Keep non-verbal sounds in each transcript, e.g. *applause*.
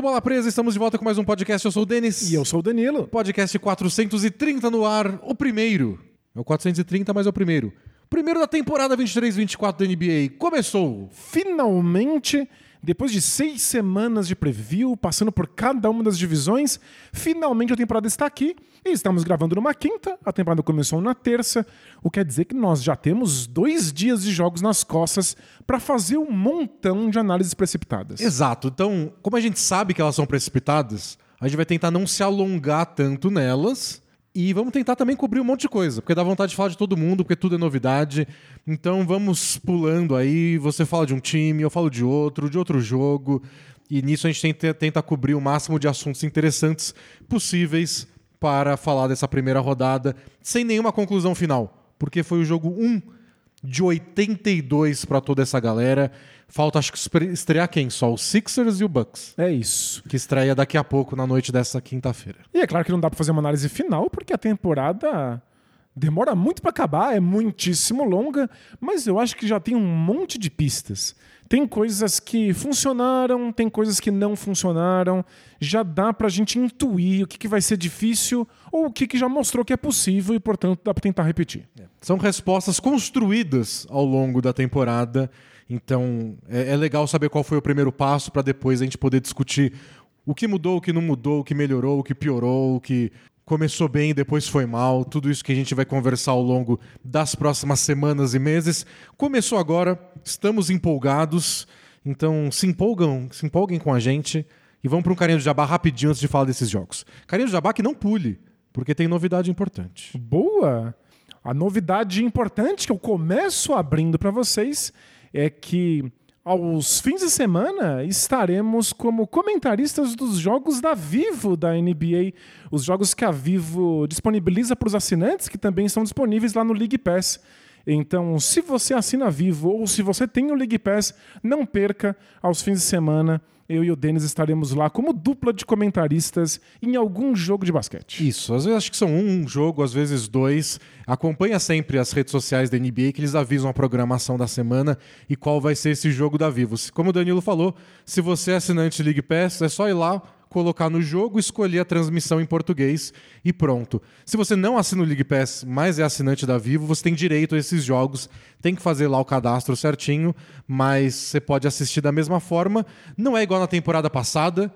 do Bola Presa, estamos de volta com mais um podcast. Eu sou o Denis. E eu sou o Danilo. Podcast 430 no ar, o primeiro. É o 430, mas é o primeiro. Primeiro da temporada 23-24 da NBA. Começou! Finalmente, depois de seis semanas de preview, passando por cada uma das divisões, finalmente a temporada está aqui. E estamos gravando numa quinta, a temporada começou na terça, o que quer dizer que nós já temos dois dias de jogos nas costas para fazer um montão de análises precipitadas. Exato. Então, como a gente sabe que elas são precipitadas, a gente vai tentar não se alongar tanto nelas. E vamos tentar também cobrir um monte de coisa, porque dá vontade de falar de todo mundo, porque tudo é novidade. Então vamos pulando aí, você fala de um time, eu falo de outro, de outro jogo. E nisso a gente tenta, tenta cobrir o máximo de assuntos interessantes possíveis para falar dessa primeira rodada, sem nenhuma conclusão final. Porque foi o jogo 1 de 82 para toda essa galera. Falta, acho que, estrear quem? Só os Sixers e o Bucks. É isso. Que estreia daqui a pouco, na noite dessa quinta-feira. E é claro que não dá para fazer uma análise final, porque a temporada demora muito para acabar, é muitíssimo longa, mas eu acho que já tem um monte de pistas. Tem coisas que funcionaram, tem coisas que não funcionaram. Já dá pra gente intuir o que, que vai ser difícil ou o que, que já mostrou que é possível e, portanto, dá pra tentar repetir. São respostas construídas ao longo da temporada então é, é legal saber qual foi o primeiro passo para depois a gente poder discutir o que mudou, o que não mudou, o que melhorou, o que piorou, o que começou bem e depois foi mal. Tudo isso que a gente vai conversar ao longo das próximas semanas e meses. Começou agora, estamos empolgados. Então se empolgam, se empolguem com a gente e vamos para um carinho de jabá rapidinho antes de falar desses jogos. Carinho de jabá que não pule, porque tem novidade importante. Boa! A novidade importante que eu começo abrindo para vocês é que aos fins de semana estaremos como comentaristas dos jogos da Vivo da NBA, os jogos que a Vivo disponibiliza para os assinantes, que também estão disponíveis lá no League Pass. Então, se você assina Vivo ou se você tem o League Pass, não perca aos fins de semana eu e o Denis estaremos lá como dupla de comentaristas em algum jogo de basquete. Isso, às vezes acho que são um jogo, às vezes dois. Acompanha sempre as redes sociais da NBA que eles avisam a programação da semana e qual vai ser esse jogo da Vivo. Como o Danilo falou, se você é assinante League Pass, é só ir lá colocar no jogo, escolher a transmissão em português e pronto. Se você não assina o League Pass, mas é assinante da Vivo, você tem direito a esses jogos. Tem que fazer lá o cadastro certinho, mas você pode assistir da mesma forma. Não é igual na temporada passada,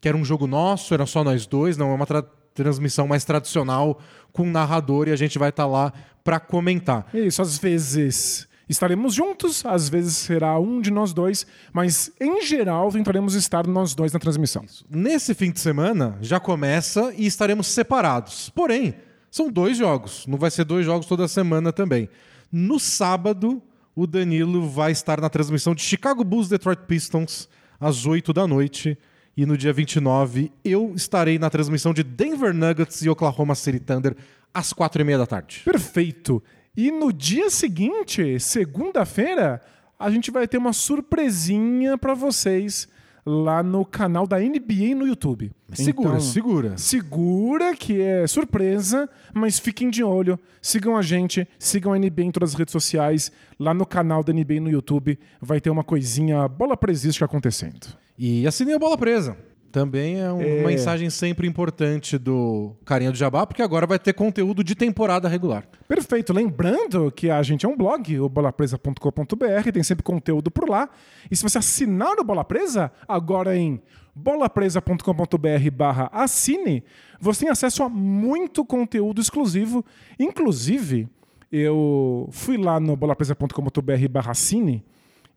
que era um jogo nosso, era só nós dois, não é uma tra transmissão mais tradicional com narrador e a gente vai estar tá lá para comentar. Isso, às vezes Estaremos juntos, às vezes será um de nós dois, mas em geral tentaremos estar nós dois na transmissão. Nesse fim de semana já começa e estaremos separados. Porém, são dois jogos, não vai ser dois jogos toda semana também. No sábado, o Danilo vai estar na transmissão de Chicago Bulls Detroit Pistons às 8 da noite. E no dia 29, eu estarei na transmissão de Denver Nuggets e Oklahoma City Thunder às quatro e meia da tarde. Perfeito. E no dia seguinte, segunda-feira, a gente vai ter uma surpresinha para vocês lá no canal da NBA no YouTube. Segura, então, segura. Segura que é surpresa, mas fiquem de olho, sigam a gente, sigam a NBA em todas as redes sociais, lá no canal da NBA no YouTube vai ter uma coisinha bola presística acontecendo. E assinem a bola presa. Também é uma é... mensagem sempre importante do Carinha do Jabá, porque agora vai ter conteúdo de temporada regular. Perfeito. Lembrando que a gente é um blog, o bolapresa.com.br, tem sempre conteúdo por lá. E se você assinar o Bola Presa, agora em bolapresa.com.br barra assine, você tem acesso a muito conteúdo exclusivo. Inclusive, eu fui lá no bolapresa.com.br barra assine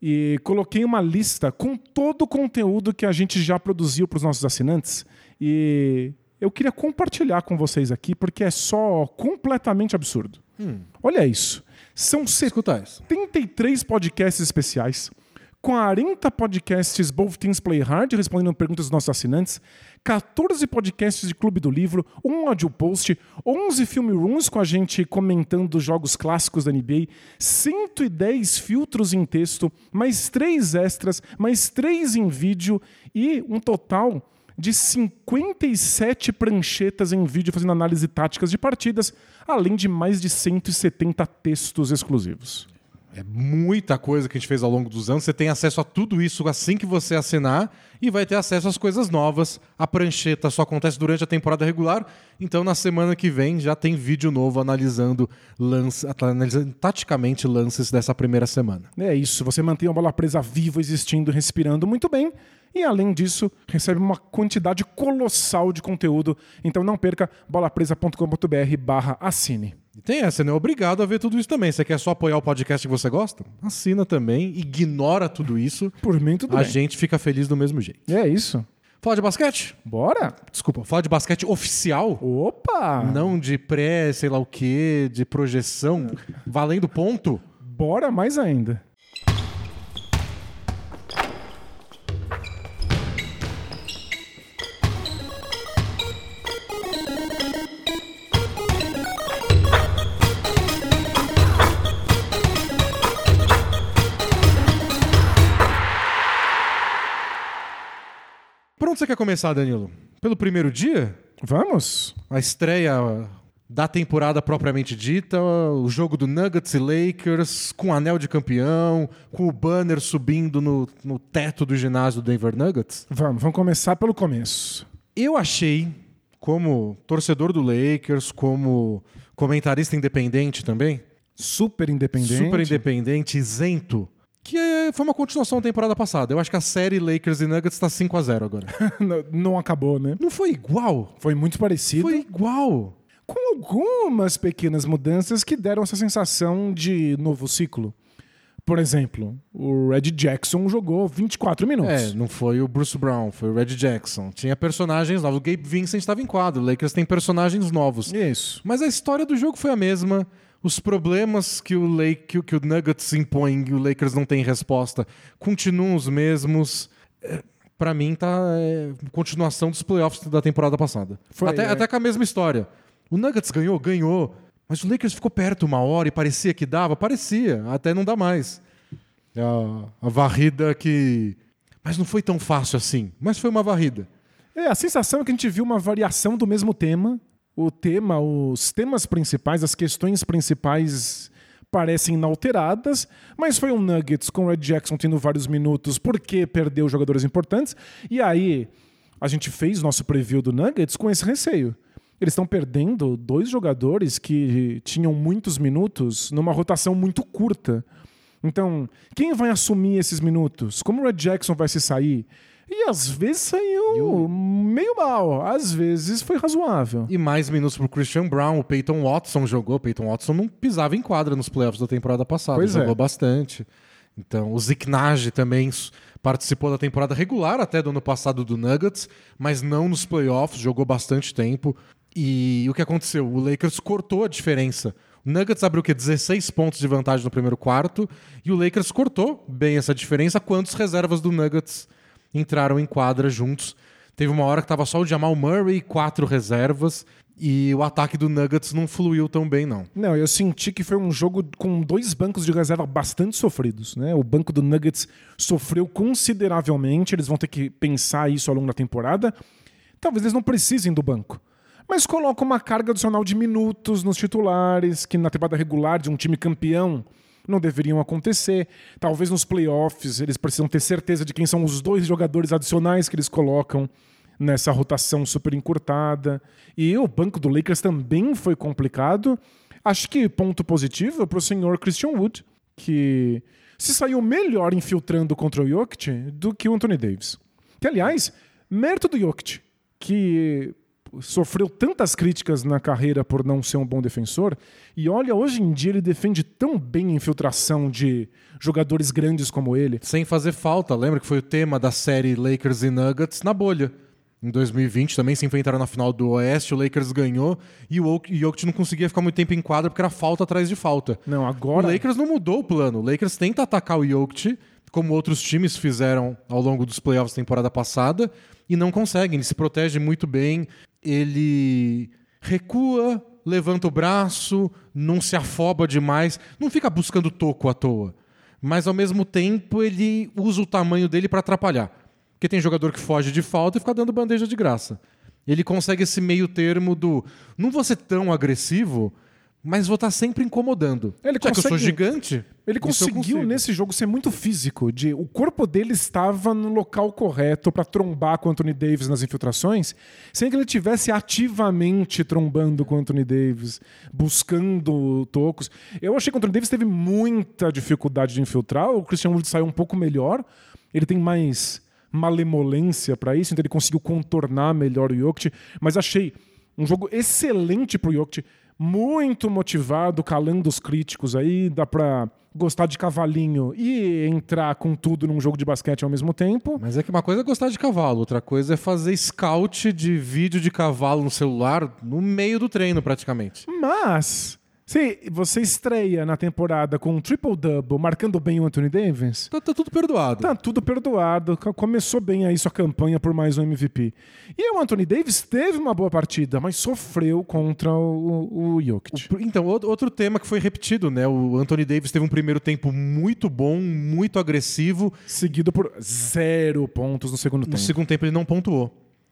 e coloquei uma lista com todo o conteúdo que a gente já produziu para os nossos assinantes e eu queria compartilhar com vocês aqui porque é só completamente absurdo. Hum. Olha isso. São 73 podcasts especiais, 40 podcasts Both Things Play Hard, respondendo perguntas dos nossos assinantes, 14 podcasts de Clube do Livro, um audio post, 11 film rooms com a gente comentando jogos clássicos da NBA, 110 filtros em texto, mais 3 extras, mais 3 em vídeo e um total de 57 pranchetas em vídeo fazendo análise táticas de partidas, além de mais de 170 textos exclusivos. É muita coisa que a gente fez ao longo dos anos. Você tem acesso a tudo isso assim que você assinar e vai ter acesso às coisas novas. A prancheta só acontece durante a temporada regular. Então, na semana que vem, já tem vídeo novo analisando, lance, analisando taticamente lances dessa primeira semana. É isso. Você mantém a bola presa viva, existindo, respirando muito bem. E além disso, recebe uma quantidade colossal de conteúdo. Então não perca bolapresa.com.br barra assine. E tem essa, né? Obrigado a ver tudo isso também. Você quer só apoiar o podcast que você gosta? Assina também, ignora tudo isso. Por mim, tudo a bem. gente fica feliz do mesmo jeito. É isso. Falar de basquete? Bora? Desculpa, falar de basquete oficial? Opa! Não de pré, sei lá o quê, de projeção, valendo ponto? Bora mais ainda. Onde você quer começar, Danilo? Pelo primeiro dia? Vamos? A estreia da temporada propriamente dita, o jogo do Nuggets e Lakers, com o anel de campeão, com o banner subindo no, no teto do ginásio do Denver Nuggets? Vamos, vamos começar pelo começo. Eu achei, como torcedor do Lakers, como comentarista independente também, Super independente. super independente, isento, que é- foi uma continuação da temporada passada. Eu acho que a série Lakers e Nuggets está 5 a 0 agora. *laughs* Não- Não acabou, né? Não foi igual? Foi muito parecido. Foi igual. Com algumas pequenas mudanças que deram essa sensação de novo ciclo. Por exemplo, o Red Jackson jogou 24 minutos. É, não foi o Bruce Brown, foi o Red Jackson. Tinha personagens novos. O Gabe Vincent estava em quadro. O Lakers tem personagens novos. Isso. Mas a história do jogo foi a mesma. Os problemas que o, Lake, que, o- que o Nuggets impõe e o Lakers não tem resposta continuam os mesmos. É, Pra mim, tá é, continuação dos playoffs da temporada passada. Foi, até, é. até com a mesma história. O Nuggets ganhou, ganhou. Mas o Lakers ficou perto uma hora e parecia que dava. Parecia, até não dá mais. É A, a varrida que. Mas não foi tão fácil assim. Mas foi uma varrida. É, a sensação é que a gente viu uma variação do mesmo tema. O tema, os temas principais, as questões principais parecem inalteradas, mas foi um Nuggets com o Red Jackson tendo vários minutos porque perdeu jogadores importantes. E aí a gente fez nosso preview do Nuggets com esse receio. Eles estão perdendo dois jogadores que tinham muitos minutos numa rotação muito curta. Então, quem vai assumir esses minutos? Como o Red Jackson vai se sair? E às vezes saiu meio mal, às vezes foi razoável. E mais minutos pro Christian Brown. O Peyton Watson jogou. O Peyton Watson não pisava em quadra nos playoffs da temporada passada. Pois é. jogou bastante. Então, o Zick Nage também participou da temporada regular até do ano passado do Nuggets, mas não nos playoffs, jogou bastante tempo. E o que aconteceu? O Lakers cortou a diferença. O Nuggets abriu o quê? 16 pontos de vantagem no primeiro quarto e o Lakers cortou bem essa diferença quando as reservas do Nuggets entraram em quadra juntos. Teve uma hora que tava só o Jamal Murray e quatro reservas e o ataque do Nuggets não fluiu tão bem, não. Não, eu senti que foi um jogo com dois bancos de reserva bastante sofridos. Né? O banco do Nuggets sofreu consideravelmente, eles vão ter que pensar isso ao longo da temporada. Talvez eles não precisem do banco. Mas coloca uma carga adicional de minutos nos titulares, que na temporada regular de um time campeão não deveriam acontecer. Talvez nos playoffs eles precisam ter certeza de quem são os dois jogadores adicionais que eles colocam nessa rotação super encurtada. E o banco do Lakers também foi complicado. Acho que ponto positivo para o senhor Christian Wood, que se saiu melhor infiltrando contra o Jokic do que o Anthony Davis. Que, aliás, mérito do Jokic, que sofreu tantas críticas na carreira por não ser um bom defensor, e olha, hoje em dia ele defende tão bem a infiltração de jogadores grandes como ele. Sem fazer falta. Lembra que foi o tema da série Lakers e Nuggets na bolha. Em 2020 também se enfrentaram na final do Oeste, o Lakers ganhou e o Ok- Jokic não conseguia ficar muito tempo em quadra porque era falta atrás de falta. Não, agora. O Lakers não mudou o plano. O Lakers tenta atacar o Jokic, como outros times fizeram ao longo dos playoffs da temporada passada, e não conseguem. Ele se protege muito bem, ele recua, levanta o braço, não se afoba demais, não fica buscando toco à toa. Mas ao mesmo tempo ele usa o tamanho dele para atrapalhar. Porque tem jogador que foge de falta e fica dando bandeja de graça. Ele consegue esse meio termo do não vou ser tão agressivo, mas vou estar sempre incomodando. Ele Já que eu sou consegue- gigante. Ele conseguiu nesse jogo ser muito físico, de o corpo dele estava no local correto pra trombar com o Anthony Davis nas infiltrações, sem que ele tivesse ativamente trombando com o Anthony Davis, buscando tocos. Eu achei que o Anthony Davis teve muita dificuldade de infiltrar, o Christian Wood saiu um pouco melhor, ele tem mais malemolência pra isso, então ele conseguiu contornar melhor o Jokic, mas achei um jogo excelente pro Jokic, muito motivado, calando os críticos aí, dá pra gostar de cavalinho e entrar com tudo num jogo de basquete ao mesmo tempo. Mas é que uma coisa é gostar de cavalo, outra coisa é fazer scout de vídeo de cavalo no celular no meio do treino, praticamente. Mas, se você estreia na temporada com um triple-double, marcando bem o Anthony Davis, Tá, tá tudo perdoado. tá tudo perdoado. Co- Começou bem aí sua campanha por mais um MVP. E o Anthony Davis teve uma boa partida, mas sofreu contra o, o Jokic. O- Então, outro tema que foi repetido, né? O Anthony Davis teve um primeiro tempo muito bom, muito agressivo. Seguido por zero pontos no segundo No tempo. segundo tempo ele não pontuou.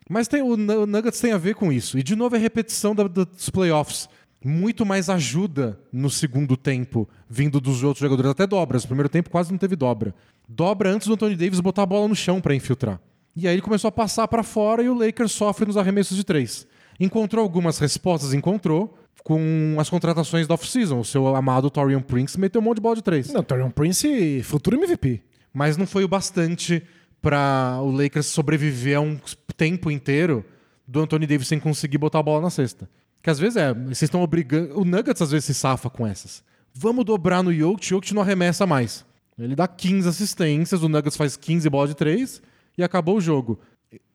Mas tem, o Nuggets tem a ver com isso. E de novo é repetição da- dos playoffs. Muito mais ajuda no segundo tempo, vindo dos outros jogadores. Até dobras. No primeiro tempo quase não teve dobra. Dobra antes do Anthony Davis botar a bola no chão para infiltrar. E aí ele começou a passar para fora e o Lakers sofre nos arremessos de três. Encontrou algumas respostas, encontrou, com as contratações da off-season. O seu amado Torian Prince meteu um monte de bola de três. Não, Torian Prince, futuro MVP. Mas não foi o bastante para o Lakers sobreviver a um tempo inteiro do Anthony Davis sem conseguir botar a bola na cesta. Que às vezes é, vocês estão obrigando. O Nuggets às vezes se safa com essas. Vamos dobrar no Jokic, Jokic não arremessa mais. Ele dá 15 assistências, o Nuggets faz 15 bolas de 3 e acabou o jogo.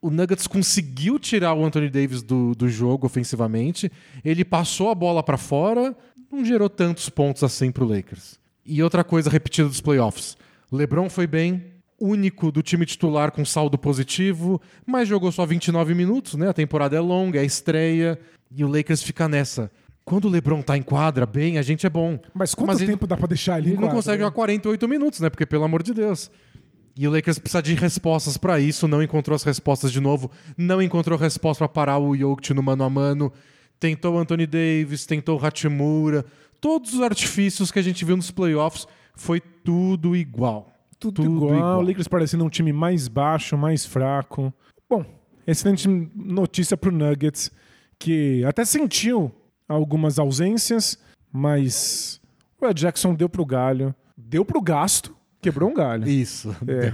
O Nuggets conseguiu tirar o Anthony Davis do, do jogo ofensivamente. Ele passou a bola para fora, não gerou tantos pontos assim pro Lakers. E outra coisa repetida dos playoffs. LeBron foi bem, único do time titular com saldo positivo, mas jogou só 29 minutos, né? A temporada é longa, é estreia, e o Lakers fica nessa. Quando o LeBron tá em quadra bem, a gente é bom. Mas quanto ele- tempo dá pra deixar ali? ele não consegue jogar 48 minutos, né? Porque, pelo amor de Deus. E o Lakers precisa de respostas pra isso, não encontrou as respostas de novo, não encontrou resposta pra parar o Jokic no mano a mano. Tentou o Anthony Davis, tentou o Hachimura. Todos os artifícios que a gente viu nos playoffs foi tudo igual. Tudo, igual. O Lakers parecendo um time mais baixo, mais fraco. Bom, excelente notícia pro Nuggets, que até sentiu algumas ausências, mas o Ed Jackson deu pro galho, deu pro gasto, quebrou um galho. *laughs* Isso. É.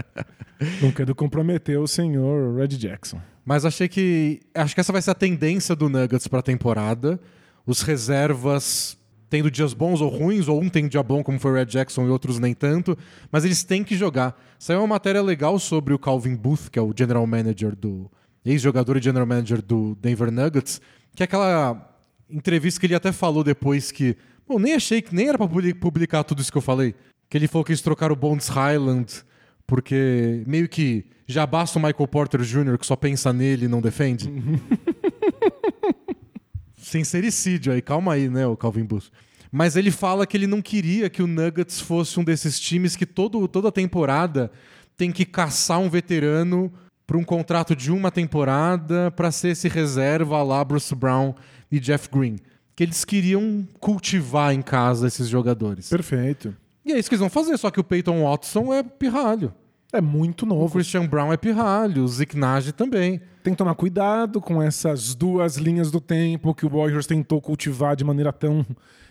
*laughs* Não quero comprometer o senhor Red Jackson. Mas achei que. Acho que essa vai ser a tendência do Nuggets pra temporada. Os reservas tendo dias bons ou ruins, ou um tem dia bom, como foi o Red Jackson, e outros nem tanto. Mas eles têm que jogar. Saiu uma matéria legal sobre o Calvin Booth, que é o general manager do. ex-jogador e general manager do Denver Nuggets, que é aquela entrevista que ele até falou depois que. Bom, nem achei que nem era pra publi- publicar tudo isso que eu falei. Que ele falou que eles trocaram o Bonds Highland porque meio que já basta o Michael Porter Jr. que só pensa nele e não defende. *laughs* Sincericídio aí, calma aí, né, o Calvin Booth. Mas ele fala que ele não queria que o Nuggets fosse um desses times que todo, toda temporada tem que caçar um veterano para um contrato de uma temporada para ser esse reserva lá Bruce Brown e Jeff Green. Que eles queriam cultivar em casa esses jogadores. Perfeito. E é isso que eles vão fazer, só que o Peyton Watson é pirralho. É muito O novo. Christian Brown é pirralho, o Zeke Nage também. Tem que tomar cuidado com essas duas linhas do tempo que o Warriors tentou cultivar de maneira tão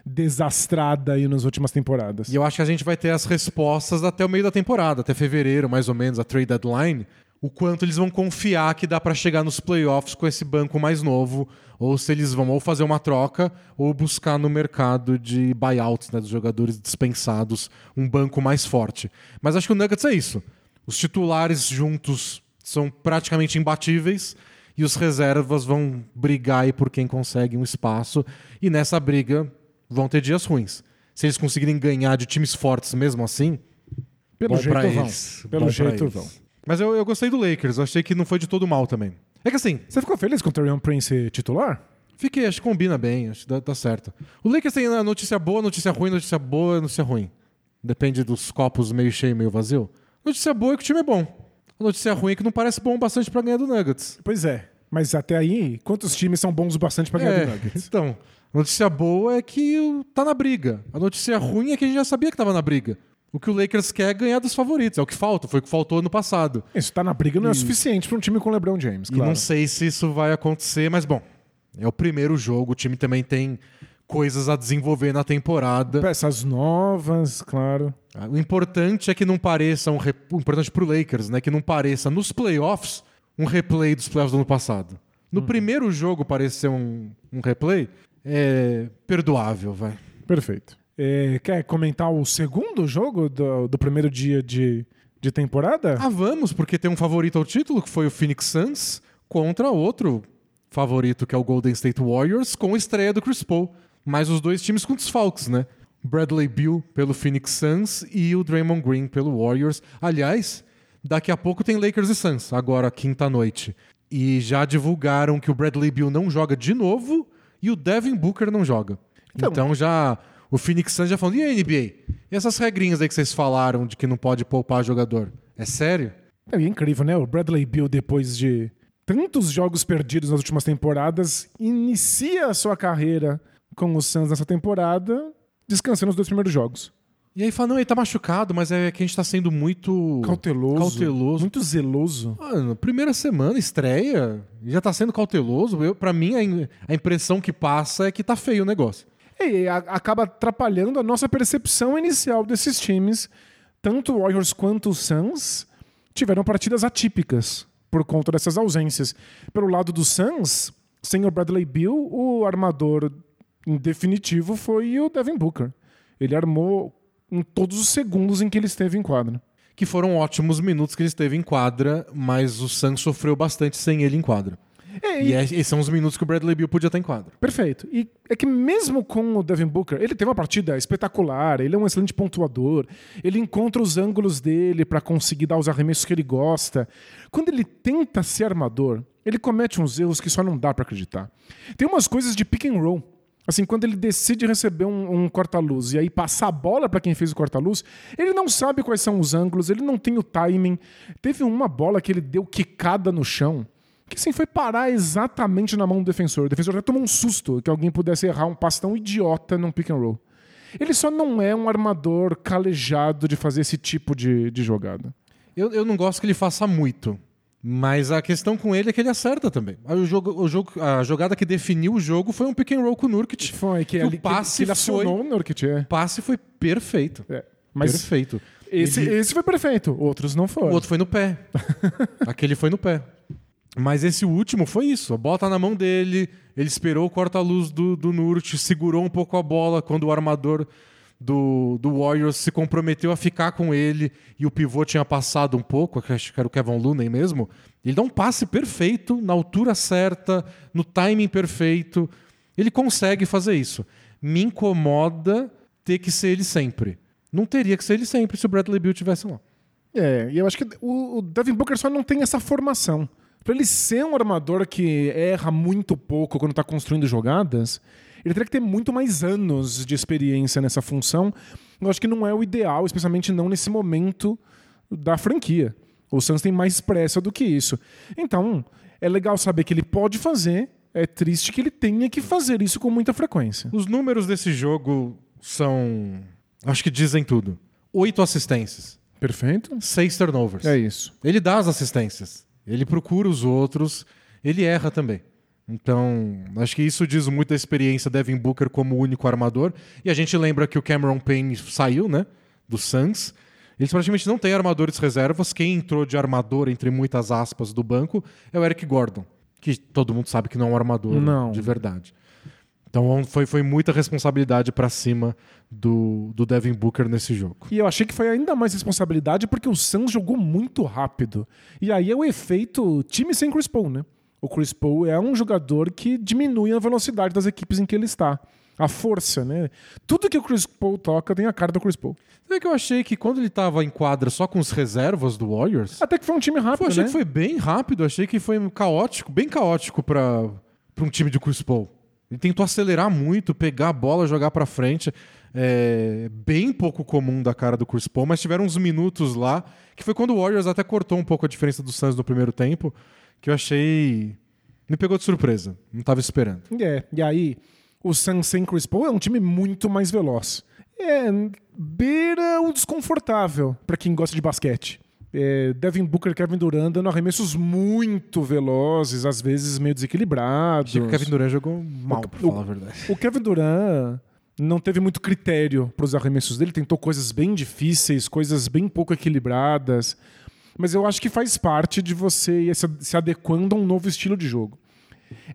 desastrada aí nas últimas temporadas. E eu acho que a gente vai ter as respostas até o meio da temporada, até fevereiro, mais ou menos, a trade deadline. O quanto eles vão confiar que dá pra chegar nos playoffs com esse banco mais novo, ou se eles vão ou fazer uma troca ou buscar no mercado de buyouts, né, dos jogadores dispensados, um banco mais forte. Mas acho que o Nuggets é isso. Os titulares juntos são praticamente imbatíveis e os reservas vão brigar aí por quem consegue um espaço. E nessa briga vão ter dias ruins. Se eles conseguirem ganhar de times fortes mesmo assim, Pelo bom jeito vão. eles. Pelo Bom jeito vão. Mas eu, eu gostei do Lakers, eu achei que não foi de todo mal também. É que assim, Você ficou feliz com o Torian Prince titular? fiquei, acho que combina bem, acho que dá, dá certo. O Lakers tem notícia boa, notícia ruim, notícia boa, notícia ruim. Depende dos copos meio cheio, meio vazio. Notícia boa é que o time é bom. A notícia ruim é que não parece bom bastante pra ganhar do Nuggets. Pois é. Mas até aí, quantos times são bons o bastante para ganhar É, do Nuggets? então, A notícia boa é que tá na briga. A notícia ruim é que a gente já sabia que tava na briga. O que o Lakers quer é ganhar dos favoritos. É o que falta. Foi o que faltou ano passado. Isso tá na briga não é suficiente para um time com o LeBron James, E claro. não sei se isso vai acontecer, mas bom, é o primeiro jogo. O time também tem coisas a desenvolver na temporada. Peças novas, claro. O importante é que não pareça um re... o importante pro Lakers, né, que não pareça nos playoffs um replay dos playoffs do ano passado. No primeiro jogo parecer um, um replay é perdoável, vai. Perfeito. É, quer comentar o segundo jogo do, do primeiro dia de, de temporada? Ah, vamos, porque tem um favorito ao título, que foi o Phoenix Suns, contra outro favorito, que é o Golden State Warriors, com a estreia do Chris Paul. Mas os dois times com desfalques, né? Bradley Beal pelo Phoenix Suns e o Draymond Green pelo Warriors. Aliás, daqui a pouco tem Lakers e Suns, agora quinta-noite. E já divulgaram que o Bradley Beal não joga de novo e o Devin Booker não joga. Então- Então, já o Phoenix Suns já falou, e a NBA? E essas regrinhas aí que vocês falaram de que não pode poupar jogador? É sério? É incrível, né? O Bradley Beal, depois de tantos jogos perdidos nas últimas temporadas, inicia a sua carreira com o Suns nessa temporada, descansando os dois primeiros jogos. E aí fala, não, ele tá machucado, mas é que a gente tá sendo muito Cauteloso. cauteloso. Muito zeloso. Mano, primeira semana, estreia, já tá sendo cauteloso. Eu, pra mim, a, im- a impressão que passa é que tá feio o negócio. E a- acaba atrapalhando a nossa percepção inicial desses times. Tanto o Warriors quanto o Suns tiveram partidas atípicas por conta dessas ausências. Pelo lado do Suns, sem o Bradley Beal, o armador em definitivo foi o Devin Booker. Ele armou em todos os segundos em que ele esteve em quadra. Que foram ótimos minutos que ele esteve em quadra, mas o Suns sofreu bastante sem ele em quadra. É, E é- esses são os minutos que o Bradley Beal podia estar em quadra. Perfeito. E é que mesmo com o Devin Booker, ele teve uma partida espetacular, ele é um excelente pontuador, ele encontra os ângulos dele para conseguir dar os arremessos que ele gosta. Quando ele tenta ser armador, ele comete uns erros que só não dá para acreditar. Tem umas coisas de pick and roll. Assim, quando ele decide receber um, um corta-luz e aí passar a bola para quem fez o corta-luz, ele não sabe quais são os ângulos, ele não tem o timing. Teve uma bola que ele deu quicada no chão, que sim foi parar exatamente na mão do defensor. O defensor até tomou um susto que alguém pudesse errar um passe tão idiota num pick and roll. Ele só não é um armador calejado de fazer esse tipo de, de jogada. Eu, eu não gosto que ele faça muito. Mas a questão com ele é que ele acerta também. O jogo, o jogo, a jogada que definiu o jogo foi um pick and roll com o Nurkic. Foi que, Que ali, o passe que, ele foi- o Nurkic. É. O passe foi perfeito. É. Mas Perfeito. esse, Ele- esse foi perfeito, outros não foram. O outro foi no pé. *laughs* Aquele foi no pé. Mas esse último foi isso. A bola tá na mão dele, ele esperou o corta-luz do, do Nurt, segurou um pouco a bola quando o armador do, do Warriors se comprometeu a ficar com ele e o pivô tinha passado um pouco, acho que era o Kevin Looney mesmo. Ele dá um passe perfeito, na altura certa, no timing perfeito. Ele consegue fazer isso. Me incomoda ter que ser ele sempre. Não teria que ser ele sempre se o Bradley Beal tivesse lá. É, e eu acho que o, o Devin Booker só não tem essa formação. Pra ele ser um armador que erra muito pouco quando tá construindo jogadas, ele teria que ter muito mais anos de experiência nessa função. Eu acho que não é o ideal, especialmente não nesse momento da franquia. O Suns tem mais pressa do que isso. Então, é legal saber que ele pode fazer, é triste que ele tenha que fazer isso com muita frequência. Os números desse jogo são. Acho que dizem tudo. Oito assistências, Perfeito? seis turnovers. É isso. Ele dá as assistências, ele procura os outros, ele erra também. Então, acho que isso diz muito da experiência do Devin Booker como único armador. E a gente lembra que o Cameron Payne saiu, né? Do Suns. Eles praticamente não têm armadores reservas. Quem entrou de armador, entre muitas aspas, do banco é o Eric Gordon, que todo mundo sabe que não é um armador Não. de verdade. Então foi, foi muita responsabilidade pra cima do, do Devin Booker nesse jogo. E eu achei que foi ainda mais responsabilidade porque o Suns jogou muito rápido. E aí é o efeito time sem Chris Paul, né? O Chris Paul é um jogador que diminui a velocidade das equipes em que ele está. A força, né? Tudo que o Chris Paul toca tem a cara do Chris Paul. Sabe que eu achei que quando ele tava em quadra só com os reservas do Warriors, Até que foi um time eu rápido, achei né? que foi bem rápido, achei que foi caótico, bem caótico pra um time de Chris Paul. Ele tentou acelerar muito, pegar a bola, jogar pra frente. É bem pouco comum da cara do Chris Paul, mas tiveram uns minutos lá que foi quando o Warriors até cortou um pouco a diferença do Suns no primeiro tempo, que eu achei me pegou de surpresa, não tava esperando. É, e aí o sem Chris Paul é um time muito mais veloz. É, beira o desconfortável para quem gosta de basquete. É, Devin Booker e Kevin Durant dando arremessos muito velozes, às vezes meio desequilibrados. O Kevin Durant jogou mal, pra falar a verdade. O Kevin Durant não teve muito critério para os arremessos dele, tentou coisas bem difíceis, coisas bem pouco equilibradas. Mas eu acho que faz parte de você ir se adequando a um novo estilo de jogo.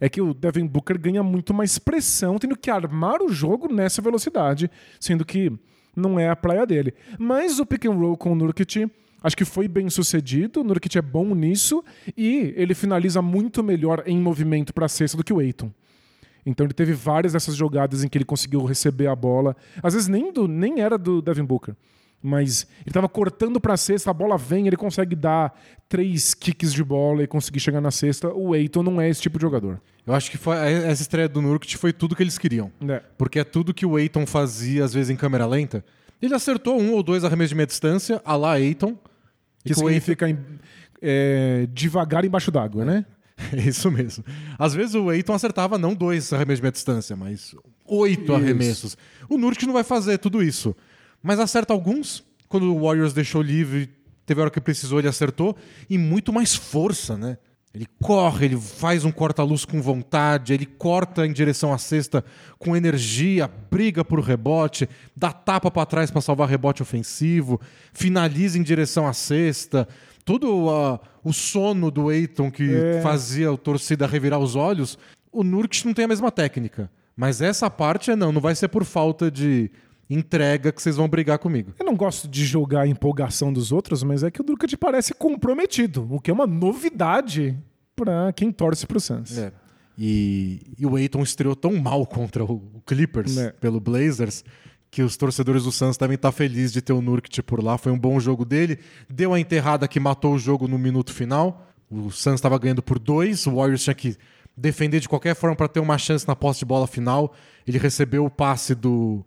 É que o Devin Booker ganha muito mais pressão, tendo que armar o jogo nessa velocidade, sendo que não é a praia dele. Mas o pick and roll com o Nurkic Acho que foi bem sucedido, o Nurkic é bom nisso e ele finaliza muito melhor em movimento para a cesta do que o Eiton. Então ele teve várias dessas jogadas em que ele conseguiu receber a bola. Às vezes nem, do, nem era do Devin Booker. Mas ele estava cortando para a cesta, a bola vem, ele consegue dar três kicks de bola e conseguir chegar na cesta. O Eiton não é esse tipo de jogador. Eu acho que foi, essa estreia do Nurkic foi tudo que eles queriam. É. Porque é tudo que o Eiton fazia, às vezes, em câmera lenta. Ele acertou um ou dois arremessos de meia distância, a lá Eiton. Que significa Eiton... é, devagar embaixo d'água, né? É *laughs* isso mesmo. Às vezes o Eiton acertava não dois arremessos de meia distância, mas oito isso. arremessos. O Nurkic não vai fazer tudo isso. Mas acerta alguns. Quando o Warriors deixou livre, teve a hora que precisou, ele acertou. E muito mais força, né? Ele corre, ele faz um corta-luz com vontade, ele corta em direção à cesta com energia, briga por rebote, dá tapa para trás para salvar rebote ofensivo, finaliza em direção à cesta. Todo uh, o sono do Eiton que é. fazia a torcida revirar os olhos, o Nurkic não tem a mesma técnica. Mas essa parte é não, não vai ser por falta de entrega que vocês vão brigar comigo. Eu não gosto de julgar a empolgação dos outros, mas é que o Drucad parece comprometido, o que é uma novidade para quem torce pro Suns. É. E, e, o Aiton estreou tão mal contra o Clippers, é. pelo Blazers, que os torcedores do Suns devem estar felizes de ter o Nurkic por lá. Foi um bom jogo dele. Deu a enterrada que matou o jogo no minuto final. O Suns estava ganhando por dois. O Warriors tinha que defender de qualquer forma para ter uma chance na posse de bola final. Ele recebeu o passe do,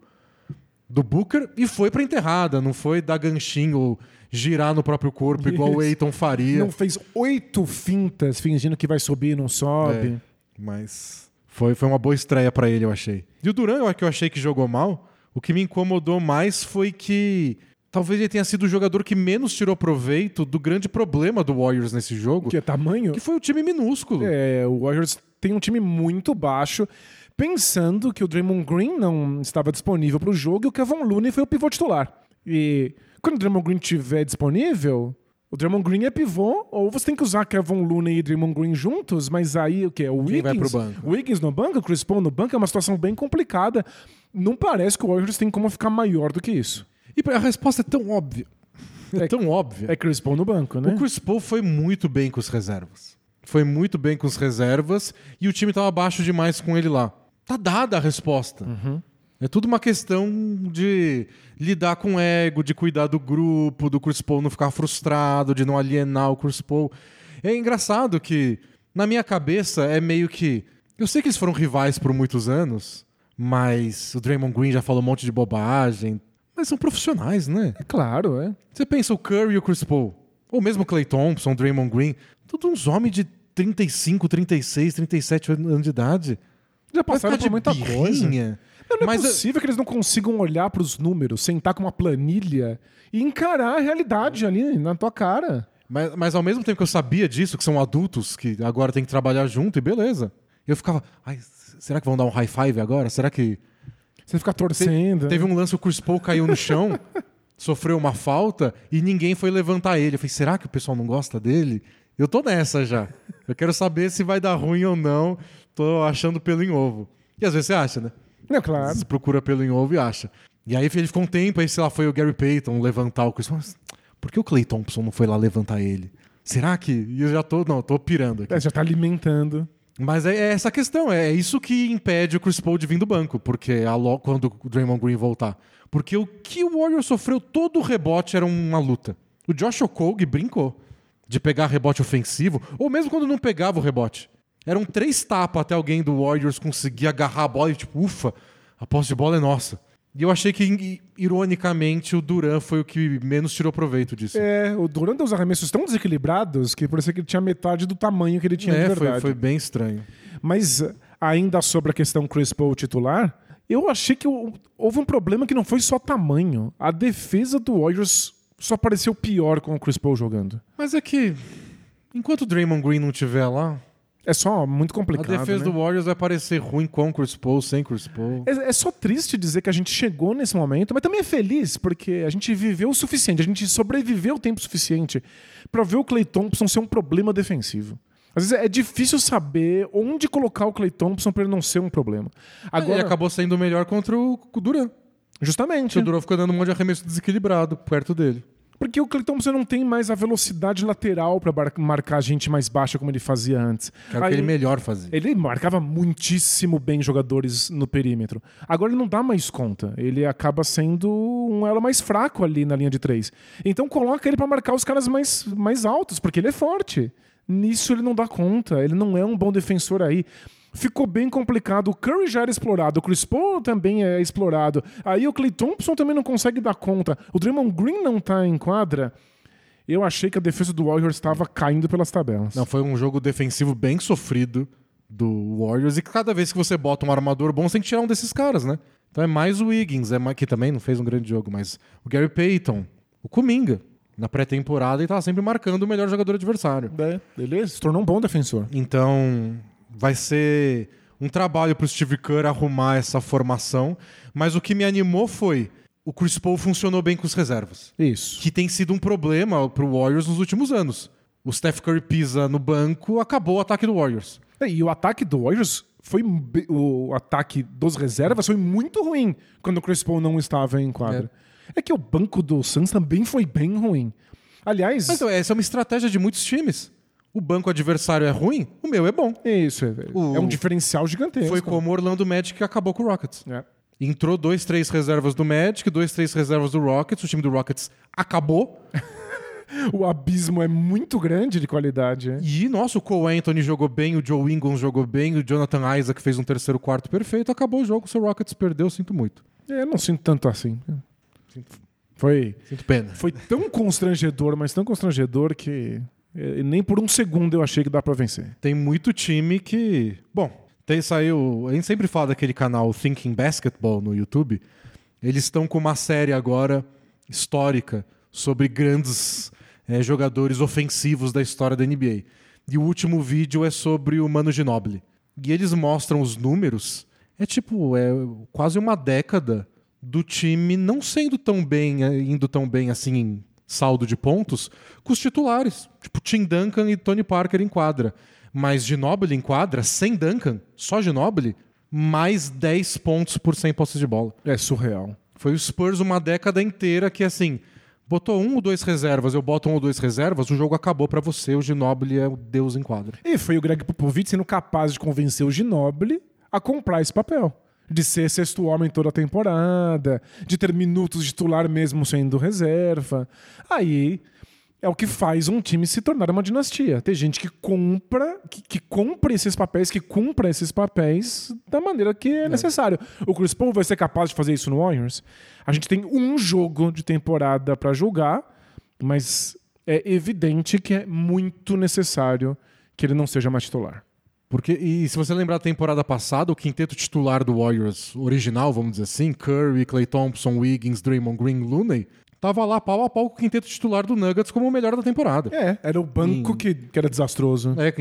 do Booker e foi para enterrada. Não foi dar ganchinho ou girar no próprio corpo, Isso. igual o Eiton faria. Não fez oito fintas fingindo que vai subir e não sobe. É, mas foi, foi uma boa estreia para ele, eu achei. E o Duran, que eu achei que jogou mal, o que me incomodou mais foi que talvez ele tenha sido o jogador que menos tirou proveito do grande problema do Warriors nesse jogo. Que é tamanho? Que foi o time minúsculo. É, o Warriors tem um time muito baixo, pensando que o Draymond Green não estava disponível para o jogo e o Kevin Looney foi o pivô titular. E quando o Draymond Green estiver disponível, o Draymond Green é pivô, ou você tem que usar Kevin Looney e Draymond Green juntos, mas aí o que? O Wiggins, vai pro banco? O Wiggins no banco, o Chris Paul no banco, é uma situação bem complicada. Não parece que o Warriors tem como ficar maior do que isso. E a resposta é tão óbvia. É, é tão óbvia. É Chris Paul no banco, né? O Chris Paul foi muito bem com os reservas. Foi muito bem com os reservas e o time estava abaixo demais com ele lá. Tá dada a resposta. Uhum. É tudo uma questão de lidar com o ego, de cuidar do grupo, do Chris Paul não ficar frustrado, de não alienar o Chris Paul. É engraçado que, na minha cabeça, é meio que. Eu sei que eles foram rivais por muitos anos, mas o Draymond Green já falou um monte de bobagem. Mas são profissionais, né? É claro, é. Você pensa o Curry e o Chris Paul, ou mesmo o Clay Thompson, o Draymond Green, todos uns homens de 35, 36, 37 anos de idade. Já passaram por muita birrinha. coisa. Não, não é Mas é possível que eles não consigam olhar para os números, sentar com uma planilha e encarar a realidade ali na tua cara. Mas, mas ao mesmo tempo que eu sabia disso, que são adultos que agora tem que trabalhar junto, e beleza. Eu ficava, ai, será que vão dar um high five agora? Será que. Você fica torcendo. Teve um lance, o Chris Paul caiu no chão, *laughs* sofreu uma falta e ninguém foi levantar ele. Eu falei, será que o pessoal não gosta dele? Eu tô nessa já. Eu quero saber se vai dar ruim ou não. Tô achando pelo em ovo. E às vezes você acha, né? É claro. Você procura pelo em ovo e acha. E aí ele ficou um tempo, aí sei lá, foi o Gary Payton levantar o Chris. Mas por que o Clay Thompson não foi lá levantar ele? Será que. E eu já tô. Não, tô pirando aqui. É, já tá alimentando. Mas é, é essa questão, é isso que impede o Chris Paul de vir do banco, porque a quando o Draymond Green voltar. Porque o que o Warriors sofreu todo o rebote era uma luta. O Josh Okogie brincou de pegar rebote ofensivo, ou mesmo quando não pegava o rebote. Eram três tapas até alguém do Warriors conseguir agarrar a bola e tipo, ufa, a posse de bola é nossa. E eu achei que, ironicamente, o Duran foi o que menos tirou proveito disso. É, o Duran deu os arremessos tão desequilibrados que parecia que ele tinha metade do tamanho que ele tinha é, de verdade. Foi, foi bem estranho. Mas ainda sobre a questão Chris Paul titular, eu achei que houve um problema que não foi só tamanho. A defesa do Warriors só pareceu pior com o Chris Paul jogando. Mas é que, enquanto o Draymond Green não estiver lá, é só muito complicado. A defesa né? do Warriors vai parecer ruim com Chris Paul, sem Chris Paul. É, é, só triste dizer que a gente chegou nesse momento, mas também é feliz porque a gente viveu o suficiente, a gente sobreviveu o tempo suficiente para ver o Clay Thompson ser um problema defensivo. Às vezes é difícil saber onde colocar o Clay Thompson para ele não ser um problema. Agora, ele acabou sendo melhor contra o Duran. Justamente. O Duran ficou dando um monte de arremesso desequilibrado perto dele. Porque o Clay Thompson não tem mais a velocidade lateral para marcar gente mais baixa como ele fazia antes. Que era o que ele melhor fazia. Ele marcava muitíssimo bem jogadores no perímetro. Agora ele não dá mais conta. Ele acaba sendo um elo mais fraco ali na linha de três. Então coloca ele para marcar os caras mais, mais altos, porque ele é forte. Nisso ele não dá conta. Ele não é um bom defensor aí ficou bem complicado. O Curry já era explorado, o Chris Paul também é explorado. Aí o Clay Thompson também não consegue dar conta. O Draymond Green não tá em quadra. Eu achei que a defesa do Warriors estava caindo pelas tabelas. Não, foi um jogo defensivo bem sofrido do Warriors e cada vez que você bota um armador bom, você tem que tirar um desses caras, né? Então é mais o Wiggins, é mais, que também não fez um grande jogo, mas o Gary Payton, o Kuminga, na pré-temporada e tava sempre marcando o melhor jogador adversário. É, ele se tornou um bom defensor. Então, vai ser um trabalho para o Steve Kerr arrumar essa formação, mas o que me animou foi o Chris Paul funcionou bem com os reservas. Isso. Que tem sido um problema para o Warriors nos últimos anos. O Steph Curry pisa no banco, acabou o ataque do Warriors. É, e o ataque do Warriors foi o ataque dos reservas foi muito ruim quando o Chris Paul não estava em quadra. É, é que o banco do Suns também foi bem ruim. Aliás, Mas, então, essa é uma estratégia de muitos times o banco adversário é ruim, o meu é bom. Isso, é, o... é um diferencial gigantesco. Foi como o Orlando Magic acabou com o Rockets. É. Entrou dois, três reservas do Magic, dois, três reservas do Rockets. O time do Rockets acabou. *laughs* o abismo é muito grande de qualidade. E, nossa, o Cole Anthony jogou bem, o Joe Ingles jogou bem, o Jonathan Isaac fez um terceiro quarto perfeito. Acabou o jogo, o seu Rockets perdeu, sinto muito. É, eu não sinto tanto assim. Sinto... Foi. Sinto pena. Foi tão constrangedor, mas tão constrangedor que e nem por um segundo eu achei que dá para vencer. Tem muito time que. Bom, tem, saiu. A gente sempre fala daquele canal Thinking Basketball no YouTube. Eles estão com uma série agora histórica sobre grandes é, jogadores ofensivos da história da NBA. E o último vídeo é sobre o Mano Ginobili. E eles mostram os números. É tipo, é quase uma década do time não sendo tão bem, é, indo tão bem assim saldo de pontos com os titulares, tipo Tim Duncan e Tony Parker em quadra. Mas Ginobili em quadra, sem Duncan, só Ginobili, mais 10 pontos por 100 posses de bola. É surreal. Foi o Spurs uma década inteira que, assim, botou um ou dois reservas, eu boto um ou dois reservas, o jogo acabou para você, o Ginobili é o deus em quadra. E foi o Greg Popovich sendo capaz de convencer o Ginobili a comprar esse papel de ser sexto homem toda a temporada, de ter minutos de titular mesmo sendo reserva. Aí é o que faz um time se tornar uma dinastia. Ter gente que compra, que, que compra esses papéis, que cumpra esses papéis da maneira que é, é necessário. O Chris Paul vai ser capaz de fazer isso no Warriors? A gente tem um jogo de temporada para julgar, mas é evidente que é muito necessário que ele não seja mais titular. Porque, e se você lembrar da temporada passada, o quinteto titular do Warriors original, vamos dizer assim, Curry, Clay Thompson, Wiggins, Draymond Green, Looney, tava lá pau a pau com o quinteto titular do Nuggets como o melhor da temporada. É, era o banco que, que era desastroso. É,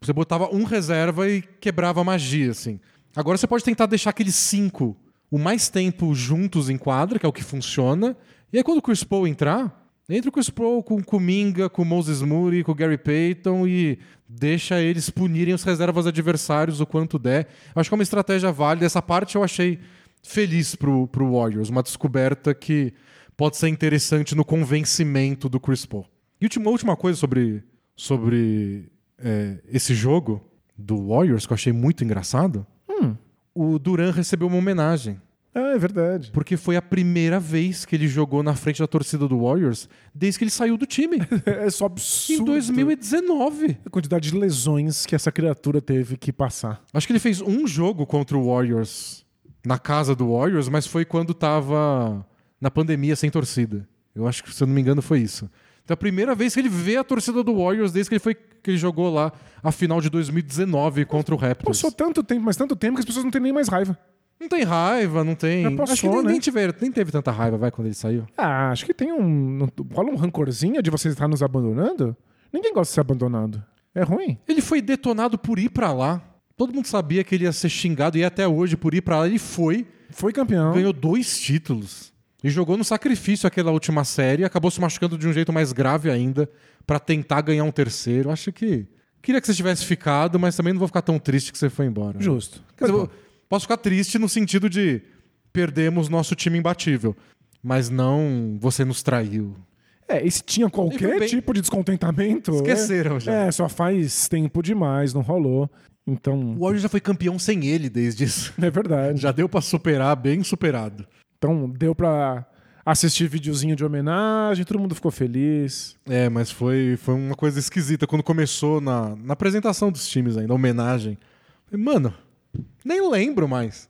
você botava um reserva e quebrava a magia, assim. Agora você pode tentar deixar aqueles cinco o mais tempo juntos em quadra, que é o que funciona. E aí quando o Chris Paul entrar, Entra com o Sproul, com o Kuminga, com o Moses Moody, com o Gary Payton e deixa eles punirem os reservas adversários o quanto der. Acho que é uma estratégia válida. Essa parte eu achei feliz pro, pro Warriors. Uma descoberta que pode ser interessante no convencimento do Chris Paul. E última, última coisa sobre, sobre é, esse jogo do Warriors que eu achei muito engraçado. Hum. O Duran recebeu uma homenagem. Ah, é verdade. Porque foi a primeira vez que ele jogou na frente da torcida do Warriors desde que ele saiu do time. *laughs* é só absurdo. Em 2019. A quantidade de lesões que essa criatura teve que passar. Acho que ele fez um jogo contra o Warriors na casa do Warriors, mas foi quando tava na pandemia sem torcida. Eu acho que, se eu não me engano, foi isso. Então, a primeira vez que ele vê a torcida do Warriors desde que ele, foi, que ele jogou lá a final de 2019 contra o Raptors. Passou tanto tempo, mas tanto tempo que as pessoas não têm nem mais raiva. Não tem raiva, não tem. Passou, acho que nem, né? nem, tiver, nem teve tanta raiva, vai, quando ele saiu. Ah, acho que tem um. Rola um rancorzinho de você estar nos abandonando. Ninguém gosta de ser abandonado. É ruim. Ele foi detonado por ir pra lá. Todo mundo sabia que ele ia ser xingado e até hoje por ir pra lá. Ele foi, Foi campeão. ganhou dois títulos. E jogou no sacrifício aquela última série, acabou se machucando de um jeito mais grave ainda pra tentar ganhar um terceiro. Acho que. Queria que você tivesse ficado, mas também não vou ficar tão triste que você foi embora. Justo. Quer dizer, posso ficar triste no sentido de perdemos nosso time imbatível. Mas não você nos traiu. É, e se tinha qualquer bem- tipo de descontentamento. Esqueceram é, já. É, só faz tempo demais, não rolou. Então, O Warriors já foi campeão sem ele desde isso. é verdade. Já deu pra superar, bem superado. Então, deu pra assistir videozinho de homenagem, todo mundo ficou feliz. É, mas foi, foi uma coisa esquisita quando começou na, na apresentação dos times ainda, a homenagem. Mano, nem lembro mais.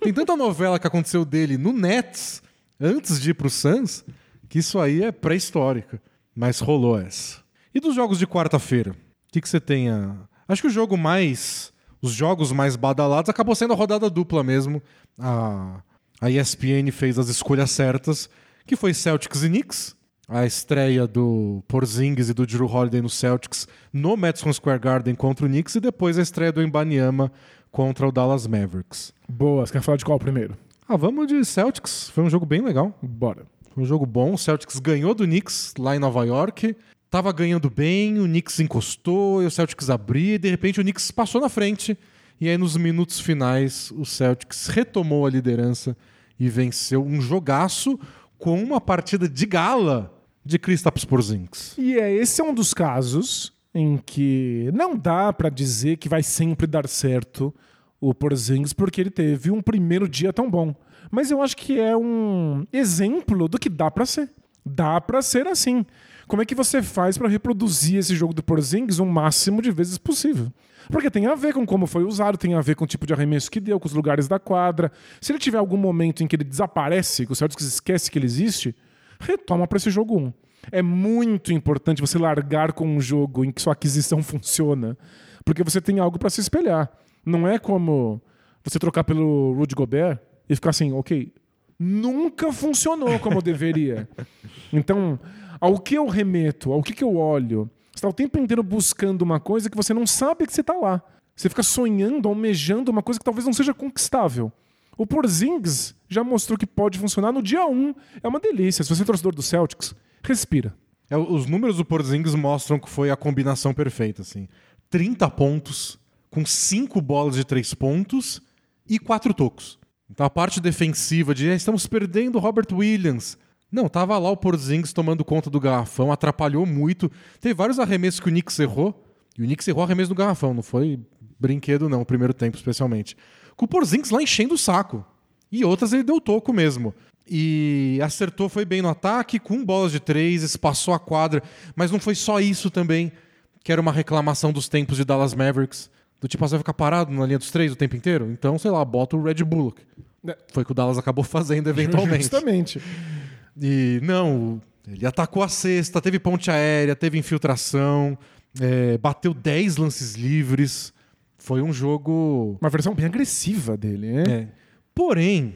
Tem tanta novela que aconteceu dele no Nets, antes de ir pro Suns, que isso aí é pré-histórica. Mas rolou essa. E dos jogos de quarta-feira? O que, que você tem a... Acho que o jogo mais... Os jogos mais badalados acabou sendo a rodada dupla mesmo. A, a ESPN fez as escolhas certas, que foi Celtics e Knicks. A estreia do Porzingis e do Drew Holiday no Celtics no Madison Square Garden contra o Knicks e depois a estreia do Embanyama contra o Dallas Mavericks. Boa, você quer falar de qual primeiro? Ah, vamos de Celtics. Foi um jogo bem legal. Bora. Foi um jogo bom. O Celtics ganhou do Knicks lá em Nova York. Tava ganhando bem, o Knicks encostou, e o Celtics abriu, e de repente o Knicks passou na frente. E aí, nos minutos finais, o Celtics retomou a liderança e venceu um jogaço com uma partida de gala de Kristaps Porzingis. E é, esse é um dos casos em que não dá pra dizer que vai sempre dar certo o Porzingis porque ele teve um primeiro dia tão bom. Mas eu acho que é um exemplo do que dá pra ser. Dá pra ser assim. Como é que você faz pra reproduzir esse jogo do Porzingis o máximo de vezes possível? Porque tem a ver com como foi usado, tem a ver com o tipo de arremesso que deu, com os lugares da quadra. Se ele tiver algum momento em que ele desaparece, que o Celtics esquece que ele existe, retoma pra esse jogo 1. É muito importante você largar com um jogo em que sua aquisição *laughs* funciona, porque você tem algo pra se espelhar. Não é como você trocar pelo Rudy Gobert e ficar assim, ok, nunca funcionou como deveria. *laughs* Então, ao que eu remeto, ao que, que eu olho, você está o tempo inteiro buscando uma coisa que você não sabe que você está lá. Você fica sonhando, almejando uma coisa que talvez não seja conquistável. O Porzingis já mostrou que pode funcionar no dia 1. É uma delícia. Se você é torcedor do Celtics, respira. É, os números do Porzingis mostram que foi a combinação perfeita, assim. 30 pontos, com 5 bolas de 3 pontos e 4 tocos. Então a parte defensiva de "Ah, estamos perdendo o Robert Williams. Não, tava lá o Porzingis tomando conta do garrafão, atrapalhou muito. Teve vários arremessos que o Knicks errou. E o Knicks errou arremesso no garrafão, não foi brinquedo não, o primeiro tempo especialmente. Com o Porzingis lá enchendo o saco. E outras ele deu toco mesmo. E acertou, foi bem no ataque, com bolas de três, espaçou a quadra. Mas não foi só isso também, que era uma reclamação dos tempos de Dallas Mavericks. Do tipo, ah, você vai ficar parado na linha dos três o tempo inteiro? Então, sei lá, bota o Red Bullock. É. Foi o que o Dallas acabou fazendo *laughs* eventualmente. Justamente. E não, ele atacou a cesta, teve ponte aérea, teve infiltração, é, bateu 10 lances livres. Foi um jogo. Uma versão bem agressiva dele, né? é. Porém,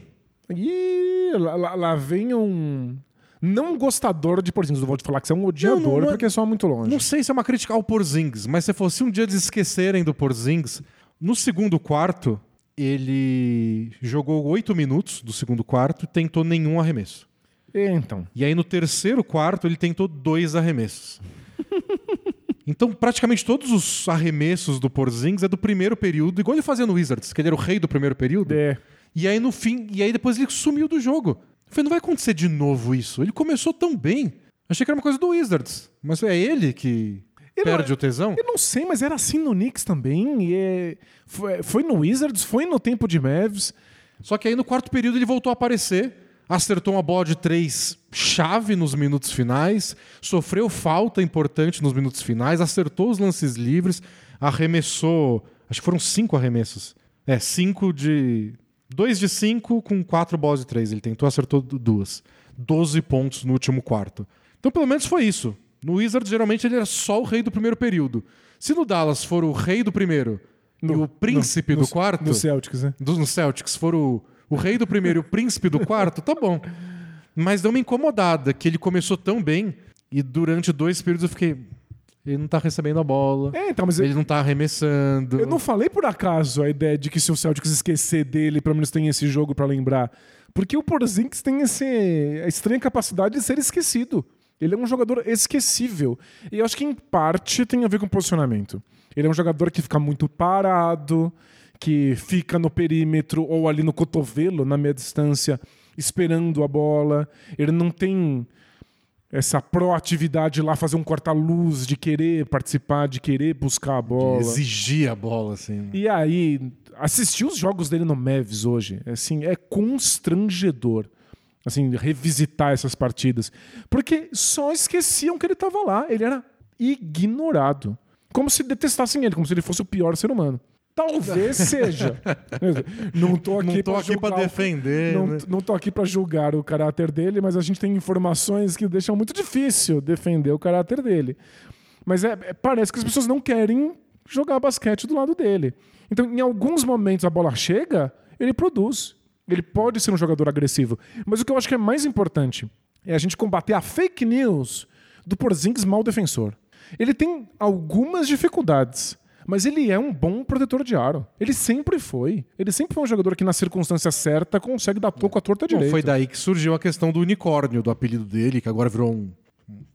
E lá, lá- vem um não gostador de Porzingis. Não vou te falar que você é um odiador, Não, não é- porque é só muito longe. Não sei se é uma crítica ao Porzingis, mas se fosse um dia eles esquecerem do Porzingis, no segundo quarto, ele jogou oito minutos do segundo quarto e tentou nenhum arremesso. Então, E aí no terceiro quarto ele tentou dois arremessos. *laughs* então praticamente todos os arremessos do Porzingis é do primeiro período, igual ele fazia no Wizards, que ele era o rei do primeiro período. é, E aí no fim, e aí depois ele sumiu do jogo. Eu falei, não vai acontecer de novo isso. Ele começou tão bem. Achei que era uma coisa do Wizards, mas é ele que Ele não- perde o tesão. eu não sei, mas era assim no Knicks também. E é- foi, foi no Wizards, foi no tempo de Mavs. Só que aí no quarto período ele voltou a aparecer, acertou uma bola de três chave nos minutos finais, sofreu falta importante nos minutos finais, acertou os lances livres, arremessou. Acho que foram cinco arremessos. É, cinco de. Dois de cinco com quatro bolas de três. Ele tentou, acertou du- duas. Doze pontos no último quarto. Então, pelo menos foi isso. No Wizards, geralmente, ele era só o rei do primeiro período. Se no Dallas for o rei do primeiro e o príncipe no, do no- quarto, No Celtics, né? do, no Celtics for o, o rei do primeiro e o príncipe do quarto, tá bom. Mas deu uma incomodada que ele começou tão bem e durante dois períodos eu fiquei. Ele não tá recebendo a bola. É, então, mas eu, Ele não tá arremessando. eu não falei por acaso a ideia de que se o Celtics esquecer dele, pelo menos tem esse jogo pra lembrar. Porque o Porzingis tem esse, a estranha capacidade de ser esquecido. Ele é um jogador esquecível. E eu acho que, em parte, tem a ver com posicionamento. Ele é um jogador que fica muito parado, que fica no perímetro ou ali no cotovelo, na meia distância, esperando a bola. Ele não tem essa proatividade lá, fazer um corta-luz, de querer participar, de querer buscar a bola. Exigir a bola, assim. E aí, assistir os jogos dele no Mavs hoje, assim, é constrangedor. Assim, revisitar essas partidas. Porque só esqueciam que ele estava lá. Ele era ignorado. Como se detestassem ele, como se ele fosse o pior ser humano. Talvez seja. Não tô aqui o- defender. não, né? não tô aqui pra julgar o caráter dele, mas a gente tem informações que deixam muito difícil defender o caráter dele. Mas é, é- parece que as pessoas não querem jogar basquete do lado dele. Então, em alguns momentos a bola chega, ele produz. Ele pode ser um jogador agressivo. Mas o que eu acho que é mais importante é a gente combater a fake news do Porzingis mal defensor. Ele tem algumas dificuldades, mas ele é um bom protetor de aro. Ele sempre foi. Ele sempre foi um jogador que, na circunstância certa, consegue dar toco à torta Bom, direita. foi daí que surgiu a questão do unicórnio, do apelido dele, que agora virou um-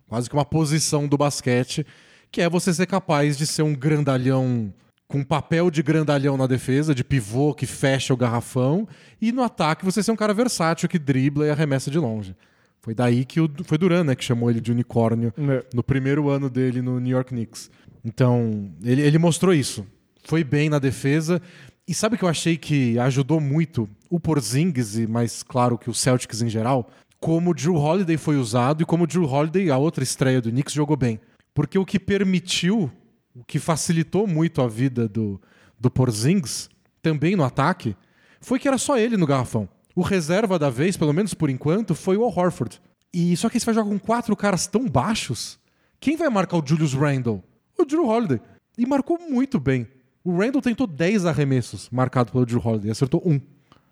quase que uma posição do basquete, que é você ser capaz de ser um grandalhão com papel de grandalhão na defesa, de pivô que fecha o garrafão, e no ataque você ser um cara versátil que dribla e arremessa de longe. Foi daí que o, foi Duran, né, que chamou ele de unicórnio É. no primeiro ano dele no New York Knicks. Então, ele, ele mostrou isso. Foi bem na defesa. E sabe que eu achei que ajudou muito o Porzingis, e mais claro que o Celtics em geral? Como o Drew Holiday foi usado e como o Drew Holiday, a outra estreia do Knicks, jogou bem. Porque o que permitiu, o que facilitou muito a vida do, do Porzingis, também no ataque, foi que era só ele no garrafão. O reserva da vez, pelo menos por enquanto, foi o Al Horford. E só que você vai jogar com quatro caras tão baixos, quem vai marcar o Julius Randle? O Drew Holiday. E marcou muito bem. O Randle tentou 10 arremessos marcado pelo Drew Holiday, acertou um.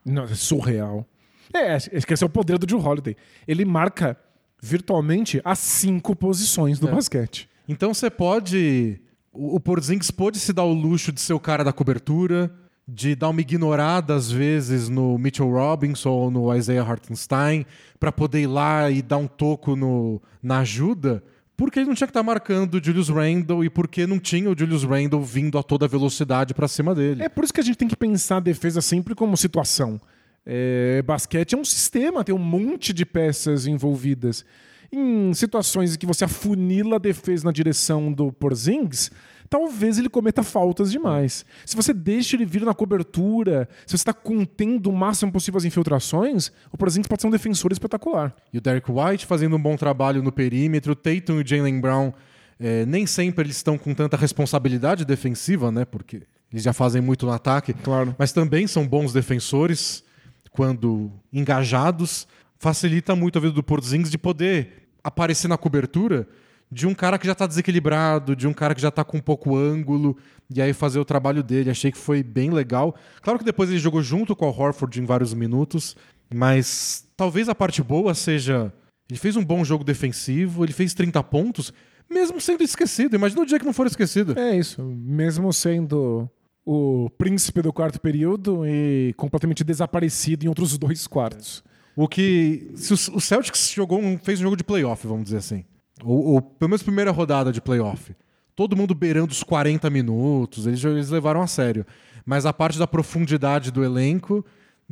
Não, é surreal. É, esse é o poder do Drew Holiday. Ele marca virtualmente as cinco posições do basquete. Então você pode. O, o Porzingis pôde se dar o luxo de ser o cara da cobertura, de dar uma ignorada às vezes no Mitchell Robinson ou no Isaiah Hartenstein, para poder ir lá e dar um toco no, na ajuda, porque ele não tinha que estar marcando o Julius Randle e porque não tinha o Julius Randle vindo a toda velocidade para cima dele. É por isso que a gente tem que pensar a defesa sempre como situação. É, basquete é um sistema, tem um monte de peças envolvidas. Em situações em que você afunila a defesa na direção do Porzingis, talvez ele cometa faltas demais. Se você deixa ele vir na cobertura, se você está contendo o máximo possível as infiltrações, o Porzingis pode ser um defensor espetacular. E o Derek White fazendo um bom trabalho no perímetro, o Tatum e o Jalen Brown, eh, nem sempre eles estão com tanta responsabilidade defensiva, né? Porque eles já fazem muito no ataque. Claro. Mas também são bons defensores quando engajados. Facilita muito a vida do Porzingis de poder aparecer na cobertura de um cara que já tá desequilibrado, de um cara que já tá com um pouco ângulo, e aí fazer o trabalho dele. Achei que foi bem legal. Claro que depois ele jogou junto com o Horford em vários minutos, mas talvez a parte boa seja. Ele fez um bom jogo defensivo, ele fez 30 pontos, mesmo sendo esquecido. Imagina o dia que não for esquecido. É isso. Mesmo sendo o príncipe do quarto período e completamente desaparecido em outros dois quartos. O que. Se o Celtics jogou um, fez um jogo de playoff, vamos dizer assim. Ou, ou pelo menos primeira rodada de playoff. Todo mundo beirando os 40 minutos, eles, eles levaram a sério. Mas a parte da profundidade do elenco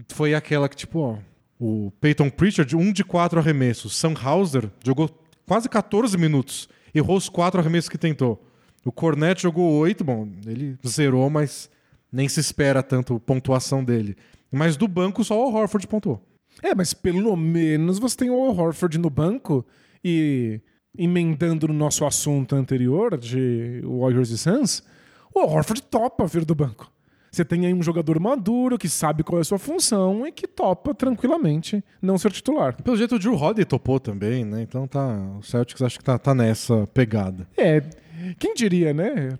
foi aquela que, tipo, ó, o Peyton Pritchard, um de quatro arremessos. Sam Hauser jogou quase 14 minutos. Errou os quatro arremessos que tentou. O Cornette jogou oito, bom, ele zerou, mas nem se espera tanto pontuação dele. Mas do banco só o Horford pontuou. É, mas pelo menos você tem o Horford no banco e emendando no nosso assunto anterior de Warriors e Suns, o Horford topa vir do banco. Você tem aí um jogador maduro que sabe qual é a sua função e que topa tranquilamente não ser titular. Pelo jeito, o Drew Holiday topou também, né? Então tá. O Celtics acho que tá, tá nessa pegada. É, quem diria, né?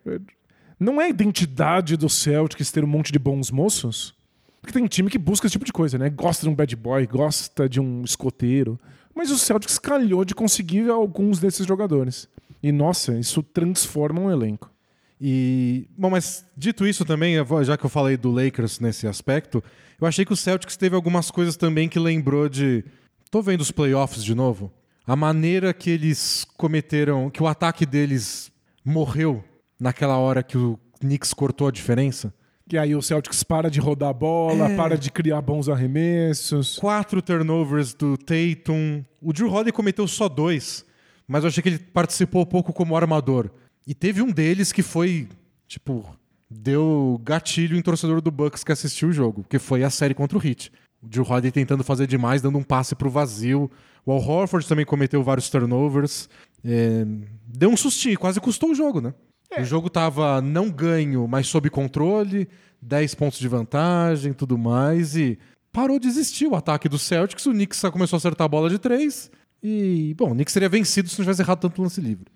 Não é a identidade do Celtics ter um monte de bons moços? Porque tem time que busca esse tipo de coisa, né? Gosta de um bad boy, gosta de um escoteiro. Mas o Celtics calhou de conseguir alguns desses jogadores. E, nossa, isso transforma um elenco. E, bom, mas dito isso também, já que eu falei do Lakers nesse aspecto, eu achei que o Celtics teve algumas coisas também que lembrou de. Tô vendo os playoffs de novo. A maneira que eles cometeram, que o ataque deles morreu naquela hora que o Knicks cortou a diferença. E aí o Celtics para de rodar a bola, é... para de criar bons arremessos. Quatro turnovers do Tatum. O Drew Holiday cometeu só dois, mas eu achei que ele participou pouco como armador. E teve um deles que foi, tipo, deu gatilho em torcedor do Bucks que assistiu o jogo, que foi a série contra o Heat. O Drew Holiday tentando fazer demais, dando um passe pro vazio. O Al Horford também cometeu vários turnovers. É... Deu um sustinho, quase custou o jogo, né? É. O jogo tava não ganho, mas sob controle, 10 pontos de vantagem tudo mais, e parou de existir o ataque do Celtics. O Knicks começou a acertar a bola de três. E, bom, o Knicks seria vencido se não tivesse errado tanto lance livre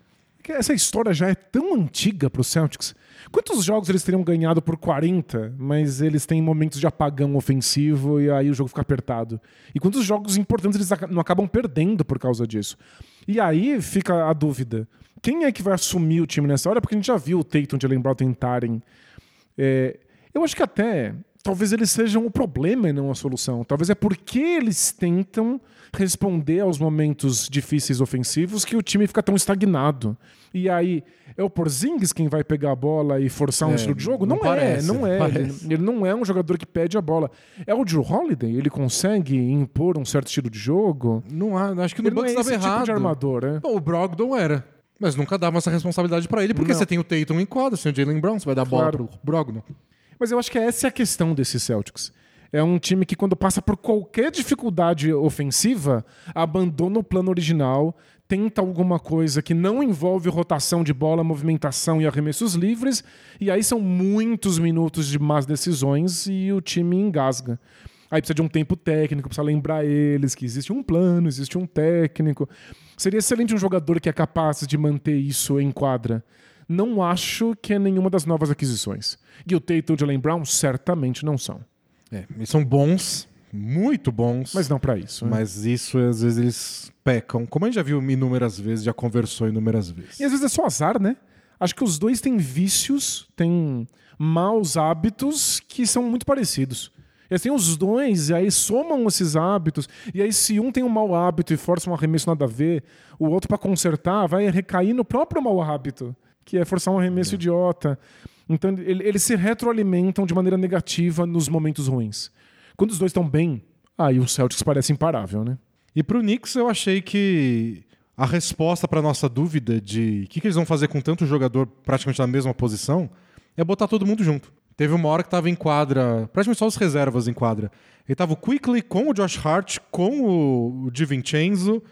essa história já é tão antiga para os Celtics. Quantos jogos eles teriam ganhado por 40, mas eles têm momentos de apagão ofensivo e aí o jogo fica apertado? E quantos jogos importantes eles não acabam perdendo por causa disso? E aí fica a dúvida: quem é que vai assumir o time nessa hora? Porque a gente já viu o Tatum de lembrar tentarem. É, eu acho que até talvez eles sejam o problema e não a solução. Talvez é porque eles tentam responder aos momentos difíceis ofensivos que o time fica tão estagnado. E aí, é o Porzingis quem vai pegar a bola e forçar um é, estilo de jogo? Não, não parece, é, não é. Ele, ele, não é um jogador que pede a bola. É o Drew Holiday? Ele consegue impor um certo estilo de jogo? Não há, acho que no Bucks estava é errado. Tipo de armador, é? O Brogdon era. Mas nunca dava essa responsabilidade para ele, porque não. você tem o Tatum em quadra, você tem o Jalen Brown, você vai dar claro. bola pro Brogdon. Mas eu acho que essa é a questão desse Celtics. É um time que, quando passa por qualquer dificuldade ofensiva, abandona o plano original, tenta alguma coisa que não envolve rotação de bola, movimentação e arremessos livres, e aí são muitos minutos de más decisões e o time engasga. Aí precisa de um tempo técnico, precisa lembrar eles que existe um plano, existe um técnico. Seria excelente um jogador que é capaz de manter isso em quadra não acho que é nenhuma das novas aquisições. E o Tatum e o Jalen Brown certamente não são. É, eles são bons, muito bons. Mas não para isso. Né? Mas isso, às vezes, eles pecam. Como a gente já viu inúmeras vezes, já conversou inúmeras vezes. E às vezes é só azar, né? Acho que os dois têm vícios, têm maus hábitos que são muito parecidos. Eles têm os dois, e aí somam esses hábitos. E aí, se um tem um mau hábito e força um arremesso nada a ver, o outro, para consertar, vai recair no próprio mau hábito que é forçar um arremesso é. idiota. Então, ele, eles se retroalimentam de maneira negativa nos momentos ruins. Quando os dois estão bem, aí o Celtics parece imparável, né? E pro Knicks eu achei que a resposta para nossa dúvida de o que, que, eles vão fazer com tanto jogador praticamente na mesma posição é botar todo mundo junto. Teve uma hora que tava em quadra, praticamente só os reservas em quadra. Ele tava o Quickly com o Josh Hart, com o, DiVincenzo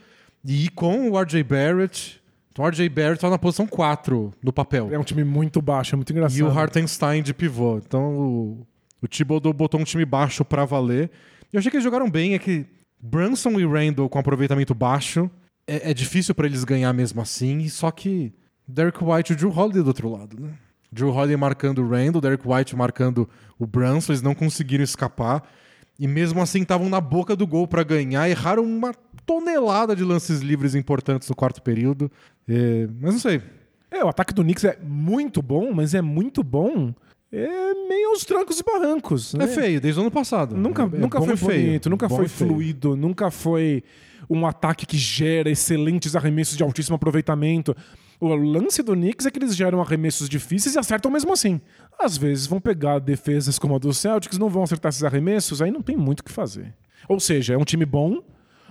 e com o RJ Barrett então, o RJ Barrett tá na posição 4 no papel. É um time muito baixo, é muito engraçado. E o Hartenstein de pivô. Então, o, o Thibodeau botou um time baixo para valer. E eu achei que eles jogaram bem. É que Brunson e Randall com aproveitamento baixo é, é difícil para eles ganhar mesmo assim. Só que Derek White e o Drew Holiday do outro lado, né? Drew Holiday marcando o Randall, Derek White marcando o Brunson. Eles não conseguiram escapar. E mesmo assim estavam na boca do gol para ganhar. Erraram uma tonelada de lances livres importantes no quarto período. É, mas não sei. É, o ataque do Knicks é muito bom, mas é muito bom. É meio aos trancos e barrancos. Né? É feio, desde o ano passado. Nunca, é, nunca foi bonito, nunca bom foi fluido, nunca foi um ataque que gera excelentes arremessos de altíssimo aproveitamento. O lance do Knicks é que eles geram arremessos difíceis e acertam mesmo assim. Às vezes vão pegar defesas como a do Celtics, não vão acertar esses arremessos, aí não tem muito o que fazer. Ou seja, é um time bom,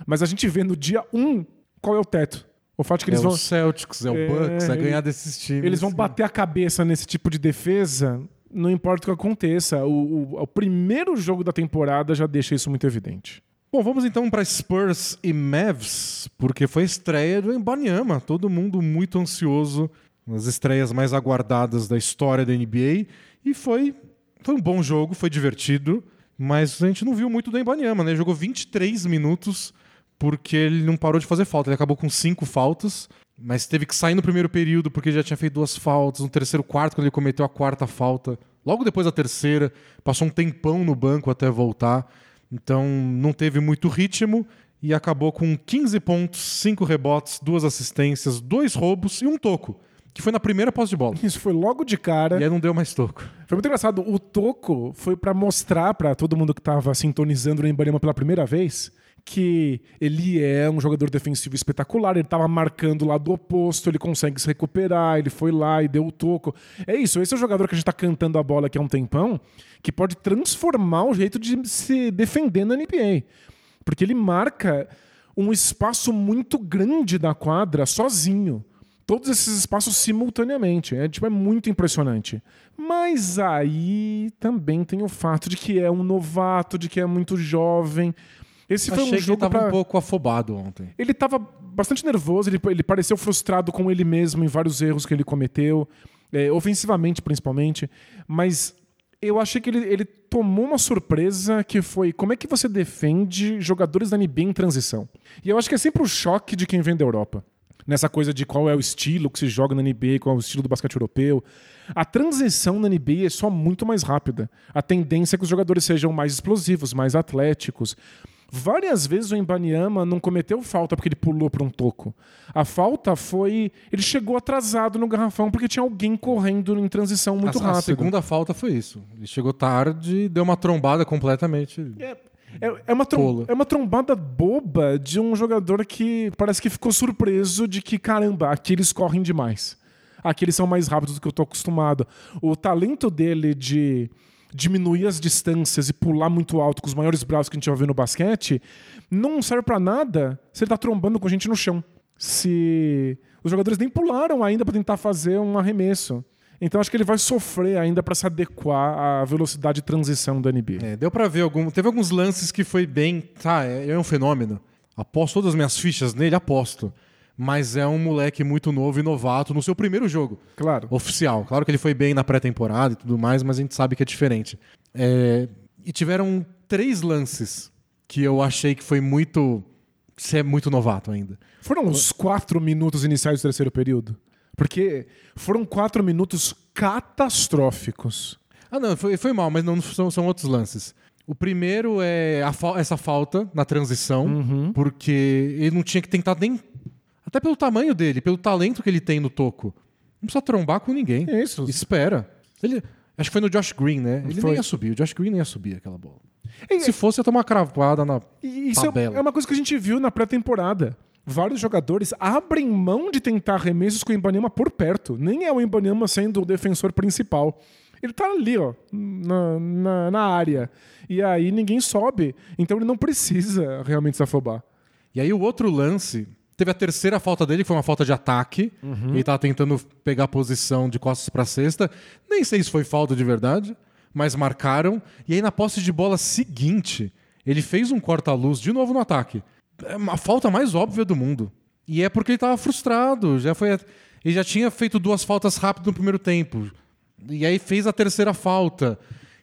mas a gente vê no dia 1 um, qual é o teto. O fato de que é eles vão. o Celtics, é o Bucks, é, é ganhar desses times. Eles vão bater a cabeça nesse tipo de defesa, não importa o que aconteça. O, o, o primeiro jogo da temporada já deixa isso muito evidente. Bom, vamos então para Spurs e Mavs, porque foi a estreia do Embanyama. Todo mundo muito ansioso, as estreias mais aguardadas da história da NBA. E foi Foi um bom jogo, foi divertido, mas a gente não viu muito do Embanyama, né? Ele jogou 23 minutos porque ele não parou de fazer falta. Ele acabou com cinco faltas, mas teve que sair no primeiro período porque ele já tinha feito duas faltas. No terceiro quarto, quando ele cometeu a quarta falta, logo depois da terceira, passou um tempão no banco até voltar. Então não teve muito ritmo e acabou com 15 pontos, 5 rebotes, duas assistências, dois roubos e um toco. Que foi na primeira posse de bola. Isso foi logo de cara. E aí não deu mais toco. Foi muito engraçado. O toco foi para mostrar para todo mundo que estava sintonizando o Embanema pela primeira vez que ele é um jogador defensivo espetacular, ele estava marcando lá do oposto, ele consegue se recuperar, ele foi lá e deu o toco. É isso, esse é o jogador que a gente está cantando a bola aqui há um tempão, que pode transformar o jeito de se defender na NBA. Porque ele marca um espaço muito grande da quadra sozinho todos esses espaços simultaneamente. É, tipo, é muito impressionante. Mas aí também tem o fato de que é um novato, de que é muito jovem. Esse Achei foi um jogo que ele tava pra... um pouco afobado ontem. Ele estava bastante nervoso, ele, ele pareceu frustrado com ele mesmo em vários erros que ele cometeu, é, ofensivamente principalmente. Mas eu achei que ele, ele tomou uma surpresa que foi como é que você defende jogadores da NBA em transição. E eu acho que é sempre o choque de quem vem da Europa nessa coisa de qual é o estilo que se joga na NBA, qual é o estilo do basquete europeu. A transição na NBA é só muito mais rápida. A tendência é que os jogadores sejam mais explosivos, mais atléticos. Várias vezes o Embanyama não cometeu falta porque ele pulou para um toco. A falta foi. Ele chegou atrasado no garrafão porque tinha alguém correndo em transição muito a, rápido. A segunda falta foi isso. Ele chegou tarde e deu uma trombada completamente. É, é, é, uma trom é uma trombada boba de um jogador que parece que ficou surpreso de que, caramba, aqui eles correm demais. Aqui eles são mais rápidos do que eu tô acostumado. O talento dele de diminuir as distâncias e pular muito alto com os maiores braços que a gente já viu no basquete não serve para nada se ele tá trombando com gente no chão. Se os jogadores nem pularam ainda para tentar fazer um arremesso. Então acho que ele vai sofrer ainda para se adequar à velocidade de transição da NBA. É, deu para ver algum, teve alguns lances que foi bem, tá, é, é um fenômeno. Aposto todas as minhas fichas nele, aposto. Mas é um moleque muito novo e novato no seu primeiro jogo. Claro. Oficial. Claro que ele foi bem na pré-temporada e tudo mais, mas a gente sabe que é diferente. É, e tiveram três lances que eu achei que foi muito. Você é muito novato ainda. Foram os quatro minutos iniciais do terceiro período? Porque foram quatro minutos catastróficos. Ah, não, foi, foi mal, mas não são, são outros lances. O primeiro é fa essa falta na transição, uhum. porque ele não tinha que tentar nem. Até pelo tamanho dele, pelo talento que ele tem no toco. Não precisa trombar com ninguém. É isso. Espera. Ele, acho que foi no Josh Green, né? Ele foi. nem ia subir. O Josh Green nem ia subir aquela bola. E, Se fosse, ia tomar uma cravada na. Isso é tabela. é uma coisa que a gente viu na pré-temporada vários jogadores abrem mão de tentar arremessos com o Ibanema por perto. Nem é o Ibanema sendo o defensor principal. Ele tá ali, ó, na, na, na, área. E aí ninguém sobe. Então ele não precisa realmente se afobar. E aí o outro lance. Teve a terceira falta dele, que foi uma falta de ataque. Uhum. Ele tava tentando pegar a posição de costas para cesta. Nem sei se foi falta de verdade, mas marcaram. E aí na posse de bola seguinte, ele fez um corta-luz de novo no ataque é a falta mais óbvia do mundo. E é porque ele estava frustrado. Já foi, ele já tinha feito duas faltas rápido no primeiro tempo. E aí fez a terceira falta.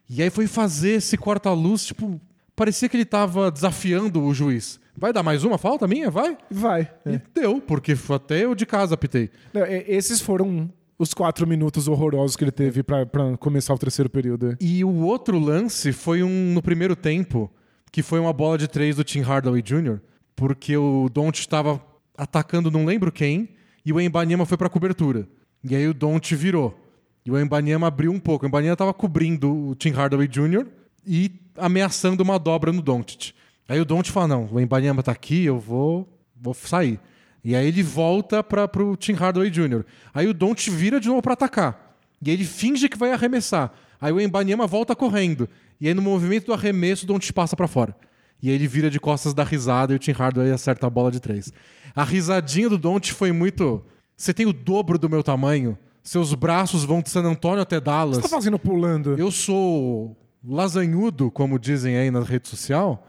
E aí foi fazer esse corta-luz, tipo, parecia que ele estava desafiando o juiz. Vai dar mais uma falta minha? Vai? Vai. E é. deu, porque até eu de casa pitei. É, esses foram os quatro minutos horrorosos que ele teve para começar o terceiro período. E o outro lance foi um no primeiro tempo, que foi uma bola de três do Tim Hardaway Jr., porque o Don't estava atacando não lembro quem e o Embanyama foi para cobertura. E aí o Don't virou. E o Embanyama abriu um pouco. O Embanyama estava cobrindo o Tim Hardaway Jr. e ameaçando uma dobra no Doncic. Aí o Don't fala: "Não, o Embanyama está aqui, eu vou vou sair". E aí ele volta para o Tim Hardaway Jr. Aí o Don't vira de novo para atacar. E aí ele finge que vai arremessar. Aí o Embanyama volta correndo. E aí no movimento do arremesso o Don't passa para fora. E aí ele vira de costas da risada e o Tim Hardaway acerta a bola de três. A risadinha do Don't foi muito. Você tem o dobro do meu tamanho, seus braços vão de San Antônio até Dallas. O que você tá fazendo pulando? Eu sou lasanhudo, como dizem aí na rede social.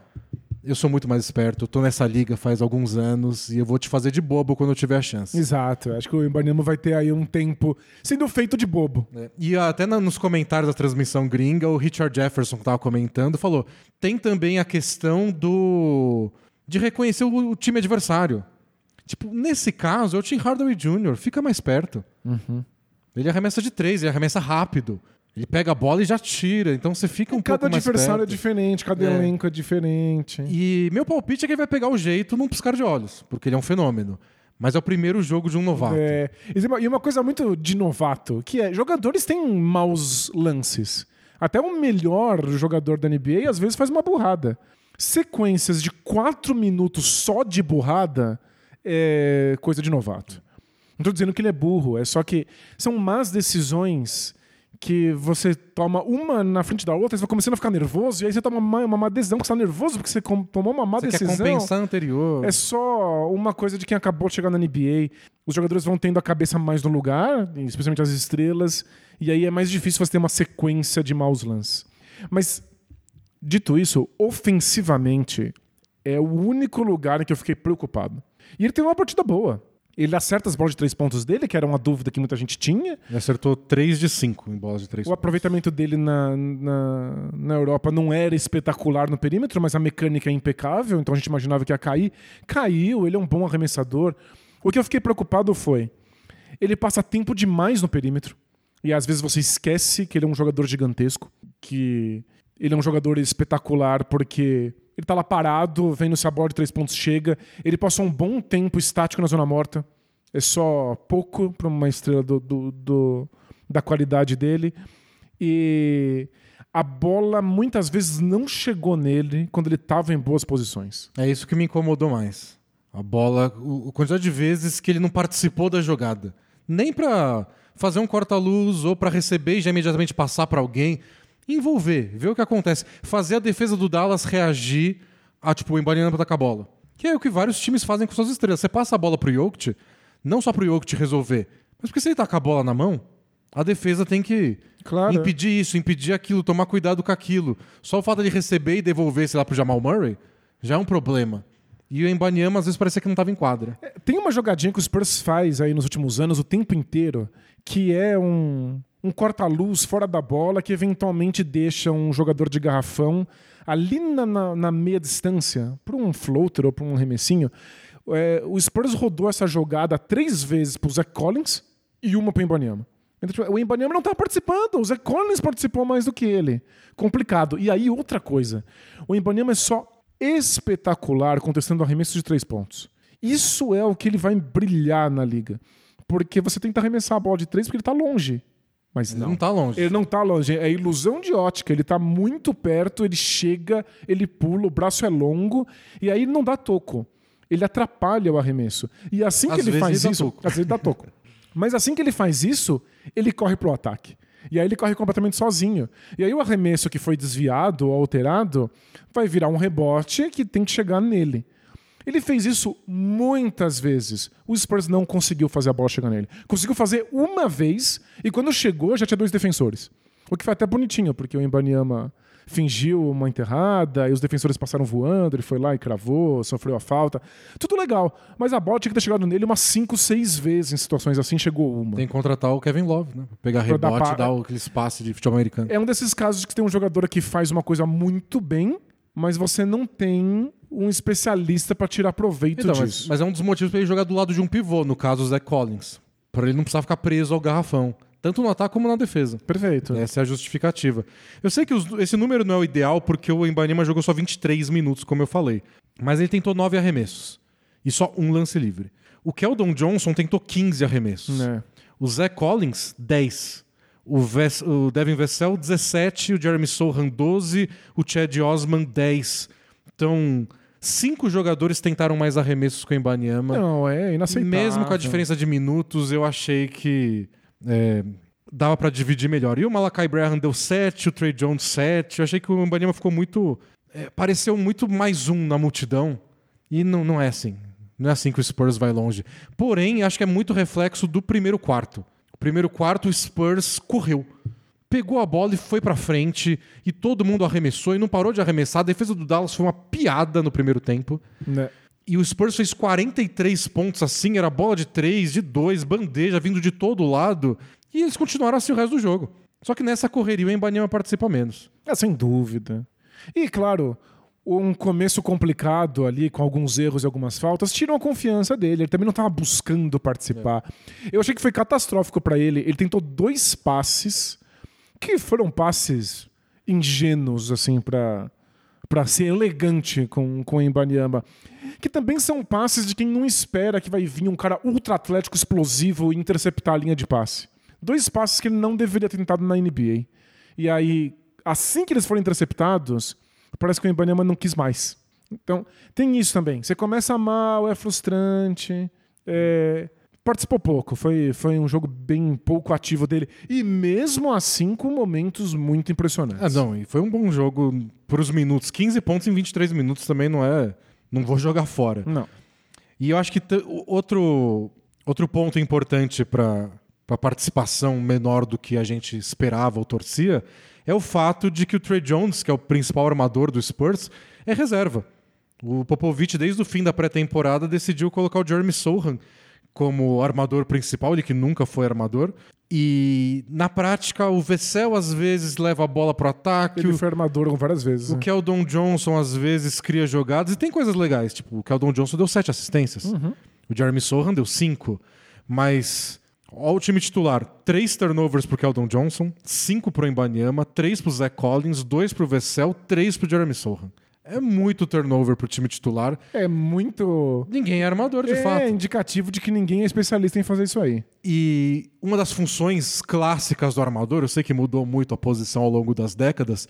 Eu sou muito mais esperto, eu tô nessa liga faz alguns anos e eu vou te fazer de bobo quando eu tiver a chance. Exato. Acho que o Ibanema vai ter aí um tempo sendo feito de bobo. É, E até na- nos comentários da transmissão gringa, o Richard Jefferson que tava comentando falou: tem também a questão do de reconhecer o, o time adversário. Tipo, nesse caso, é o Tim Hardaway Jr., fica mais perto. Ele arremessa de três, ele arremessa rápido. Ele pega a bola e já tira, então você fica um Cada pouco mais adversário é diferente, cada É. elenco é diferente. E meu palpite é que ele vai pegar o jeito num piscar de olhos, porque ele é um fenômeno. Mas é o primeiro jogo de um novato. É, e uma- e uma coisa muito de novato, que é, jogadores têm maus lances. Até o melhor jogador da NBA às vezes faz uma burrada. Sequências de quatro minutos só de burrada é coisa de novato. Não tô dizendo que ele é burro, é só que são más decisões que você toma uma na frente da outra, você vai começando a ficar nervoso, e aí você toma uma, uma má decisão que você tá nervoso porque você tomou uma má Você quer decisão. compensar a anterior. É só uma coisa de quem acabou de chegar na NBA. Os jogadores vão tendo a cabeça mais no lugar, especialmente as estrelas, e aí é mais difícil você ter uma sequência de maus lances. Mas, dito isso, ofensivamente, é o único lugar em que eu fiquei preocupado. E ele tem uma partida boa. Ele acerta as bolas de três pontos dele, que era uma dúvida que muita gente tinha. Ele acertou 3 de 5 em bolas de 3 O aproveitamento dele na, na, na Europa não era espetacular no perímetro, mas a mecânica é impecável, então a gente imaginava que ia cair. Caiu, ele é um bom arremessador. O que eu fiquei preocupado foi: ele passa tempo demais no perímetro, e às vezes você esquece que ele é um jogador gigantesco, que ele é um jogador espetacular porque ele tá lá parado, vendo se a bola de três pontos chega. Ele passou um bom tempo estático na zona morta. É só pouco para uma estrela do, do- do- da qualidade dele. E a bola muitas vezes não chegou nele quando ele estava em boas posições. É isso que me incomodou mais. A bola, o, a quantidade de vezes que ele não participou da jogada. Nem pra fazer um corta-luz ou pra receber e já imediatamente passar pra alguém. Envolver, ver o que acontece. Fazer a defesa do Dallas reagir a, tipo, o Embanyama pra tacar a bola. Que é o que vários times fazem com suas estrelas. Você passa a bola pro Jokic, não só pro Jokic resolver, mas porque se ele tacar a bola na mão, a defesa tem que Claro. impedir isso, impedir aquilo, tomar cuidado com aquilo. Só o fato de receber e devolver, sei lá, pro Jamal Murray, já é um problema. E o Embanyama às vezes parecia que não estava em quadra. Tem uma jogadinha que o Spurs faz aí nos últimos anos, o tempo inteiro, que é um, um corta-luz fora da bola que eventualmente deixa um jogador de garrafão ali na, na- na meia distância, para um floater ou para um remessinho. É, o Spurs rodou essa jogada três vezes pro Zach Collins e uma Embanyama. Então, tipo, O Embanyama não tá participando, o Zach Collins participou mais do que ele. Complicado. E aí, outra coisa. O Embanyama é só espetacular contestando arremesso de três pontos. Isso é o que ele vai brilhar na liga. Porque você tenta arremessar a bola de três porque ele tá longe. Mas Ele não. não tá longe. Ele não tá longe. É ilusão de ótica. Ele tá muito perto, ele chega, ele pula, o braço é longo, e aí não dá toco. Ele atrapalha o arremesso. E assim que Às ele vezes faz dá isso. Às vezes dá toco. Mas assim que ele faz isso, ele corre pro ataque. E aí ele corre completamente sozinho. E aí o arremesso que foi desviado ou alterado vai virar um rebote que tem que chegar nele. Ele fez isso muitas vezes. O Spurs não conseguiu fazer a bola chegar nele. Conseguiu fazer uma vez e quando chegou já tinha dois defensores. O que foi até bonitinho, porque o Embanyama fingiu uma enterrada e os defensores passaram voando, ele foi lá e cravou, sofreu a falta. Tudo legal, mas a bola tinha que ter chegado nele umas 5, 6 vezes em situações assim, chegou uma. Tem que contratar o Kevin Love, né? Pegar Pra dar rebote pa- e dar aquele espaço de futebol americano. É um desses casos que tem um jogador que faz uma coisa muito bem, mas você não tem um especialista para tirar proveito Então, mas, disso. mas é um dos motivos para ele jogar do lado de um pivô, no caso o Zach Collins. Para ele não precisar ficar preso ao garrafão. Tanto no ataque como na defesa. Perfeito. Essa é a justificativa. Eu sei que os- esse número não é o ideal porque o Embanema jogou só 23 minutos, como eu falei. Mas ele tentou 9 arremessos. E só um lance livre. O Keldon Johnson tentou 15 arremessos. É. O Zach Collins, 10. O, Ves- o Devin Vessel, 17. O Jeremy Sohan, 12. O Chad Osman, 10. Então, cinco jogadores tentaram mais arremessos com o Embanyama. Não, é inaceitável. Mesmo com a diferença de minutos, eu achei que é, dava pra dividir melhor. E o Malakai Braham deu 7, o Trey Jones 7. Eu achei que o Mbanyama ficou muito... é, pareceu muito mais um na multidão. E não, não é assim. Não é assim que o Spurs vai longe. Porém, acho que é muito reflexo do primeiro quarto. O primeiro quarto, o Spurs correu. Pegou a bola e foi pra frente, e todo mundo arremessou e não parou de arremessar. A defesa do Dallas foi uma piada no primeiro tempo. Né? E o Spurs fez 43 pontos assim, era bola de 3, de 2, bandeja vindo de todo lado. E eles continuaram assim o resto do jogo. Só que nessa correria o Embanyama participa menos. É, sem dúvida. E, claro, um começo complicado ali, com alguns erros e algumas faltas, tiram a confiança dele. Ele também não estava buscando participar. Eu achei que foi catastrófico para ele. Ele tentou dois passes que foram passes ingênuos, assim, para para ser elegante com, com o Embanyama. Que também são passes de quem não espera que vai vir um cara ultra atlético explosivo e interceptar a linha de passe. Dois passes que ele não deveria ter tentado na NBA. E aí, assim que eles foram interceptados, parece que o Ibanyama não quis mais. Então, tem isso também. Você começa mal, é frustrante, é... participou pouco. Foi, foi um jogo bem pouco ativo dele. E mesmo assim, com momentos muito impressionantes. Ah, não, e foi um bom jogo por os minutos. 15 pontos em 23 minutos também não é. Não vou jogar fora. Não. E eu acho que outro, outro ponto importante para a participação menor do que a gente esperava ou torcia é o fato de que o Trey Jones, que é o principal armador do Spurs, é reserva. O Popovich, desde o fim da pré-temporada, decidiu colocar o Jeremy Sohan como armador principal, ele que nunca foi armador. E na prática, o Vessel às vezes leva a bola pro ataque. Ele o, foi armador várias vezes. O né? Keldon Johnson às vezes cria jogadas e tem coisas legais. Tipo, o Keldon Johnson deu sete assistências. Uhum. O Jeremy Sohan deu cinco. Mas Olha o time titular: três turnovers pro Keldon Johnson, cinco pro Embanyama, três pro Zach Collins, dois pro Vessel, três pro Jeremy Sohan. É muito turnover pro time titular. É muito. Ninguém é armador, de é fato. É indicativo de que ninguém é especialista em fazer isso aí. E uma das funções clássicas do armador, eu sei que mudou muito a posição ao longo das décadas,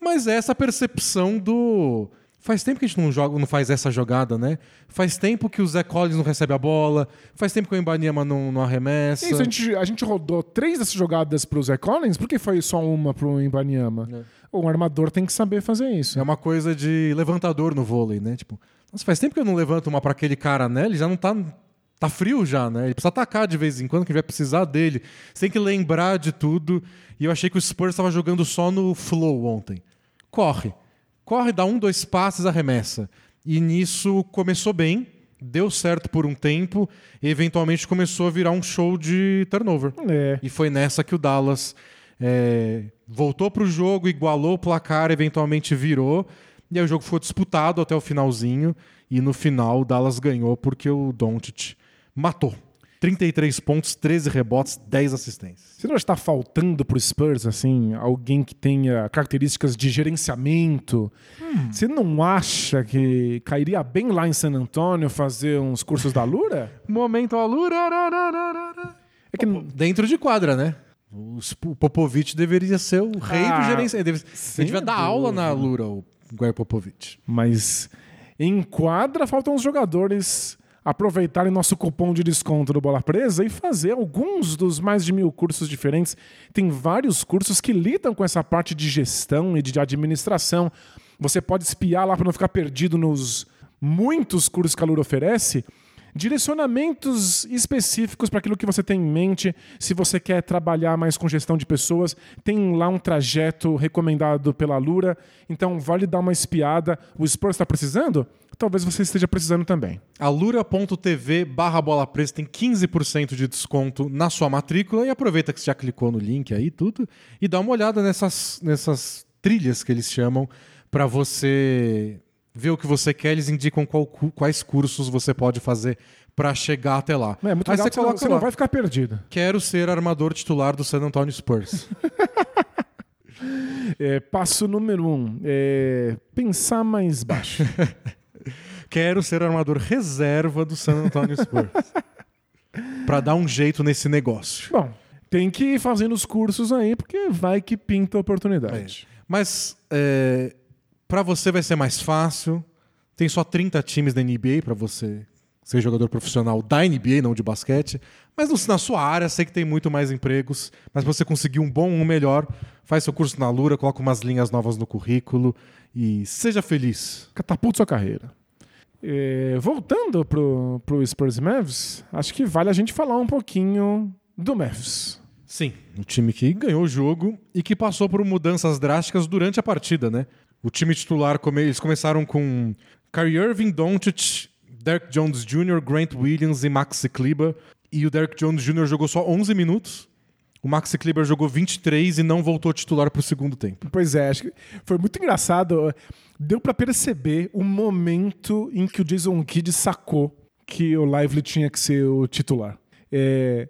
mas é essa percepção do Faz tempo que a gente não joga, não faz essa jogada, né? Faz tempo que o Zé Collins não recebe a bola, faz tempo que o Embanyama não, não arremessa. Isso, a gente, a gente rodou três dessas jogadas pro Zé Collins, por que foi só uma pro Embanyama? É. Um armador tem que saber fazer isso. É uma coisa de levantador no vôlei, né? Tipo, nossa, faz tempo que eu não levanto uma para aquele cara, né? Ele já não tá tá frio já, né? Ele precisa atacar de vez em quando, que vai precisar dele. Você tem que lembrar de tudo. E eu achei que o Spurs estava jogando só no flow ontem. Corre corre, dá um, dois passes, arremessa. E nisso começou bem, deu certo por um tempo, e eventualmente começou a virar um show de turnover. É. E foi nessa que o Dallas é, voltou para o jogo, igualou o placar, eventualmente virou. E aí o jogo foi disputado até o finalzinho. E no final o Dallas ganhou porque o Doncic matou. 33 pontos, 13 rebotes, 10 assistências. Você não está faltando para o Spurs assim alguém que tenha características de gerenciamento? Hum. Você não acha que cairia bem lá em San Antônio fazer uns cursos da Lura? *laughs* Momento Alura. É que dentro de quadra, né? O Popovich deveria ser o rei ah, do gerenciamento. Ele devia dar aula na Lura, o Guer Popovich. Mas em quadra faltam os jogadores aproveitarem nosso cupom de desconto do Bola Presa e fazer alguns dos mais de mil cursos diferentes. Tem vários cursos que lidam com essa parte de gestão e de administração. Você pode espiar lá para não ficar perdido nos muitos cursos que a Lura oferece direcionamentos específicos para aquilo que você tem em mente. Se você quer trabalhar mais com gestão de pessoas, tem lá um trajeto recomendado pela Lura. Então, vale dar uma espiada. O Spurs está precisando? Talvez você esteja precisando também. Alura.tv barra bola presa tem 15% de desconto na sua matrícula e aproveita que você já clicou no link aí, tudo, e dá uma olhada nessas, nessas trilhas que eles chamam para você vê o que você quer, eles indicam qual, quais cursos você pode fazer para chegar até lá. É, muito legal, você, coloca você não, vai ficar perdido. Quero ser armador titular do San Antonio Spurs. *laughs* é, passo número um: é, pensar mais baixo. *laughs* Quero ser armador reserva do San Antonio Spurs. *laughs* para dar um jeito nesse negócio. Bom, tem que ir fazendo os cursos aí, porque vai que pinta a oportunidade. É. Mas é, para você vai ser mais fácil. Tem só 30 times da NBA para você ser jogador profissional da NBA, não de basquete. Mas na sua área, sei que tem muito mais empregos. Mas para você conseguir um bom, um melhor, faz seu curso na Lura, coloca umas linhas novas no currículo e seja feliz. Catapulta sua carreira. É, voltando pro, pro Spurs Mavs, acho que vale a gente falar um pouquinho do Mavs. Sim, um time que ganhou o jogo e que passou por mudanças drásticas durante a partida, né? O time titular, come- eles começaram com Kyrie Irving, Doncic, Derek Jones Jr., Grant Williams e Maxi Kleber. E o Derek Jones Jr. jogou só 11 minutos. O Maxi Kleber jogou 23 e não voltou titular pro segundo tempo. Pois é, acho que foi muito engraçado. Deu pra perceber o momento em que o Jason Kidd sacou que o Lively tinha que ser o titular. É,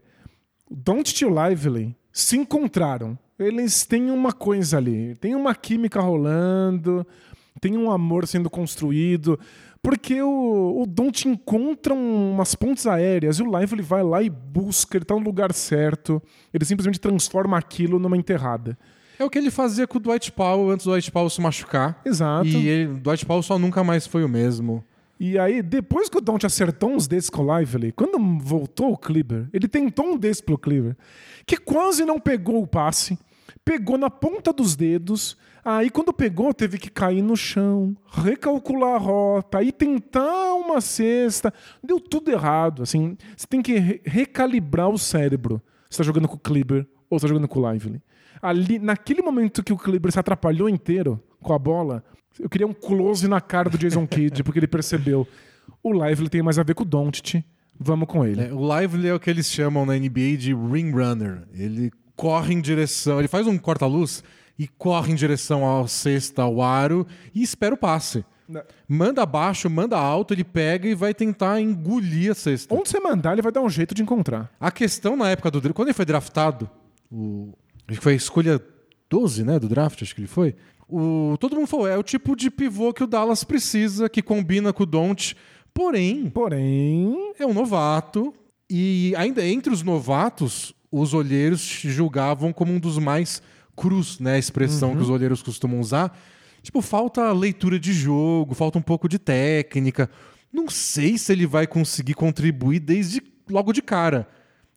o Doncic e o Lively se encontraram. Eles têm uma coisa ali, tem uma química rolando, tem um amor sendo construído. Porque o, o Don't encontra um- umas pontes aéreas e o Lively vai lá e busca, ele tá no lugar certo. Ele simplesmente transforma aquilo numa enterrada. É o que ele fazia com o Dwight Powell antes do Dwight Powell se machucar. Exato. E ele, o Dwight Powell só nunca mais foi o mesmo. E aí, depois que o Don't acertou uns desses com o Lively, quando voltou o Kleber, ele tentou um desses pro Kleber, que quase não pegou o passe, pegou na ponta dos dedos, aí quando pegou teve que cair no chão, recalcular a rota, aí tentar uma cesta, deu tudo errado, assim, você tem que re- recalibrar o cérebro. Você tá jogando com o Kleber ou você tá jogando com o Lively. Ali, naquele momento que o Kleber se atrapalhou inteiro com a bola, eu queria um close na cara do Jason Kidd, porque ele percebeu. O Lively tem mais a ver com o Doncic. Vamos com ele. É, o Lively é o que eles chamam na NBA de ring runner. Ele corre em direção, ele faz um corta-luz e corre em direção ao cesta, ao aro e espera o passe. Né. Manda abaixo, manda alto, ele pega e vai tentar engolir a cesta. Onde você mandar, ele vai dar um jeito de encontrar. A questão na época do draft, quando ele foi draftado, o, acho que foi a escolha 12, né, do draft, acho que ele foi. O, todo mundo falou, é o tipo de pivô que o Dallas precisa, que combina com o Don't. Porém, Porém, é um novato e ainda entre os novatos, os olheiros julgavam como um dos mais crus, né, a expressão que os olheiros costumam usar. Tipo, falta leitura de jogo, falta um pouco de técnica. Não sei se ele vai conseguir contribuir desde logo de cara.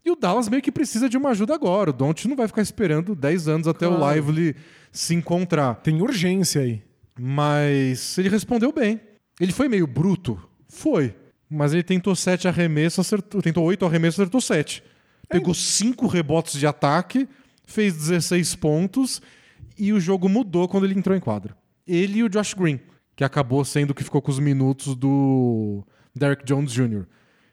E o Dallas meio que precisa de uma ajuda agora. O Don't não vai ficar esperando 10 anos até o Claro. Lively se encontrar. tem urgência aí. Mas ele respondeu bem. Ele foi meio bruto? Foi. Mas ele tentou sete arremessos, acertou, tentou oito arremessos, acertou sete. Pegou cinco rebotes de ataque, fez 16 pontos e o jogo mudou quando ele entrou em quadra. Ele e o Josh Green, que acabou sendo o que ficou com os minutos do Derek Jones Jr.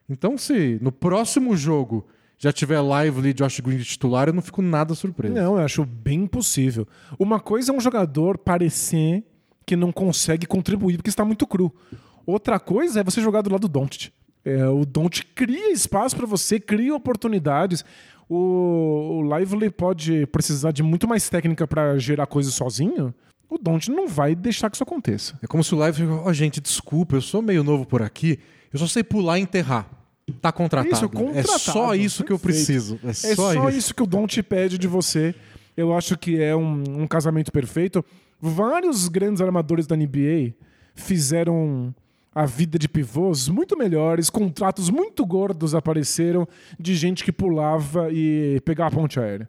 Então, se no próximo jogo já tiver Lively e Josh Green de titular, eu não fico nada surpreso. Não, eu acho bem possível. Uma coisa é um jogador parecer que não consegue contribuir porque está muito cru. Outra coisa é você jogar do lado do Doncic. É, o Doncic cria espaço para você, cria oportunidades. O, o Lively pode precisar de muito mais técnica para gerar coisas sozinho. O Doncic não vai deixar que isso aconteça. É como se o Lively, ó, gente, desculpa, eu sou meio novo por aqui, eu só sei pular e enterrar. Tá contratado. Isso, é contratado. só isso que eu preciso. É É só, só, isso. isso. que o Dom te pede de você. Eu acho que é um, um casamento perfeito. Vários grandes armadores da NBA fizeram a vida de pivôs muito melhores, contratos muito gordos apareceram de gente que pulava e pegava a ponte aérea.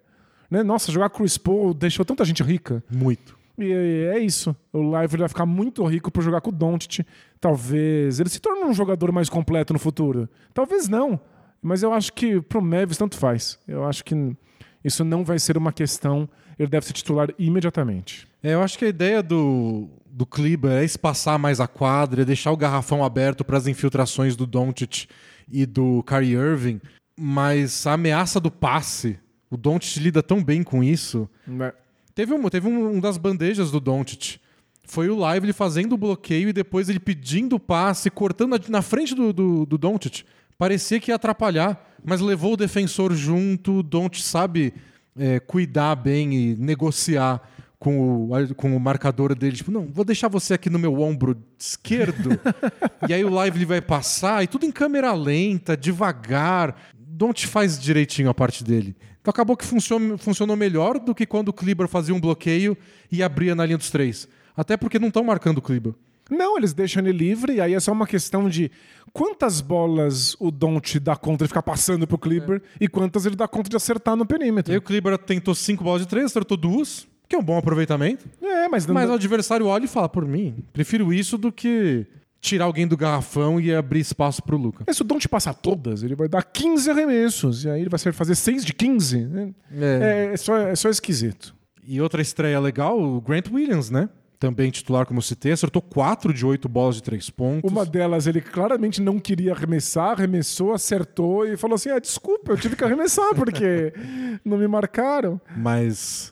Né? Nossa, jogar Chris Paul deixou tanta gente rica. Muito. E é isso. O Lively vai ficar muito rico por jogar com o Doncic. Talvez ele se torne um jogador mais completo no futuro. Talvez não. Mas eu acho que pro Mavis tanto faz. Eu acho que isso não vai ser uma questão. Ele deve ser titular imediatamente. É, eu acho que a ideia do, do Kleber é espaçar mais a quadra, é deixar o garrafão aberto para as infiltrações do Doncic e do Kyrie Irving, mas a ameaça do passe, o Doncic lida tão bem com isso. Teve, um, teve um, um das bandejas do Doncic. Foi o Lively fazendo o bloqueio e depois ele pedindo o passe, cortando na, na frente do, do, do Doncic. Parecia que ia atrapalhar, mas levou o defensor junto. O Doncic sabe é, cuidar bem e negociar com o, com o marcador dele. Tipo, não, vou deixar você aqui no meu ombro esquerdo. *laughs* e aí o Lively vai passar e tudo em câmera lenta, devagar. Doncic faz direitinho a parte dele. Então acabou que funcionou, funcionou melhor do que quando o Kleber fazia um bloqueio e abria na linha dos três. Até porque não estão marcando o Kleber. Não, eles deixam ele livre, e aí é só uma questão de quantas bolas o Don't dá conta de ficar passando pro Kleber e quantas ele dá conta de acertar no E perímetro. aí o Kleber tentou cinco bolas de três, acertou duas, que é um bom aproveitamento. É, mas não Mas o adversário olha e fala, por mim, prefiro isso do que tirar alguém do garrafão e abrir espaço pro Luca. Mas se o Don't passar todas, ele vai dar 15 arremessos. E aí ele vai fazer 6 de 15. né? É. É, é só, é só esquisito. E outra estreia legal, o Grant Williams, né? Também titular, como citei, acertou 4 de 8 bolas de 3 pontos. Uma delas ele claramente não queria arremessar, arremessou, acertou e falou assim: ah, desculpa, eu tive que arremessar porque *laughs* não me marcaram. Mas.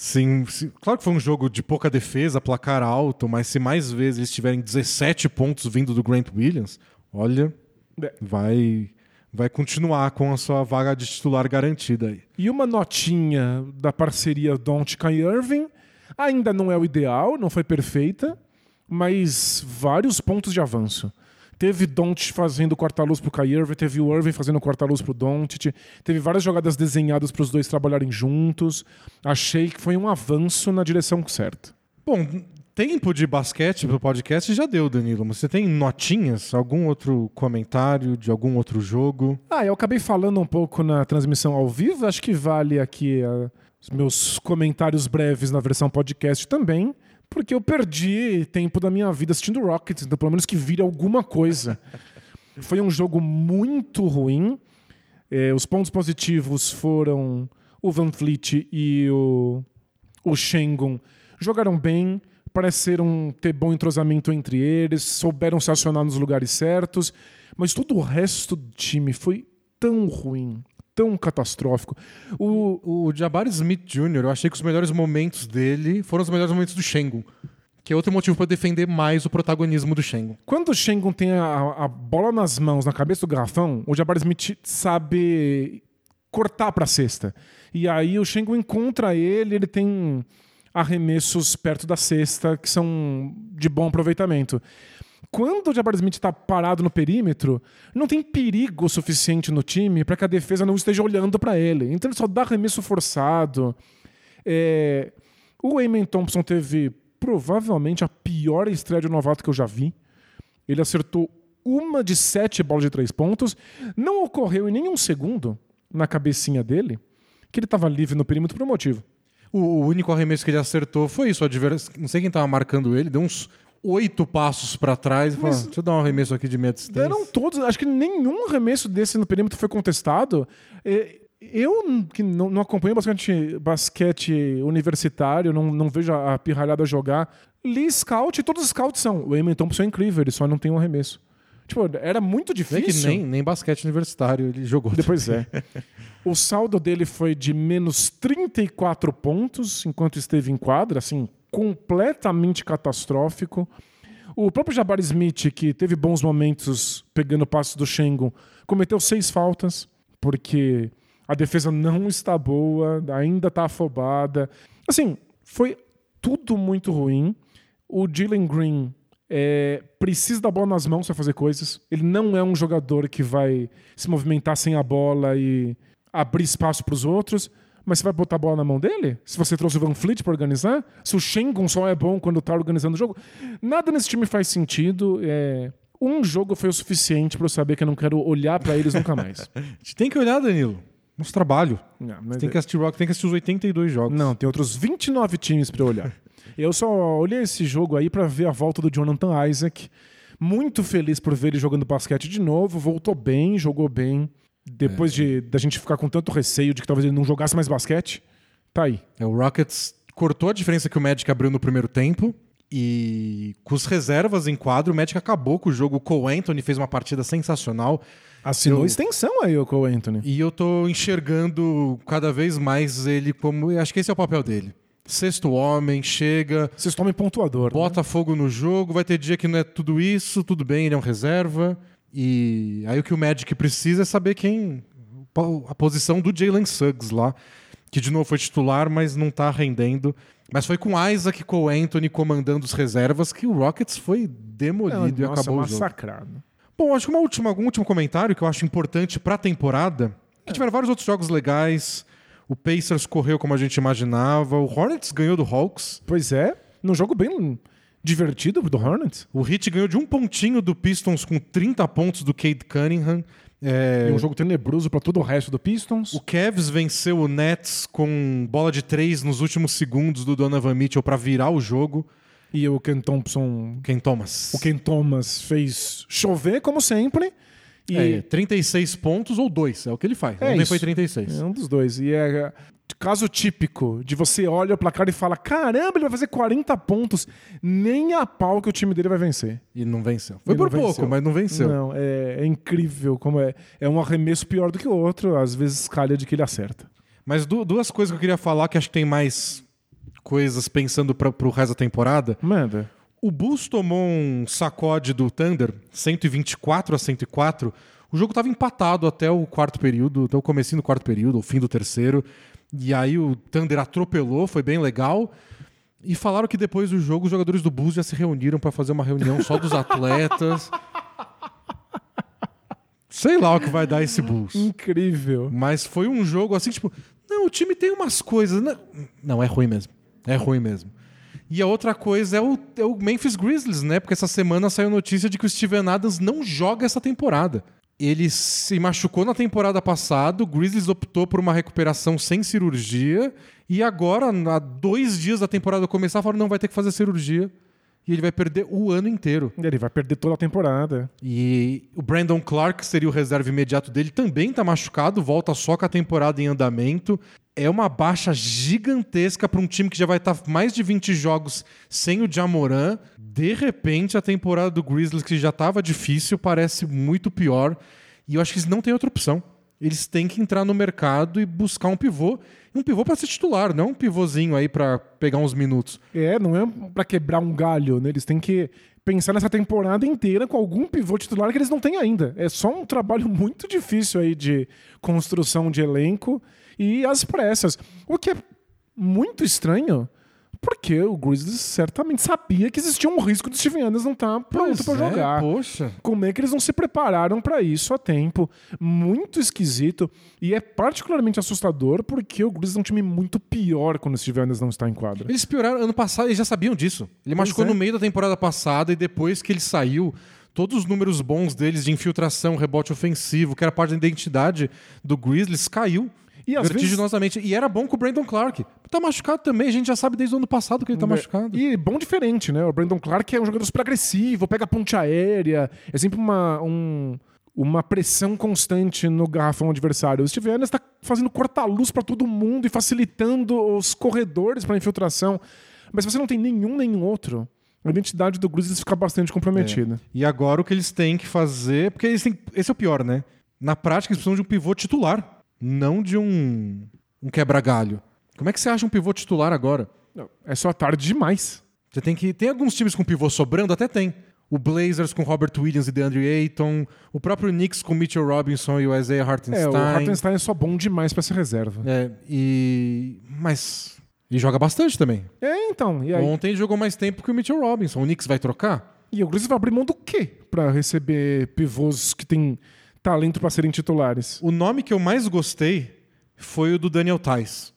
Sim, sim, claro que foi um jogo de pouca defesa, placar alto, mas se mais vezes eles tiverem 17 pontos vindo do Grant Williams, olha, É. vai vai continuar com a sua vaga de titular garantida aí. E uma notinha da parceria Doncic e Irving. Ainda não é o ideal, não foi perfeita, mas vários pontos de avanço. Teve Doncic fazendo corta-luz pro Kai Irving, teve o Irving fazendo corta-luz pro Doncic, teve várias jogadas desenhadas para os dois trabalharem juntos. Achei que foi um avanço na direção certa. Bom, tempo de basquete pro podcast já deu, Danilo. Mas Você tem notinhas? Algum outro comentário de algum outro jogo? Ah, eu acabei falando um pouco na transmissão ao vivo, acho que vale aqui ah, os meus comentários breves na versão podcast também, porque eu perdi tempo da minha vida assistindo Rockets, então pelo menos que vire alguma coisa. Foi um jogo muito ruim. Eh, os pontos positivos foram o Van Fleet e o, o Shengun jogaram bem, pareceram ter bom entrosamento entre eles, souberam se acionar nos lugares certos, mas todo o resto do time foi tão ruim, tão catastrófico. O, O Jabari Smith Jr., eu achei que os melhores momentos dele foram os melhores momentos do Shengun. Que é outro motivo para defender mais o protagonismo do Shengun. Quando o Shengun tem a, a bola nas mãos, na cabeça do garrafão, o Jabari Smith sabe cortar para a cesta. E aí o Shengun encontra ele, ele tem arremessos perto da cesta que são de bom aproveitamento. Quando o Jabari Smith está parado no perímetro, não tem perigo suficiente no time para que a defesa não esteja olhando para ele. Então ele só dá arremesso forçado. É, O Eamon Thompson teve provavelmente a pior estreia de novato que eu já vi. Ele acertou uma de sete bolas de três pontos. Não ocorreu em nenhum segundo na cabecinha dele que ele estava livre no perímetro por um motivo. O, único arremesso que ele acertou foi isso. Não sei quem tava marcando ele, deu uns oito passos para trás e Mas- "Ah, deixa eu dar um arremesso aqui de meia distância. Deram todos, acho que nenhum arremesso desse no perímetro foi contestado. É, Eu, que não, não acompanho basquete, basquete universitário, não, não vejo a, a pirralhada jogar, li scout e todos os scouts são. O Thompson é incrível, ele só não tem um arremesso. Tipo, era muito que difícil. nem, nem basquete universitário ele jogou. *laughs* Depois é. O saldo dele foi de menos 34 pontos enquanto esteve em quadra, assim, completamente catastrófico. O próprio Jabari Smith, que teve bons momentos pegando passos do Shengun, cometeu seis faltas, porque a defesa não está boa, ainda está afobada. Assim, foi tudo muito ruim. O Jalen Green é, precisa da bola nas mãos para fazer coisas. Ele não é um jogador que vai se movimentar sem a bola e abrir espaço para os outros. Mas você vai botar a bola na mão dele? Se você trouxe o Van Fleet para organizar? Se o Shengun só é bom quando tá organizando o jogo? Nada nesse time faz sentido. É, Um jogo foi o suficiente para eu saber que eu não quero olhar para eles nunca mais. *laughs* A gente tem que olhar, Danilo. Nosso trabalho. Não, mas Tem que assistir Rock, tem que assistir os 82 jogos. Não, tem outros 29 times para olhar. Eu só olhei esse jogo aí para ver a volta do Jonathan Isaac. Muito feliz por ver ele jogando basquete de novo. Voltou bem, jogou bem. Depois de da gente ficar com tanto receio de que talvez ele não jogasse mais basquete, tá aí. É, o Rockets cortou a diferença que o Magic abriu no primeiro tempo. E com as reservas em quadro, o Magic acabou com o jogo. O Cole Anthony fez uma partida sensacional. Assinou Eu- extensão aí o Cole Anthony. E eu tô enxergando cada vez mais ele como. Acho que esse é o papel dele. Sexto homem, chega, Vocês tomem pontuador. né? bota fogo no jogo. Vai ter dia que não é tudo isso, tudo bem, ele é um reserva. E aí o que o Magic precisa é saber quem. A posição do Jalen Suggs lá, que de novo foi titular, mas não tá rendendo. Mas foi com Isaac e com Anthony comandando os reservas que o Rockets foi demolido e Nossa, acabou o jogo. massacrado. Bom, acho que uma última, algum último comentário que eu acho importante pra temporada. Que tiveram vários outros jogos legais. O Pacers correu como a gente imaginava. O Hornets ganhou do Hawks. Pois é, num jogo bem divertido do Hornets. O Heat ganhou de um pontinho do Pistons com 30 pontos do Cade Cunningham. É, E um jogo tenebroso para todo o resto do Pistons. O Cavs venceu o Nets com bola de três nos últimos segundos do Donovan Mitchell pra virar o jogo. E o Ken Thompson. Ken Thomas. O Ken Thomas fez chover, como sempre. E É, 36 pontos ou 2, é o que ele faz. É Ontem isso. foi 36. É um dos dois. E é caso típico de você olha o placar e fala: caramba, ele vai fazer 40 pontos. Nem a pau que o time dele vai vencer. E não venceu. Foi E por pouco, venceu. mas não venceu. Não, é, é incrível como é. É um arremesso pior do que o outro. Às vezes calha de que ele acerta. Mas du- duas coisas que eu queria falar que acho que tem mais coisas pensando pra, pro resto da temporada. Manda. O Bulls tomou um sacode do Thunder, 124 a 104. O jogo estava empatado até o quarto período, até o comecinho do quarto período, o fim do terceiro. E aí o Thunder atropelou, foi bem legal. E falaram que depois do jogo os jogadores do Bulls já se reuniram para fazer uma reunião só dos atletas. *laughs* Sei lá o que vai dar esse Bulls. Incrível. Mas foi um jogo assim, tipo, não, o time tem umas coisas. Não, não é ruim mesmo. É ruim mesmo. E a outra coisa é o, é o Memphis Grizzlies, né? Porque essa semana saiu notícia de que o Steven Adams não joga essa temporada. Ele se machucou na temporada passada, o Grizzlies optou por uma recuperação sem cirurgia, e agora, há dois dias da temporada começar, falaram não vai ter que fazer cirurgia. E ele vai perder o ano inteiro. Ele vai perder toda a temporada. E o Brandon Clark, que seria o reserva imediato dele, também tá machucado, volta só com a temporada em andamento. É uma baixa gigantesca para um time que já vai estar mais de 20 jogos sem o Jamoran. De repente, a temporada do Grizzlies, que já estava difícil, parece muito pior. E eu acho que eles não têm outra opção. Eles têm que entrar no mercado e buscar um pivô. Um pivô para ser titular, não um pivôzinho aí para pegar uns minutos. É, não é pra quebrar um galho, né? Eles têm que pensar nessa temporada inteira com algum pivô titular que eles não têm ainda. É só um trabalho *laughs* muito difícil aí de construção de elenco e às pressas. O que é muito estranho, porque o Grizzlies certamente sabia que existia um risco do Steven Adams não estar pronto pra Pois é, jogar. Poxa. Como é que eles não se prepararam pra isso a tempo? Muito esquisito. E é particularmente assustador porque o Grizzlies é um time muito pior quando o Steven Adams não está em quadra. Eles pioraram ano passado, eles já sabiam disso. Ele machucou é. no meio da temporada passada e depois que ele saiu, todos os números bons deles de infiltração, rebote ofensivo, que era parte da identidade do Grizzlies, caiu. E às vezes- vertiginosamente. E era bom com o Brandon Clark. Tá machucado também, a gente já sabe desde o ano passado que ele tá machucado. E bom diferente, né? O Brandon Clark é um jogador super agressivo, pega ponte aérea, é sempre uma, um- uma pressão constante no garrafão adversário. O Steve Adams tá fazendo corta-luz pra todo mundo e facilitando os corredores pra infiltração. Mas se você não tem nenhum nem outro, a identidade do Grizzlies fica bastante comprometida. E agora o que eles têm que fazer. Porque eles têm, esse é o pior, né? Na prática, eles precisam de um pivô titular, não de um, um quebra-galho. Como é que você acha um pivô titular agora? Não, é só tarde demais. Você tem que. Tem alguns times com pivô sobrando, até tem. O Blazers com Robert Williams e DeAndre Ayton. O próprio Knicks com Mitchell Robinson e o Isaiah Hartenstein. É, o Hartenstein é só bom demais pra ser reserva. É, e. Mas. E joga bastante também. É, então. Ontem jogou mais tempo que o Mitchell Robinson. O Knicks vai trocar? e o Grizzlies vai abrir mão do quê pra receber pivôs que têm talento pra serem titulares? O nome que eu mais gostei foi o do Daniel Tice,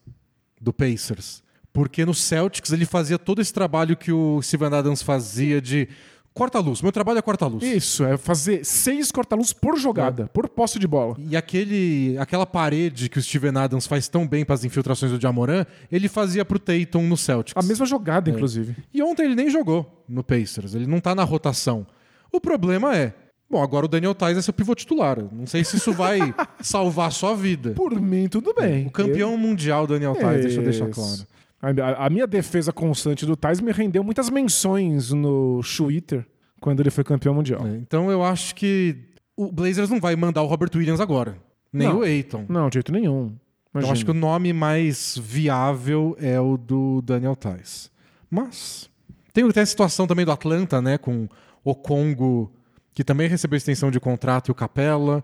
do Pacers. Porque no Celtics ele fazia todo esse trabalho que o Steven Adams fazia de corta-luz. Meu trabalho é corta-luz. Isso, é fazer seis corta-luz por jogada, por posse de bola. E aquele, aquela parede que o Steven Adams faz tão bem para as infiltrações do Jamoran, ele fazia pro Tatum no Celtics. A mesma jogada, inclusive. E ontem ele nem jogou no Pacers, ele não tá na rotação. O problema é, bom, agora o Daniel Tais é seu pivô titular. Não sei se isso vai *laughs* salvar a sua vida. Por mim, tudo bem. O campeão mundial Daniel Tais, deixa eu deixar claro. A, a minha defesa constante do Tais me rendeu muitas menções no Twitter quando ele foi campeão mundial. É, Então eu acho que o Blazers não vai mandar o Robert Williams agora, nem Não. o Aiton. Não, de jeito nenhum. Imagina. acho que o nome mais viável é o do Daniel Tais. Mas tem até a situação também do Atlanta, né, com o Congo, que também recebeu extensão de contrato, e o Capela.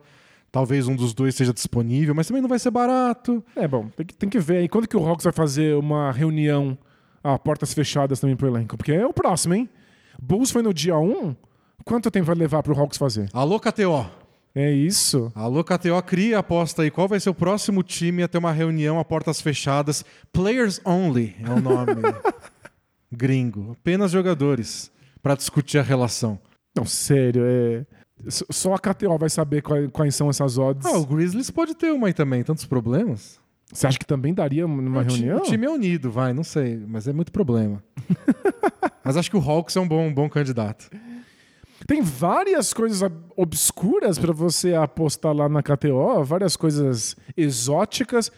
Talvez um dos dois seja disponível, mas também não vai ser barato. É, bom, tem que, tem que ver aí quando que o Hawks vai fazer uma reunião a portas fechadas também pro elenco. Porque é o próximo, hein? Bulls foi no dia 1. Quanto tempo vai levar pro Hawks fazer? Alô, KTO. É isso. Alô, KTO, cria a aposta aí. Qual vai ser o próximo time a ter uma reunião a portas fechadas? Players Only é o nome. *laughs* Gringo. Apenas jogadores para discutir a relação. Não, sério, é. Só a KTO vai saber quais, são essas odds. Ah, o Grizzlies pode ter uma aí também, tantos problemas. Você acha que também daria numa o, ti- reunião? o time é unido, vai, não sei, mas é muito problema. *laughs* Mas acho que o Hawks é um bom, um bom candidato. Tem várias coisas ob- obscuras para você apostar lá na KTO, várias coisas exóticas.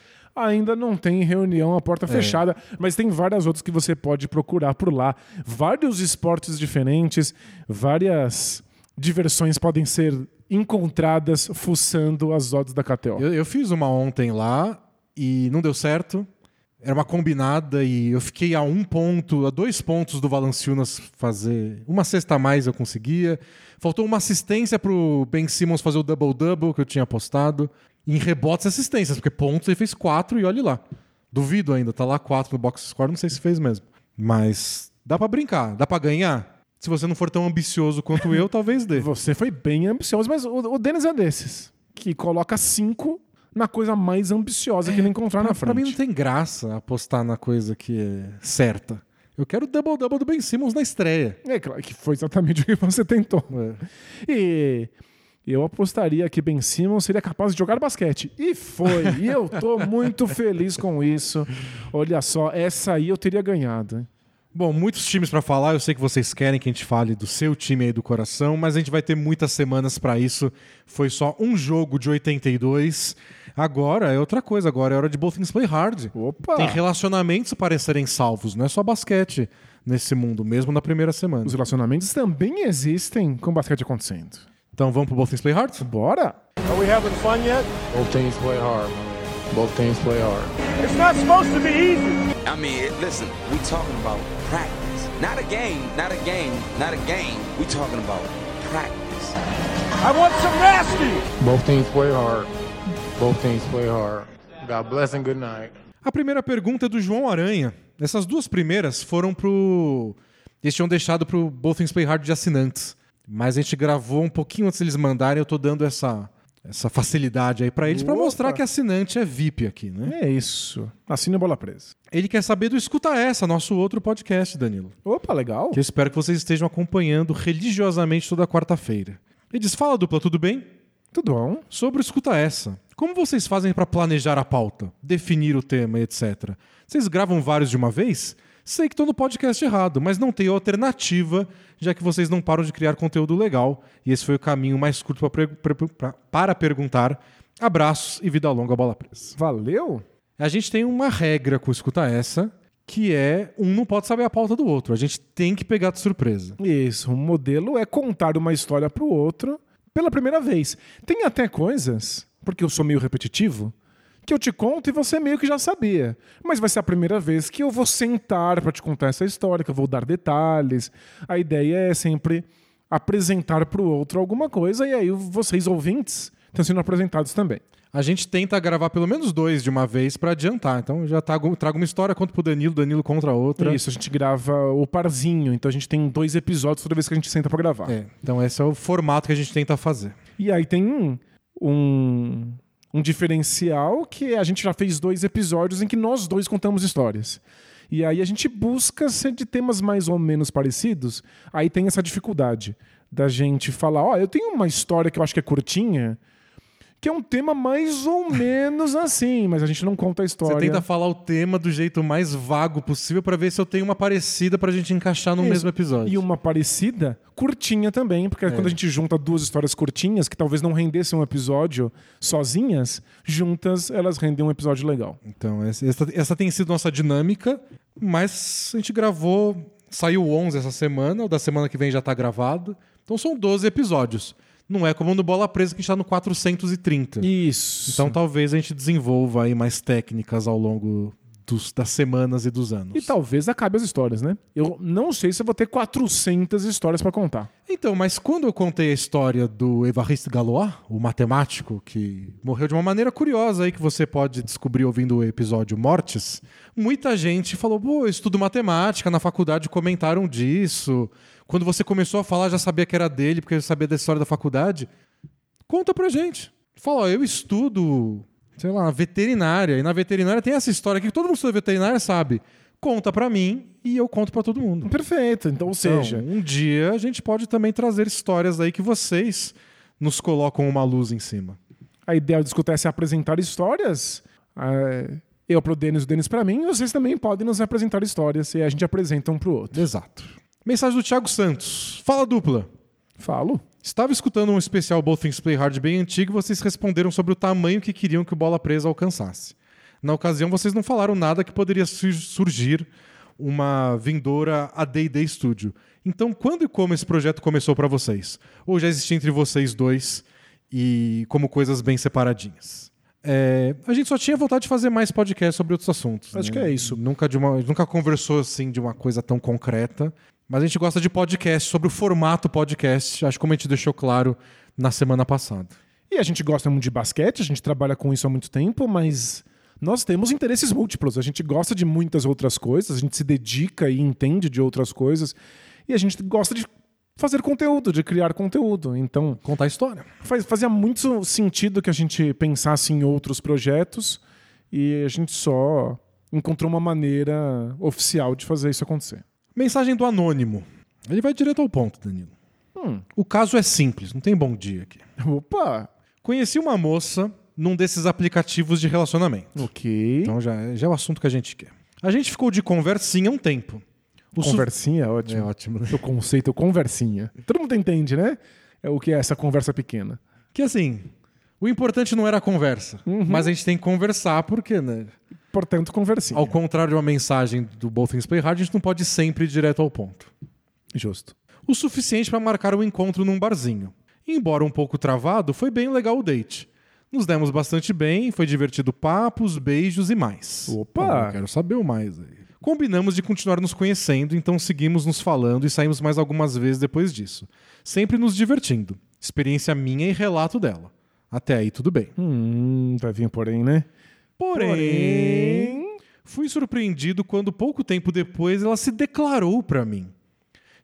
Ainda não tem reunião a porta fechada, mas tem várias outras que você pode procurar por lá. Vários esportes diferentes, várias diversões podem ser encontradas fuçando as odds da KTO. Eu, eu fiz uma ontem lá e não deu certo. Era uma combinada e eu fiquei a um ponto, a dois pontos do Valanciunas fazer. Uma cesta a mais eu conseguia. Faltou uma assistência pro Ben Simmons fazer o double-double que eu tinha apostado. Em rebotes e assistências, porque pontos ele fez quatro e olhe lá. Duvido ainda, tá lá quatro no box score, não sei se fez mesmo. Mas dá pra brincar, dá pra ganhar. Se você não for tão ambicioso quanto eu, *laughs* talvez dê. Você foi bem ambicioso, mas o, o Dennis é desses, que coloca cinco na coisa mais ambiciosa que ele encontrar na Pra, pra mim frente. não tem graça apostar na coisa que é certa. Eu quero o double-double do Ben Simmons na estreia. É claro que foi exatamente o que você tentou. É. E eu apostaria que Ben Simmons seria capaz de jogar basquete. E foi. E eu tô muito feliz com isso. Olha só, essa aí eu teria ganhado. hein? Bom, muitos times pra falar. Eu sei que vocês querem que a gente fale do seu time aí do coração, mas a gente vai ter muitas semanas pra isso. Foi só um jogo de 82. Agora é outra coisa. Agora é hora de Both Things Play Hard. Opa! Tem relacionamentos para serem salvos. Não é só basquete nesse mundo, mesmo na primeira semana. Os relacionamentos também existem com basquete acontecendo. Então vamos pro Both Things Play Hard? Bora? Are we having fun yet? Both teams play hard, man. Both teams play hard. It's not supposed to be easy. I mean, listen, we talking about practice. Not a game, not a game, not a game. We talking about practice. I want some nasty. Both teams play hard. Both teams play hard. God bless and good night. A primeira pergunta é do João Aranha. Essas duas primeiras foram pro. Eles tinham deixado pro Both Things Play Hard de assinantes. Mas a gente gravou um pouquinho antes deles mandarem. Eu tô dando essa, essa facilidade aí pra eles pra Opa! mostrar que assinante é VIP aqui, né? É isso. Assine a bola presa. Ele quer saber do Escuta Essa, nosso outro podcast, Danilo. Opa, legal. Que eu espero que vocês estejam acompanhando religiosamente toda quarta-feira. Ele diz: Fala, dupla, tudo bem? Tudo bom? Sobre o Escuta Essa. Como vocês fazem para planejar a pauta, definir o tema, etc? Vocês gravam vários de uma vez? Sei que estou no podcast errado, mas não tenho alternativa, já que vocês não param de criar conteúdo legal. E esse foi o caminho mais curto pra pre- pra- para perguntar. Abraços e vida longa, bola presa. Valeu? A gente tem uma regra com o Escuta Essa, que é um não pode saber a pauta do outro. A gente tem que pegar de surpresa. Isso, o modelo é contar uma história pro outro pela primeira vez. Tem até coisas, porque eu sou meio repetitivo, que eu te conto e você meio que já sabia. Mas vai ser a primeira vez que eu vou sentar para te contar essa história, que eu vou dar detalhes. A ideia é sempre apresentar pro outro alguma coisa e aí vocês ouvintes estão sendo apresentados também. A gente tenta gravar pelo menos dois de uma vez para adiantar. Então já trago, trago uma história, conto pro Danilo, Danilo contra a outra. Isso, a gente grava o parzinho, então a gente tem dois episódios toda vez que a gente senta para gravar. É, então esse é o formato que a gente tenta fazer. E aí tem um, um, um diferencial que a gente já fez dois episódios em que nós dois contamos histórias. E aí a gente busca ser de temas mais ou menos parecidos. Aí tem essa dificuldade da gente falar, ó, eu tenho uma história que eu acho que é curtinha, que é um tema mais ou menos assim, mas a gente não conta a história. Você tenta falar o tema do jeito mais vago possível para ver se eu tenho uma parecida pra gente encaixar no Isso. mesmo episódio. E uma parecida, curtinha também, porque quando a gente junta duas histórias curtinhas, que talvez não rendessem um episódio sozinhas, juntas elas rendem um episódio legal. Então, essa, essa- tem sido nossa dinâmica, mas a gente gravou, saiu o 11 essa semana, o da semana que vem já tá gravado. Então são 12 episódios. Não é como no Bola Presa que a gente tá no 430. Isso. Então talvez a gente desenvolva aí mais técnicas ao longo dos- das semanas e dos anos. E talvez acabe as histórias, né? Eu não sei se eu vou ter 400 histórias pra contar. Então, mas quando eu contei a história do Evariste Galois, o matemático que morreu de uma maneira curiosa aí que você pode descobrir ouvindo o episódio Mortes, muita gente falou: "Pô, eu estudo matemática, na faculdade comentaram disso. Quando você começou a falar, já sabia que era dele, porque eu sabia da história da faculdade". Conta pra gente. Fala, ó, eu estudo, sei lá, veterinária, e na veterinária tem essa história que todo mundo que veterinária sabe. Conta pra mim e eu conto pra todo mundo. Perfeito. Então, ou Então, seja, um dia a gente pode também trazer histórias aí que vocês nos colocam uma luz em cima. a ideia de escutar é se apresentar histórias. É, eu pro Denis, o Denis pra mim, e vocês também podem nos apresentar histórias e a gente apresenta um pro outro. Exato. Mensagem do Thiago Santos. Fala dupla. Falo. Estava escutando um especial Both Things Play Hard bem antigo e vocês responderam sobre o tamanho que queriam que o Bola Presa alcançasse. Na ocasião, vocês não falaram nada que poderia sur- surgir uma vindoura a D&D Studio. Então, quando e como esse projeto começou para vocês? Ou já existia entre vocês dois e como coisas bem separadinhas? É, a gente só tinha vontade de fazer mais podcast sobre outros assuntos. Acho né? que é isso. Nunca, de uma, nunca conversou assim de uma coisa tão concreta. Mas a gente gosta de podcast, sobre o formato podcast. Acho que como a gente deixou claro na semana passada. E a gente gosta muito de basquete, a gente trabalha com isso há muito tempo, mas nós temos interesses múltiplos. A gente gosta de muitas outras coisas, a gente se dedica e entende de outras coisas. E a gente gosta de fazer conteúdo, de criar conteúdo. Então, Contar história. faz- fazia muito sentido que a gente pensasse em outros projetos e a gente só encontrou uma maneira oficial de fazer isso acontecer. Mensagem do Anônimo. Ele vai direto ao ponto, Danilo. Hum. O caso é simples, não tem bom dia aqui. Opa! Conheci uma moça num desses aplicativos de relacionamento. Ok. Então já, é- já é o assunto que a gente quer. A gente ficou de conversinha um tempo. O su- Conversinha é ótimo. É ótimo, né? O conceito conversinha. Todo mundo entende, né? É o que é essa conversa pequena. Que assim, o importante não era a conversa, Uhum. mas a gente tem que conversar, porque, né? Portanto, conversinha. Ao contrário de uma mensagem do Both Things Play Hard, a gente não pode sempre ir direto ao ponto. Justo. O suficiente para marcar um encontro num barzinho. Embora um pouco travado, foi bem legal o date. Nos demos bastante bem, foi divertido papos, beijos e mais. Opa! Quero saber o mais aí. Combinamos de continuar nos conhecendo, então seguimos nos falando e saímos mais algumas vezes depois disso. Sempre nos divertindo. Experiência minha e relato dela. Até aí tudo bem. Hum, vai vir porém, né? Porém, fui surpreendido quando pouco tempo depois ela se declarou pra mim.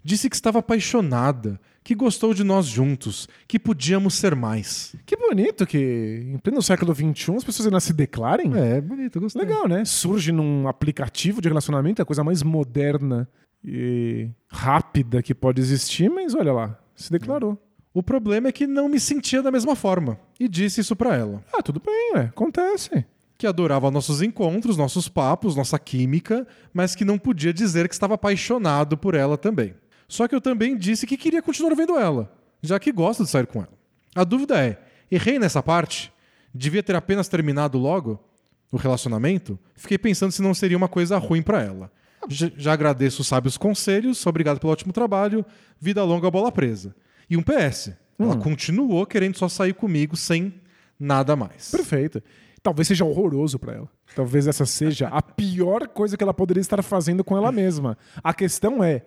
Disse que estava apaixonada, que gostou de nós juntos, que podíamos ser mais. Que bonito que em pleno século XXI as pessoas ainda se declarem. É, bonito, gostei. Legal, né? Surge num aplicativo de relacionamento, é a coisa mais moderna e rápida que pode existir, mas olha lá, se declarou. O problema é que não me sentia da mesma forma e disse isso pra ela. Ah, tudo bem, ué, acontece. Que adorava nossos encontros, nossos papos, nossa química, mas que não podia dizer que estava apaixonado por ela também. Só que eu também disse que queria continuar vendo ela, já que gosto de sair com ela. A dúvida é: errei nessa parte? Devia ter apenas terminado logo o relacionamento? Fiquei pensando se não seria uma coisa ruim pra ela. Já, já agradeço os sábios conselhos, obrigado pelo ótimo trabalho, vida longa, bola presa. E um PS: ela continuou querendo só sair comigo sem nada mais. Perfeito. Talvez seja horroroso pra ela. Talvez essa seja a pior coisa que ela poderia estar fazendo com ela mesma. A questão é,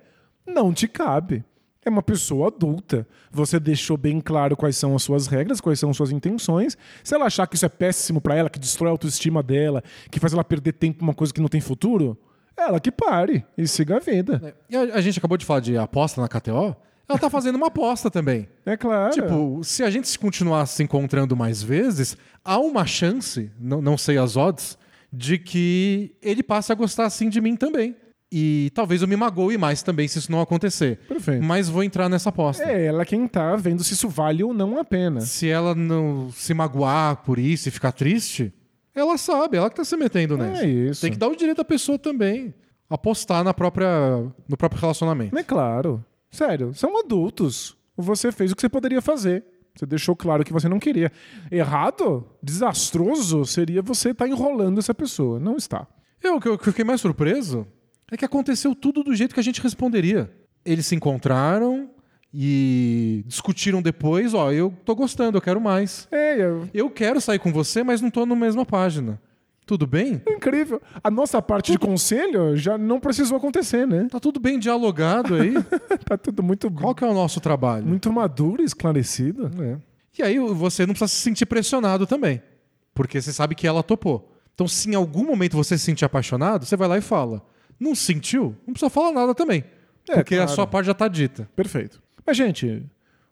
não te cabe. É uma pessoa adulta. Você deixou bem claro quais são as suas regras, quais são as suas intenções. Se ela achar que isso é péssimo pra ela, que destrói a autoestima dela, que faz ela perder tempo numa coisa que não tem futuro, ela que pare e siga a vida. E a, a gente acabou de falar de aposta na KTO. Ela tá fazendo uma aposta também. É claro. Tipo, se a gente se continuar se encontrando mais vezes, há uma chance, não, não sei as odds, de que ele passe a gostar assim de mim também. E talvez eu me magoe mais também se isso não acontecer. Perfeito. Mas vou entrar nessa aposta. é ela quem tá vendo se isso vale ou não a pena. Se ela não se magoar por isso e ficar triste, ela sabe, ela que tá se metendo nessa. É isso. Tem que dar o direito à pessoa também. Apostar na própria, no próprio relacionamento. É claro. Sério, são adultos. Você fez o que você poderia fazer. Você deixou claro que você não queria. Errado, desastroso, seria você estar enrolando essa pessoa. Não está. Eu, o que eu eu fiquei mais surpreso é que aconteceu tudo do jeito que a gente responderia. Eles se encontraram e discutiram depois, ó, eu tô gostando, eu quero mais. É, é Eu quero sair com você, mas não tô na mesma página. Tudo bem? incrível. A nossa parte de conselho já não precisou acontecer, né? Tá tudo bem dialogado aí. *laughs* Tá tudo muito, Qual que é o nosso trabalho? muito maduro e esclarecido. É. E aí você não precisa se sentir pressionado também. Porque você sabe que ela topou. Então, se em algum momento você se sentir apaixonado, você vai lá e fala. Não sentiu? Não precisa falar nada também. É, porque a claro. sua parte já tá dita. Perfeito. Mas, gente,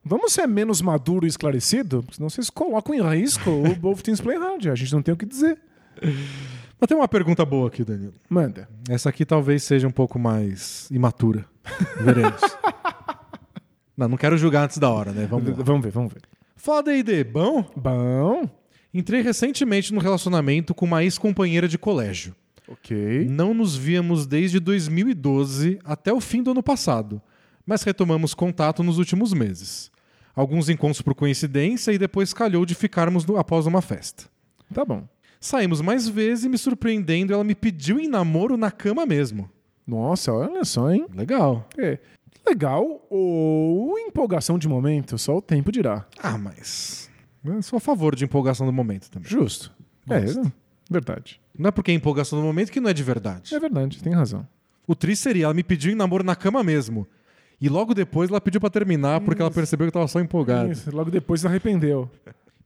vamos ser menos maduro e esclarecido? Senão vocês colocam em risco o Both Teams Play Hard. A gente não tem o que dizer. Mas tem uma pergunta boa aqui, Danilo. Manda. Essa aqui talvez seja um pouco mais imatura. Veremos. *laughs* não, não quero julgar antes da hora, né? Vamos lá. Vamos ver, vamos ver. Fala, D&D. Bom? Bom. Entrei recentemente no relacionamento com uma ex-companheira de colégio. Ok. Não nos víamos desde 2012 até o fim do ano passado. mas retomamos contato nos últimos meses. Alguns encontros por coincidência e depois calhou de ficarmos no- após uma festa. Tá bom. Saímos mais vezes e me surpreendendo, ela me pediu em namoro na cama mesmo. Nossa, olha só, hein? Legal. É. Legal ou empolgação de momento, só o tempo dirá. Ah, mas. Eu sou a favor de empolgação do momento também. Justo. Gosto. É, verdade. Não é porque é empolgação do momento que não é de verdade. É verdade, tem razão. O triste seria, ela me pediu em namoro na cama mesmo. E logo depois ela pediu pra terminar porque ela percebeu que eu tava só empolgado. Isso, logo depois se arrependeu.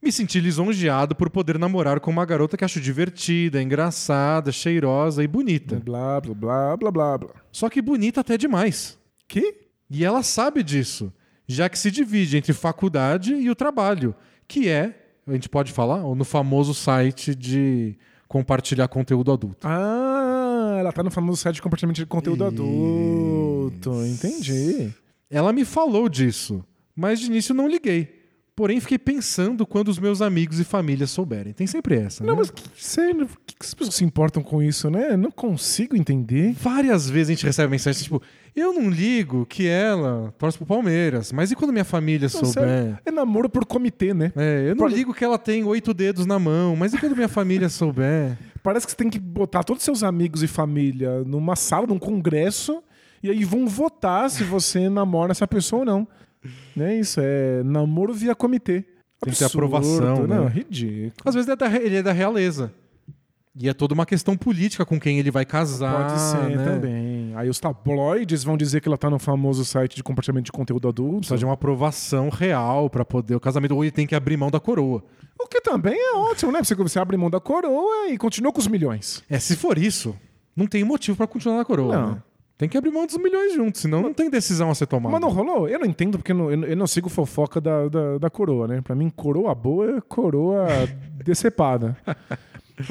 Me senti lisonjeado por poder namorar com uma garota que acho divertida, engraçada, cheirosa e bonita. Blá, blá, blá, blá, blá, blá. Só que bonita até demais. Que? E ela sabe disso, já que se divide entre faculdade e o trabalho, que é, a gente pode falar, no famoso site de compartilhar conteúdo adulto. Ah, ela tá no famoso site de compartilhamento de conteúdo adulto. Entendi. Ela me falou disso, mas de início não liguei. Porém, fiquei pensando quando os meus amigos e família souberem. Tem sempre essa, Não, né? mas que, sério, por que que as pessoas se importam com isso, né? Eu Não consigo entender. Várias vezes a gente recebe mensagem tipo: Eu não ligo que ela torce pro Palmeiras, mas e quando minha família Não, souber? sério, é namoro por comitê, né? É, eu não Por- ligo que ela tem oito dedos na mão, mas e quando minha família souber? Parece que você tem que botar todos os seus amigos e família numa sala, num congresso, e aí vão votar se você namora essa pessoa ou não. Né? Isso é namoro via comitê. Tem que ter aprovação, né? Não, ridículo. Às vezes ele é da, ele é da realeza. E é toda uma questão política com quem ele vai casar. Pode ser né? também. Aí os tabloides vão dizer que ela tá no famoso site de compartilhamento de conteúdo adulto. Precisa de uma aprovação real pra poder o casamento. Ou ele tem que abrir mão da coroa. O que também é ótimo, né? Você, você abre mão da coroa e continua com os milhões. É, se for isso, não tem motivo pra continuar na coroa. Não. né? Tem que abrir mão dos milhões juntos, senão não tem decisão a ser tomada. Mas não rolou? Eu não entendo porque eu não, eu não sigo fofoca da, da, da coroa, né? Pra mim, coroa boa é coroa *laughs* decepada.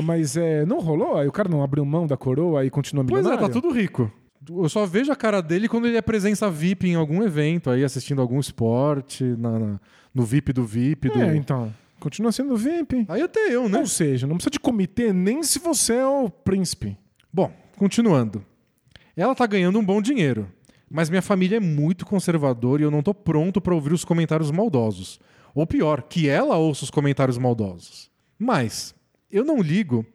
Mas é, não rolou? Aí o cara não abriu mão da coroa e continua Pois é, milionário? tá tudo rico. Eu só vejo a cara dele quando ele é presença VIP em algum evento, aí assistindo algum esporte, na, na- no VIP do VIP. Do... É, então. Continua sendo VIP. Aí até eu, né? Ou seja, não precisa de comitê nem se você é o príncipe. Bom, continuando. Ela tá ganhando um bom dinheiro, mas minha família é muito conservadora e eu não tô pronto pra ouvir os comentários maldosos. Ou pior, que ela ouça os comentários maldosos. Mas eu não ligo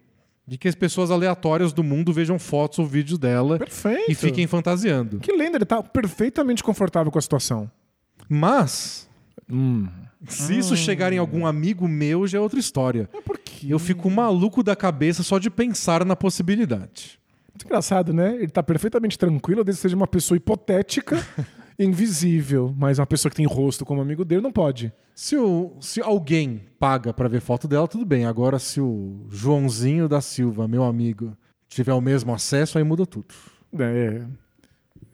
de que as pessoas aleatórias do mundo vejam fotos ou vídeos dela Perfeito. e fiquem fantasiando. Que lenda, ele tá perfeitamente confortável com a situação. Mas Hum. se isso chegar em algum amigo meu, já é outra história. Por quê? Eu fico maluco da cabeça só de pensar na possibilidade. Muito engraçado, né? Ele tá perfeitamente tranquilo, desde que seja uma pessoa hipotética, *laughs* invisível, mas uma pessoa que tem rosto como amigo dele não pode. Se, o, se alguém paga pra ver foto dela, tudo bem. Agora, se o Joãozinho da Silva, meu amigo, tiver o mesmo acesso, aí muda tudo. É,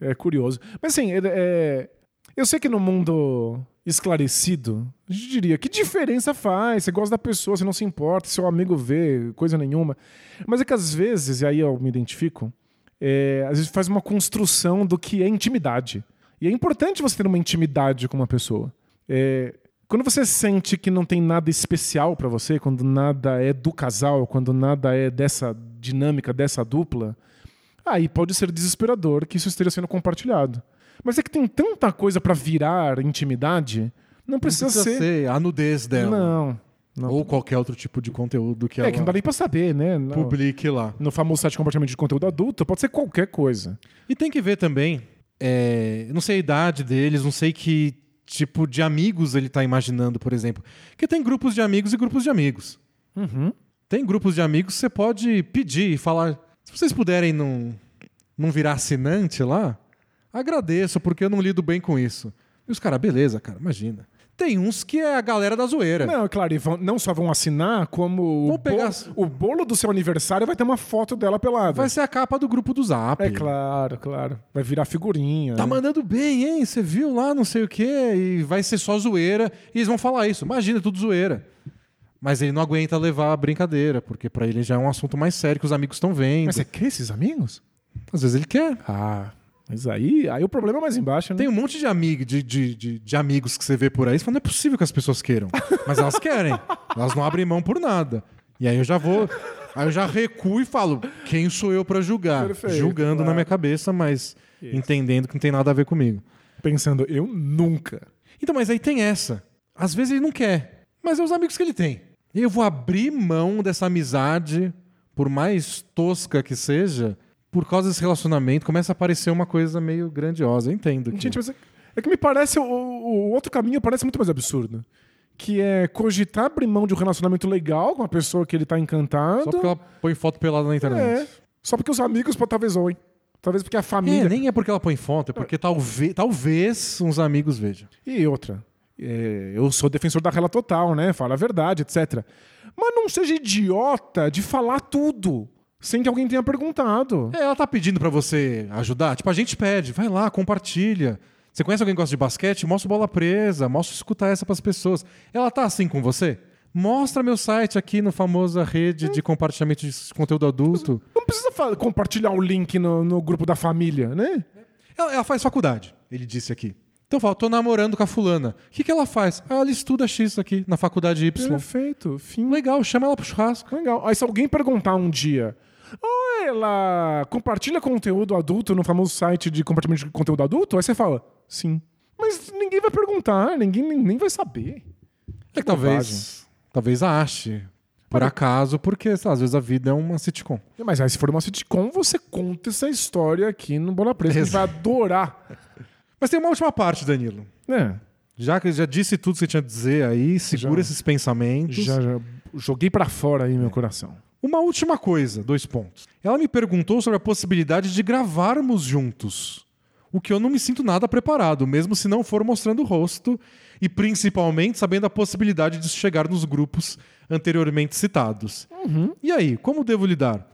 é curioso. Mas assim, é- é- eu sei que no mundo esclarecido, a gente diria, que diferença faz? Você gosta da pessoa, você não se importa, seu amigo vê, coisa nenhuma. Mas é que às vezes, e aí eu me identifico, é, às vezes faz uma construção do que é intimidade. E é importante você ter uma intimidade com uma pessoa. É, quando você sente que não tem nada especial pra você, quando nada é do casal, quando nada é dessa dinâmica, dessa dupla, aí pode ser desesperador que isso esteja sendo compartilhado. Mas é que tem tanta coisa pra virar intimidade, não precisa, Não precisa ser. ser a nudez dela. Não. não. Ou qualquer outro tipo de conteúdo que é ela que não dá nem pra saber, né? No, publique lá. no famoso site de compartilhamento de conteúdo adulto, pode ser qualquer coisa. E tem que ver também, é, não sei a idade deles, não sei que tipo de amigos ele tá imaginando, por exemplo. Porque tem grupos de amigos e grupos de amigos. Uhum. Tem grupos de amigos que você pode pedir e falar. Se vocês puderem não, não virar assinante lá, agradeço, porque eu não lido bem com isso. E os caras, beleza, cara, imagina. Tem uns que é a galera da zoeira. Não, é claro, e vão- não só vão assinar, como o, pegar- bolo, o bolo do seu aniversário vai ter uma foto dela pelada. Vai ser a capa do grupo do Zap. É claro, claro. Vai virar figurinha. Tá né? mandando bem, hein? Você viu lá, não sei o quê, e vai ser só zoeira. E eles vão falar isso. Imagina, é tudo zoeira. Mas ele não aguenta levar a brincadeira, porque pra ele já é um assunto mais sério que os amigos estão vendo. Mas você quer esses amigos? Às vezes ele quer. Ah, mas aí, aí o problema é mais embaixo, né? Tem um monte de, amigo, de, de, de, de amigos que você vê por aí, você fala, não é possível que as pessoas queiram. *laughs* Mas elas querem. Elas não abrem mão por nada. E aí eu já vou. Aí eu já recuo e falo, quem sou eu pra julgar? Perfeito, Julgando na claro. minha cabeça, mas entendendo que não tem nada a ver comigo. Pensando, eu nunca. Então, mas aí tem essa. Às vezes ele não quer, mas é os amigos que ele tem. E eu vou abrir mão dessa amizade, por mais tosca que seja, por causa desse relacionamento. Começa a aparecer uma coisa meio grandiosa. Eu entendo. Que... Gente, mas é, é que me parece. O, o outro caminho parece muito mais absurdo. Que é cogitar abrir mão de um relacionamento legal com a pessoa que ele tá encantado. Só porque ela põe foto pelada na internet. É. Só porque os amigos pô, talvez oem. Talvez porque a família. É, nem é porque ela põe foto, é porque talvez, talvez uns amigos vejam. E outra. é, eu sou defensor da rela total, né? Fala a verdade, etc. Mas não seja idiota de falar tudo sem que alguém tenha perguntado. É, ela tá pedindo pra você ajudar. Tipo, a gente pede, vai lá, compartilha. Você conhece alguém que gosta de basquete? Mostra bola presa, mostra escutar essa pras pessoas. Ela tá assim com você? Mostra meu site aqui no famosa rede de compartilhamento de conteúdo adulto. *laughs* Não precisa compartilhar o link no, no grupo da família, né? Ela, ela faz faculdade, ele disse aqui. Então fala, tô namorando com a fulana. O que, que ela faz? Ah, ela estuda X aqui, na faculdade Y. Perfeito. Fim. Legal, chama ela pro churrasco. Legal. Aí se alguém perguntar um dia, ou ela compartilha conteúdo adulto no famoso site de compartilhamento de conteúdo adulto, aí você fala, sim. Mas ninguém vai perguntar, ninguém nem, vai saber. É que talvez, talvez ache. Por acaso, porque lá, às vezes a vida é uma sitcom. Mas aí se for uma sitcom, você conta essa história aqui no Bola Presa. A gente vai adorar. Mas tem uma última parte, Danilo. É, Já que já disse tudo que você tinha a dizer aí, segura Já. esses pensamentos. já, já joguei pra fora aí meu coração. Uma última coisa, dois pontos. Ela me perguntou sobre a possibilidade de gravarmos juntos. O que eu não me sinto nada preparado, mesmo se não for mostrando o rosto, e principalmente sabendo a possibilidade de chegar nos grupos anteriormente citados. E aí, como devo lidar?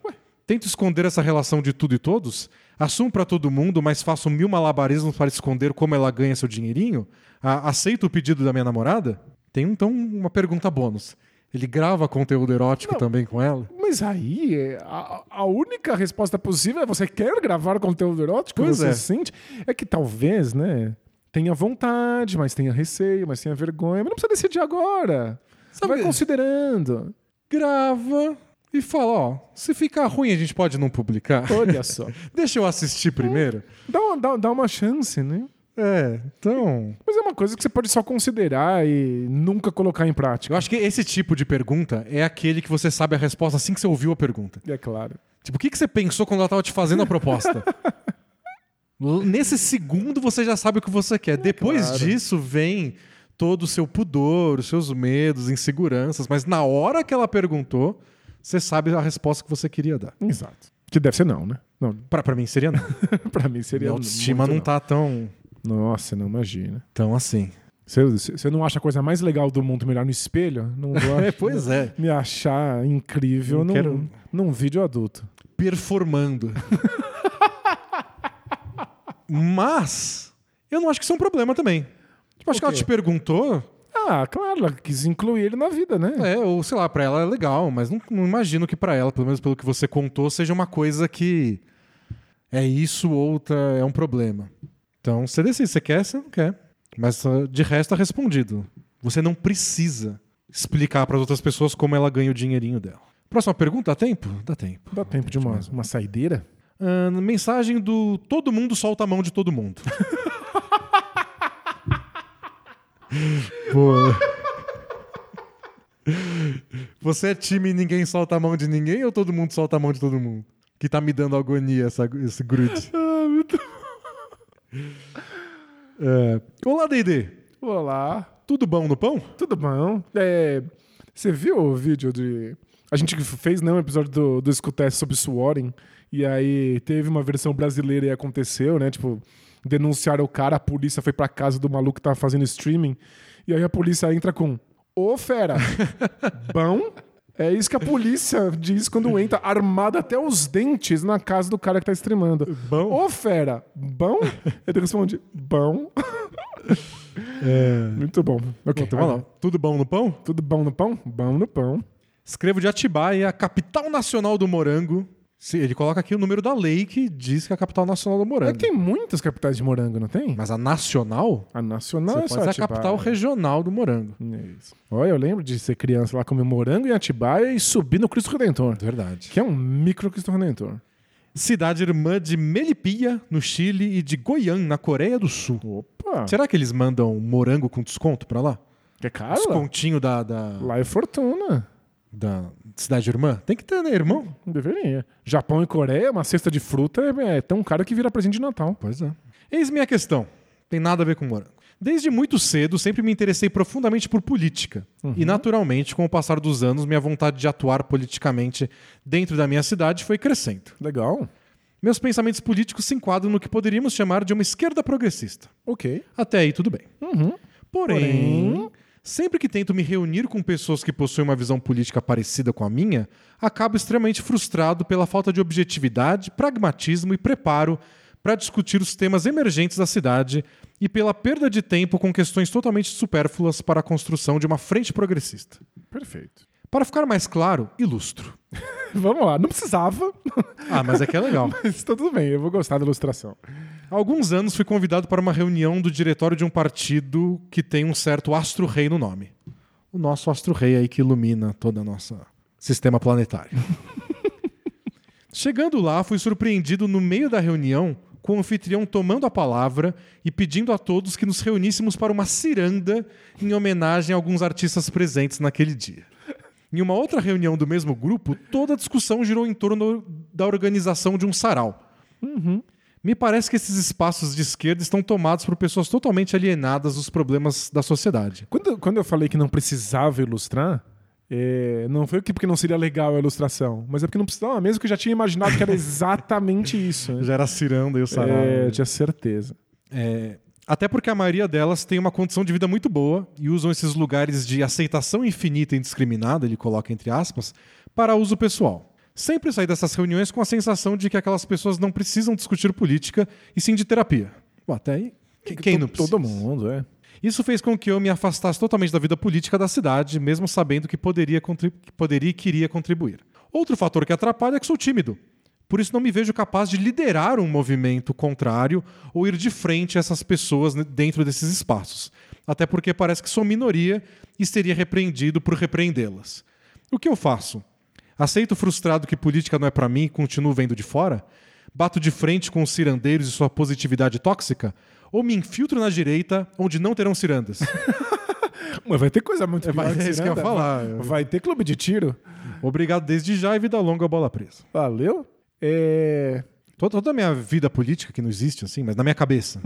Tento esconder essa relação de tudo e todos? Assumo pra todo mundo, mas faço mil malabarismos para esconder como ela ganha seu dinheirinho? A- aceito o pedido da minha namorada? Tem então uma pergunta bônus. Ele grava conteúdo erótico também com ela? Mas aí, a, a única resposta possível é você quer gravar conteúdo erótico? Pois você é. sente? É que talvez, né? Tenha vontade, mas tenha receio, mas tenha vergonha. Mas não precisa decidir agora. Sabe- Vai considerando. grava e fala, ó, se ficar ruim a gente pode não publicar. Olha só. *laughs* Deixa eu assistir primeiro. Dá uma, dá, dá uma chance, né? É, então. Mas é uma coisa que você pode só considerar e nunca colocar em prática. Eu acho que esse tipo de pergunta é aquele que você sabe a resposta assim que você ouviu a pergunta. É claro. Tipo, o que, que você pensou quando ela tava te fazendo a proposta? *laughs* Nesse segundo você já sabe o que você quer. Depois claro. disso vem todo o seu pudor, os seus medos, inseguranças. Mas na hora que ela perguntou, você sabe a resposta que você queria dar. Exato. Que deve ser não, né? Não, Pra, pra mim seria não. *laughs* pra mim seria Minha autoestima muito não tá tão, Nossa, não imagina. tão assim. Você, não acha a coisa mais legal do mundo me olhar no espelho? Não vou *laughs* É, pois é. me achar incrível num, quero- num vídeo adulto. performando. *laughs* Mas eu não acho que isso é um problema também. Tipo, acho que ela te perguntou, Ah, claro, ela quis incluir ele na vida, né? é, ou sei lá, pra ela é legal, mas não, não imagino que pra ela, pelo menos pelo que você contou, seja uma coisa que é isso ou tá- é um problema. Então você decide, você quer, você não quer. Mas ah, de resto tá respondido. Você não precisa explicar para outras pessoas como ela ganha o dinheirinho dela. Próxima pergunta, dá tempo? Dá tempo. Dá tempo de uma, uma saideira? Ah, mensagem do todo mundo solta a mão de todo mundo. *laughs* Boa. Você é time ninguém solta a mão de ninguém ou todo mundo solta a mão de todo mundo? Que tá me dando agonia essa, esse grude. *laughs* É, Olá, D&D. Olá, Tudo bom no pão? tudo bom? É, você viu o vídeo de. A gente fez né, um episódio do, do Escutece sobre Swarring, e aí teve uma versão brasileira e aconteceu, né? Tipo, denunciaram o cara, a polícia foi pra casa do maluco que tava fazendo streaming, e aí a polícia entra com: Ô fera, *laughs* bom? É isso que a polícia *laughs* diz quando entra, armada até os dentes na casa do cara que tá streamando. Bom? Ô fera, bom? *laughs* Ele responde: bom. *laughs* Muito bom. Ok, Então, vamos lá. Tudo bom no pão? tudo bom no pão? Bom no pão. Escrevo de Atibaia, capital nacional do morango. Sim, ele coloca aqui o número da lei que diz que é a capital nacional do É morango. que tem muitas capitais de morango, não tem? Mas a nacional? A nacional Você é pode só ser a capital regional do morango. É isso. Olha, eu lembro de ser criança lá comer morango em Atibaia e subir no Cristo Redentor. Verdade. Que é um micro Cristo Redentor. Cidade irmã de Melipilla, no Chile, e de Goiânia, na Coreia do Sul. Opa! Será que eles mandam morango com desconto pra lá? que é caro? Descontinho da, da, Lá é fortuna. Da cidade irmã? Tem que ter, né, irmão? Deveria. Japão e Coreia, uma cesta de fruta é, é tão caro que vira presente de Natal. Pois é. Eis minha questão. Tem nada a ver com morango. Desde muito cedo, sempre me interessei profundamente por política. E, naturalmente, com o passar dos anos, minha vontade de atuar politicamente dentro da minha cidade foi crescendo. Legal. Meus pensamentos políticos se enquadram no que poderíamos chamar de uma esquerda progressista. Ok. Até aí, tudo bem. Porém, Porém- sempre que tento me reunir com pessoas que possuem uma visão política parecida com a minha, acabo extremamente frustrado pela falta de objetividade, pragmatismo e preparo para discutir os temas emergentes da cidade e pela perda de tempo com questões totalmente supérfluas para a construção de uma frente progressista. Perfeito. Para ficar mais claro, ilustro. *laughs* Vamos lá. Não precisava, *laughs* Ah, mas é que é legal. *laughs* mas tá tudo bem. Eu vou gostar da ilustração. Há alguns anos fui convidado para uma reunião do diretório de um partido que tem um certo astro-rei no nome. O nosso astro-rei aí que ilumina todo o nosso sistema planetário. Chegando lá, fui surpreendido no meio da reunião com o anfitrião tomando a palavra e pedindo a todos que nos reuníssemos para uma ciranda em homenagem a alguns artistas presentes naquele dia. Em uma outra reunião do mesmo grupo, toda a discussão girou em torno da organização de um sarau. Me parece que esses espaços de esquerda estão tomados por pessoas totalmente alienadas dos problemas da sociedade. Quando, quando eu falei que não precisava ilustrar, é, não foi porque não seria legal a ilustração, mas é porque não precisava mesmo, que eu já tinha imaginado que era *laughs* exatamente isso. né? Já era ciranda e o sarau. É, tinha certeza. É, até porque a maioria delas tem uma condição de vida muito boa e usam esses lugares de aceitação infinita e indiscriminada, ele coloca entre aspas, para uso pessoal. Sempre saí dessas reuniões com a sensação de que aquelas pessoas não precisam discutir política e sim de terapia. Bom, até aí, que- quem To- não precisa? Todo mundo, é. Isso fez com que eu me afastasse totalmente da vida política da cidade, mesmo sabendo que poderia, que poderia e queria contribuir. Outro fator que atrapalha é que sou tímido. Por isso não me vejo capaz de liderar um movimento contrário ou ir de frente a essas pessoas dentro desses espaços. Até porque parece que sou minoria e seria repreendido por repreendê-las. O que eu faço? Aceito frustrado que política não é pra mim e continuo vendo de fora? Bato de frente com os cirandeiros e sua positividade tóxica? Ou me infiltro na direita, onde não terão cirandas? *laughs* Mas vai ter coisa muito É, pior é isso que eu ia falar. Vai ter clube de tiro. Obrigado desde já e vida longa bola presa. Valeu? É... Toda, toda a minha vida política, que não existe assim, mas na minha cabeça,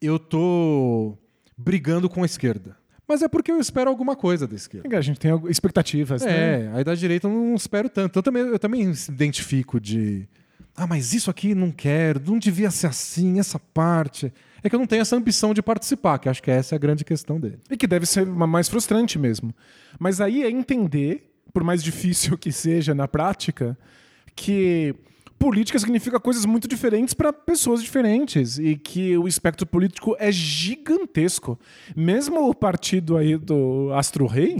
eu tô brigando com a esquerda. Mas é porque eu espero alguma coisa da esquerda. A gente tem expectativas, né? É, aí da direita eu não espero tanto. Eu também, eu também me identifico de. Ah, mas isso aqui não quero, não devia ser assim, essa parte. É que eu não tenho essa ambição de participar, que acho que essa é a grande questão dele. E que deve ser mais frustrante mesmo. Mas aí é entender, por mais difícil que seja na prática, que política significa coisas muito diferentes para pessoas diferentes e que o espectro político é gigantesco. Mesmo o partido aí do Astro Rei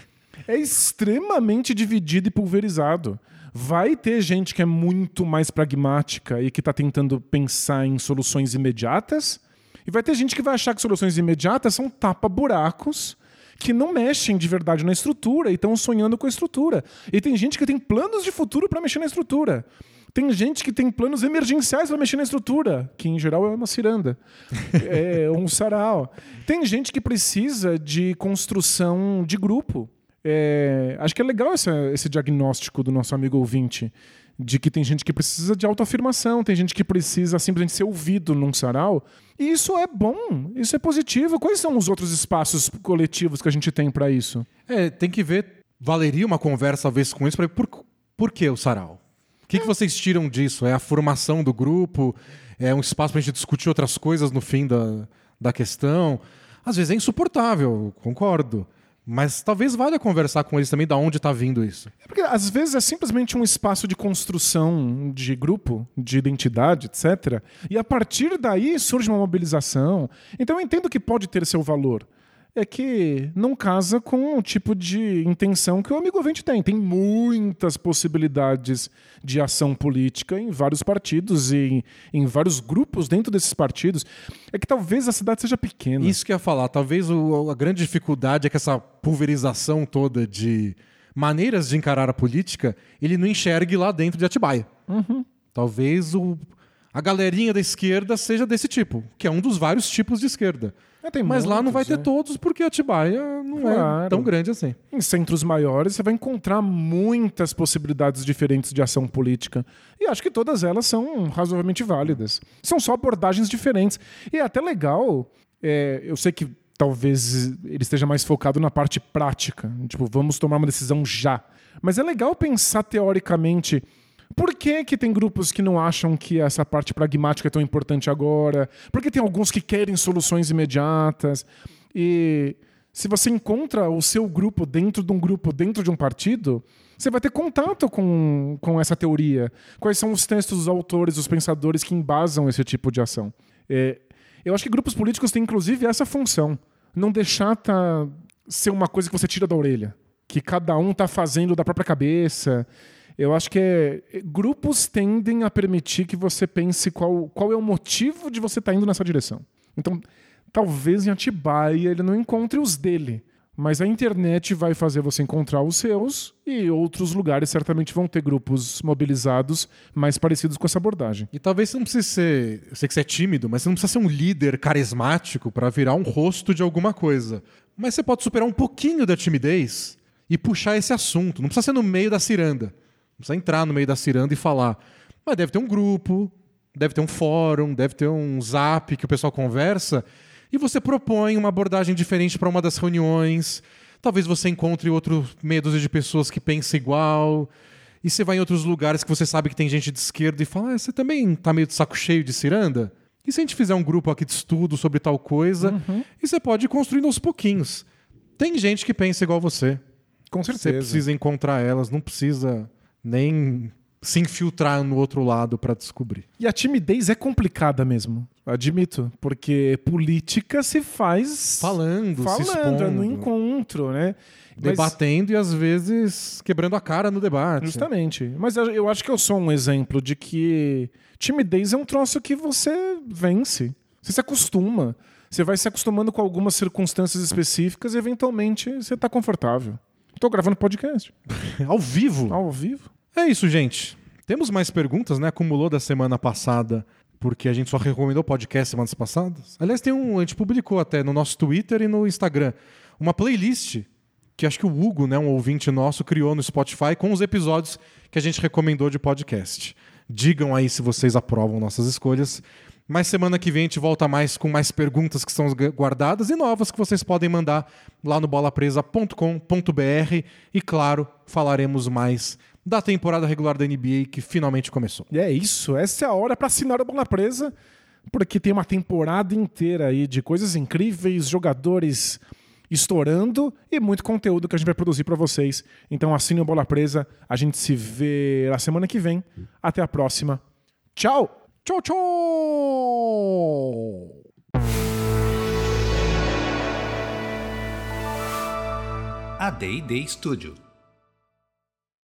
*laughs* é extremamente dividido e pulverizado. Vai ter gente que é muito mais pragmática e que está tentando pensar em soluções imediatas, e vai ter gente que vai achar que soluções imediatas são tapa-buracos que não mexem de verdade na estrutura e estão sonhando com a estrutura. E tem gente que tem planos de futuro para mexer na estrutura. Tem gente que tem planos emergenciais para mexer na estrutura, que em geral é uma ciranda, *laughs* é um sarau. Tem gente que precisa de construção de grupo. É, acho que é legal essa- esse diagnóstico do nosso amigo ouvinte, de que tem gente que precisa de autoafirmação, tem gente que precisa simplesmente ser ouvido num sarau. E isso é bom, isso é positivo. Quais são os outros espaços coletivos que a gente tem para isso? É, tem que ver. Valeria uma conversa, talvez, com isso, para por, por que o sarau? O que, que vocês tiram disso? É a formação do grupo? É um espaço para a gente discutir outras coisas no fim da, da questão? Às vezes é insuportável, concordo. Mas talvez valha conversar com eles também de onde está vindo isso. É porque às vezes é simplesmente um espaço de construção de grupo, de identidade, etc. E a partir daí surge uma mobilização. Então eu entendo que pode ter seu valor. É que não casa com o tipo de intenção que o amigo ouvinte tem. Tem muitas possibilidades de ação política em vários partidos e em, em vários grupos dentro desses partidos. É que talvez a cidade seja pequena. Isso que eu ia falar. Talvez o- a grande dificuldade é que essa pulverização toda de maneiras de encarar a política, ele não enxergue lá dentro de Atibaia. Talvez o- a galerinha da esquerda seja desse tipo, que é um dos vários tipos de esquerda. É, Mas lá não muitos, vai ter é. todos, porque Atibaia não é Claro. tão grande assim. Em centros maiores, você vai encontrar muitas possibilidades diferentes de ação política. E acho que todas elas são razoavelmente válidas. São só abordagens diferentes. E é até legal. é, eu sei que talvez ele esteja mais focado na parte prática. Tipo, vamos tomar uma decisão já. Mas é legal pensar teoricamente. Por que, que tem grupos que não acham que essa parte pragmática é tão importante agora? Por que tem alguns que querem soluções imediatas? E se você encontra o seu grupo dentro de um grupo, dentro de um partido, você vai ter contato com, com essa teoria. Quais são os textos, os autores, os pensadores que embasam esse tipo de ação? É, eu acho que grupos políticos têm, inclusive, essa função. Não deixar tá, ser uma coisa que você tira da orelha. Que cada um tá fazendo da própria cabeça. Eu acho que é, grupos tendem a permitir que você pense qual, qual é o motivo de você estar indo nessa direção. Então, talvez em Atibaia ele não encontre os dele, mas a internet vai fazer você encontrar os seus e outros lugares certamente vão ter grupos mobilizados mais parecidos com essa abordagem. E talvez você não precise ser. Eu sei que você é tímido, mas você não precisa ser um líder carismático para virar um rosto de alguma coisa. Mas você pode superar um pouquinho da timidez e puxar esse assunto. Não precisa ser no meio da ciranda. Não precisa entrar no meio da ciranda e falar. Mas deve ter um grupo, deve ter um fórum, deve ter um zap que o pessoal conversa. E você propõe uma abordagem diferente para uma das reuniões. Talvez você encontre outro meia dúzia de pessoas que pensam igual. E você vai em outros lugares que você sabe que tem gente de esquerda e fala: ah, você também tá meio de saco cheio de ciranda? E se a gente fizer um grupo aqui de estudo sobre tal coisa? E você pode ir construindo aos pouquinhos. Tem gente que pensa igual você. Com Você certeza. precisa encontrar elas, não precisa nem se infiltrar no outro lado para descobrir. E a timidez é complicada mesmo, admito, porque política se faz Falando, se falando, expondo, é no encontro, né? Mas- debatendo e às vezes quebrando a cara no debate. Justamente. Mas eu- acho que eu sou um exemplo de que timidez é um troço que você vence. Você se acostuma. Você vai se acostumando com algumas circunstâncias específicas e eventualmente você tá confortável. Tô gravando podcast. *laughs* Ao vivo. Ao vivo. É isso, gente. Temos mais perguntas, né? Acumulou da semana passada, porque a gente só recomendou podcast semanas passadas. Aliás, tem um. A gente publicou até no nosso Twitter e no Instagram uma playlist que acho que o Hugo, né, um ouvinte nosso, criou no Spotify com os episódios que a gente recomendou de podcast. Digam aí se vocês aprovam nossas escolhas. Mas semana que vem a gente volta mais com mais perguntas que estão guardadas e novas que vocês podem mandar lá no bolapresa.com.br. E claro, falaremos mais da temporada regular da NBA que finalmente começou. E é isso. Essa é a hora para assinar o Bola Presa, porque tem uma temporada inteira aí de coisas incríveis, jogadores estourando e muito conteúdo que a gente vai produzir para vocês. Então assine o Bola Presa. A gente se vê na semana que vem. Até a próxima. Tchau! Tchau, tchau! A D&D Studio.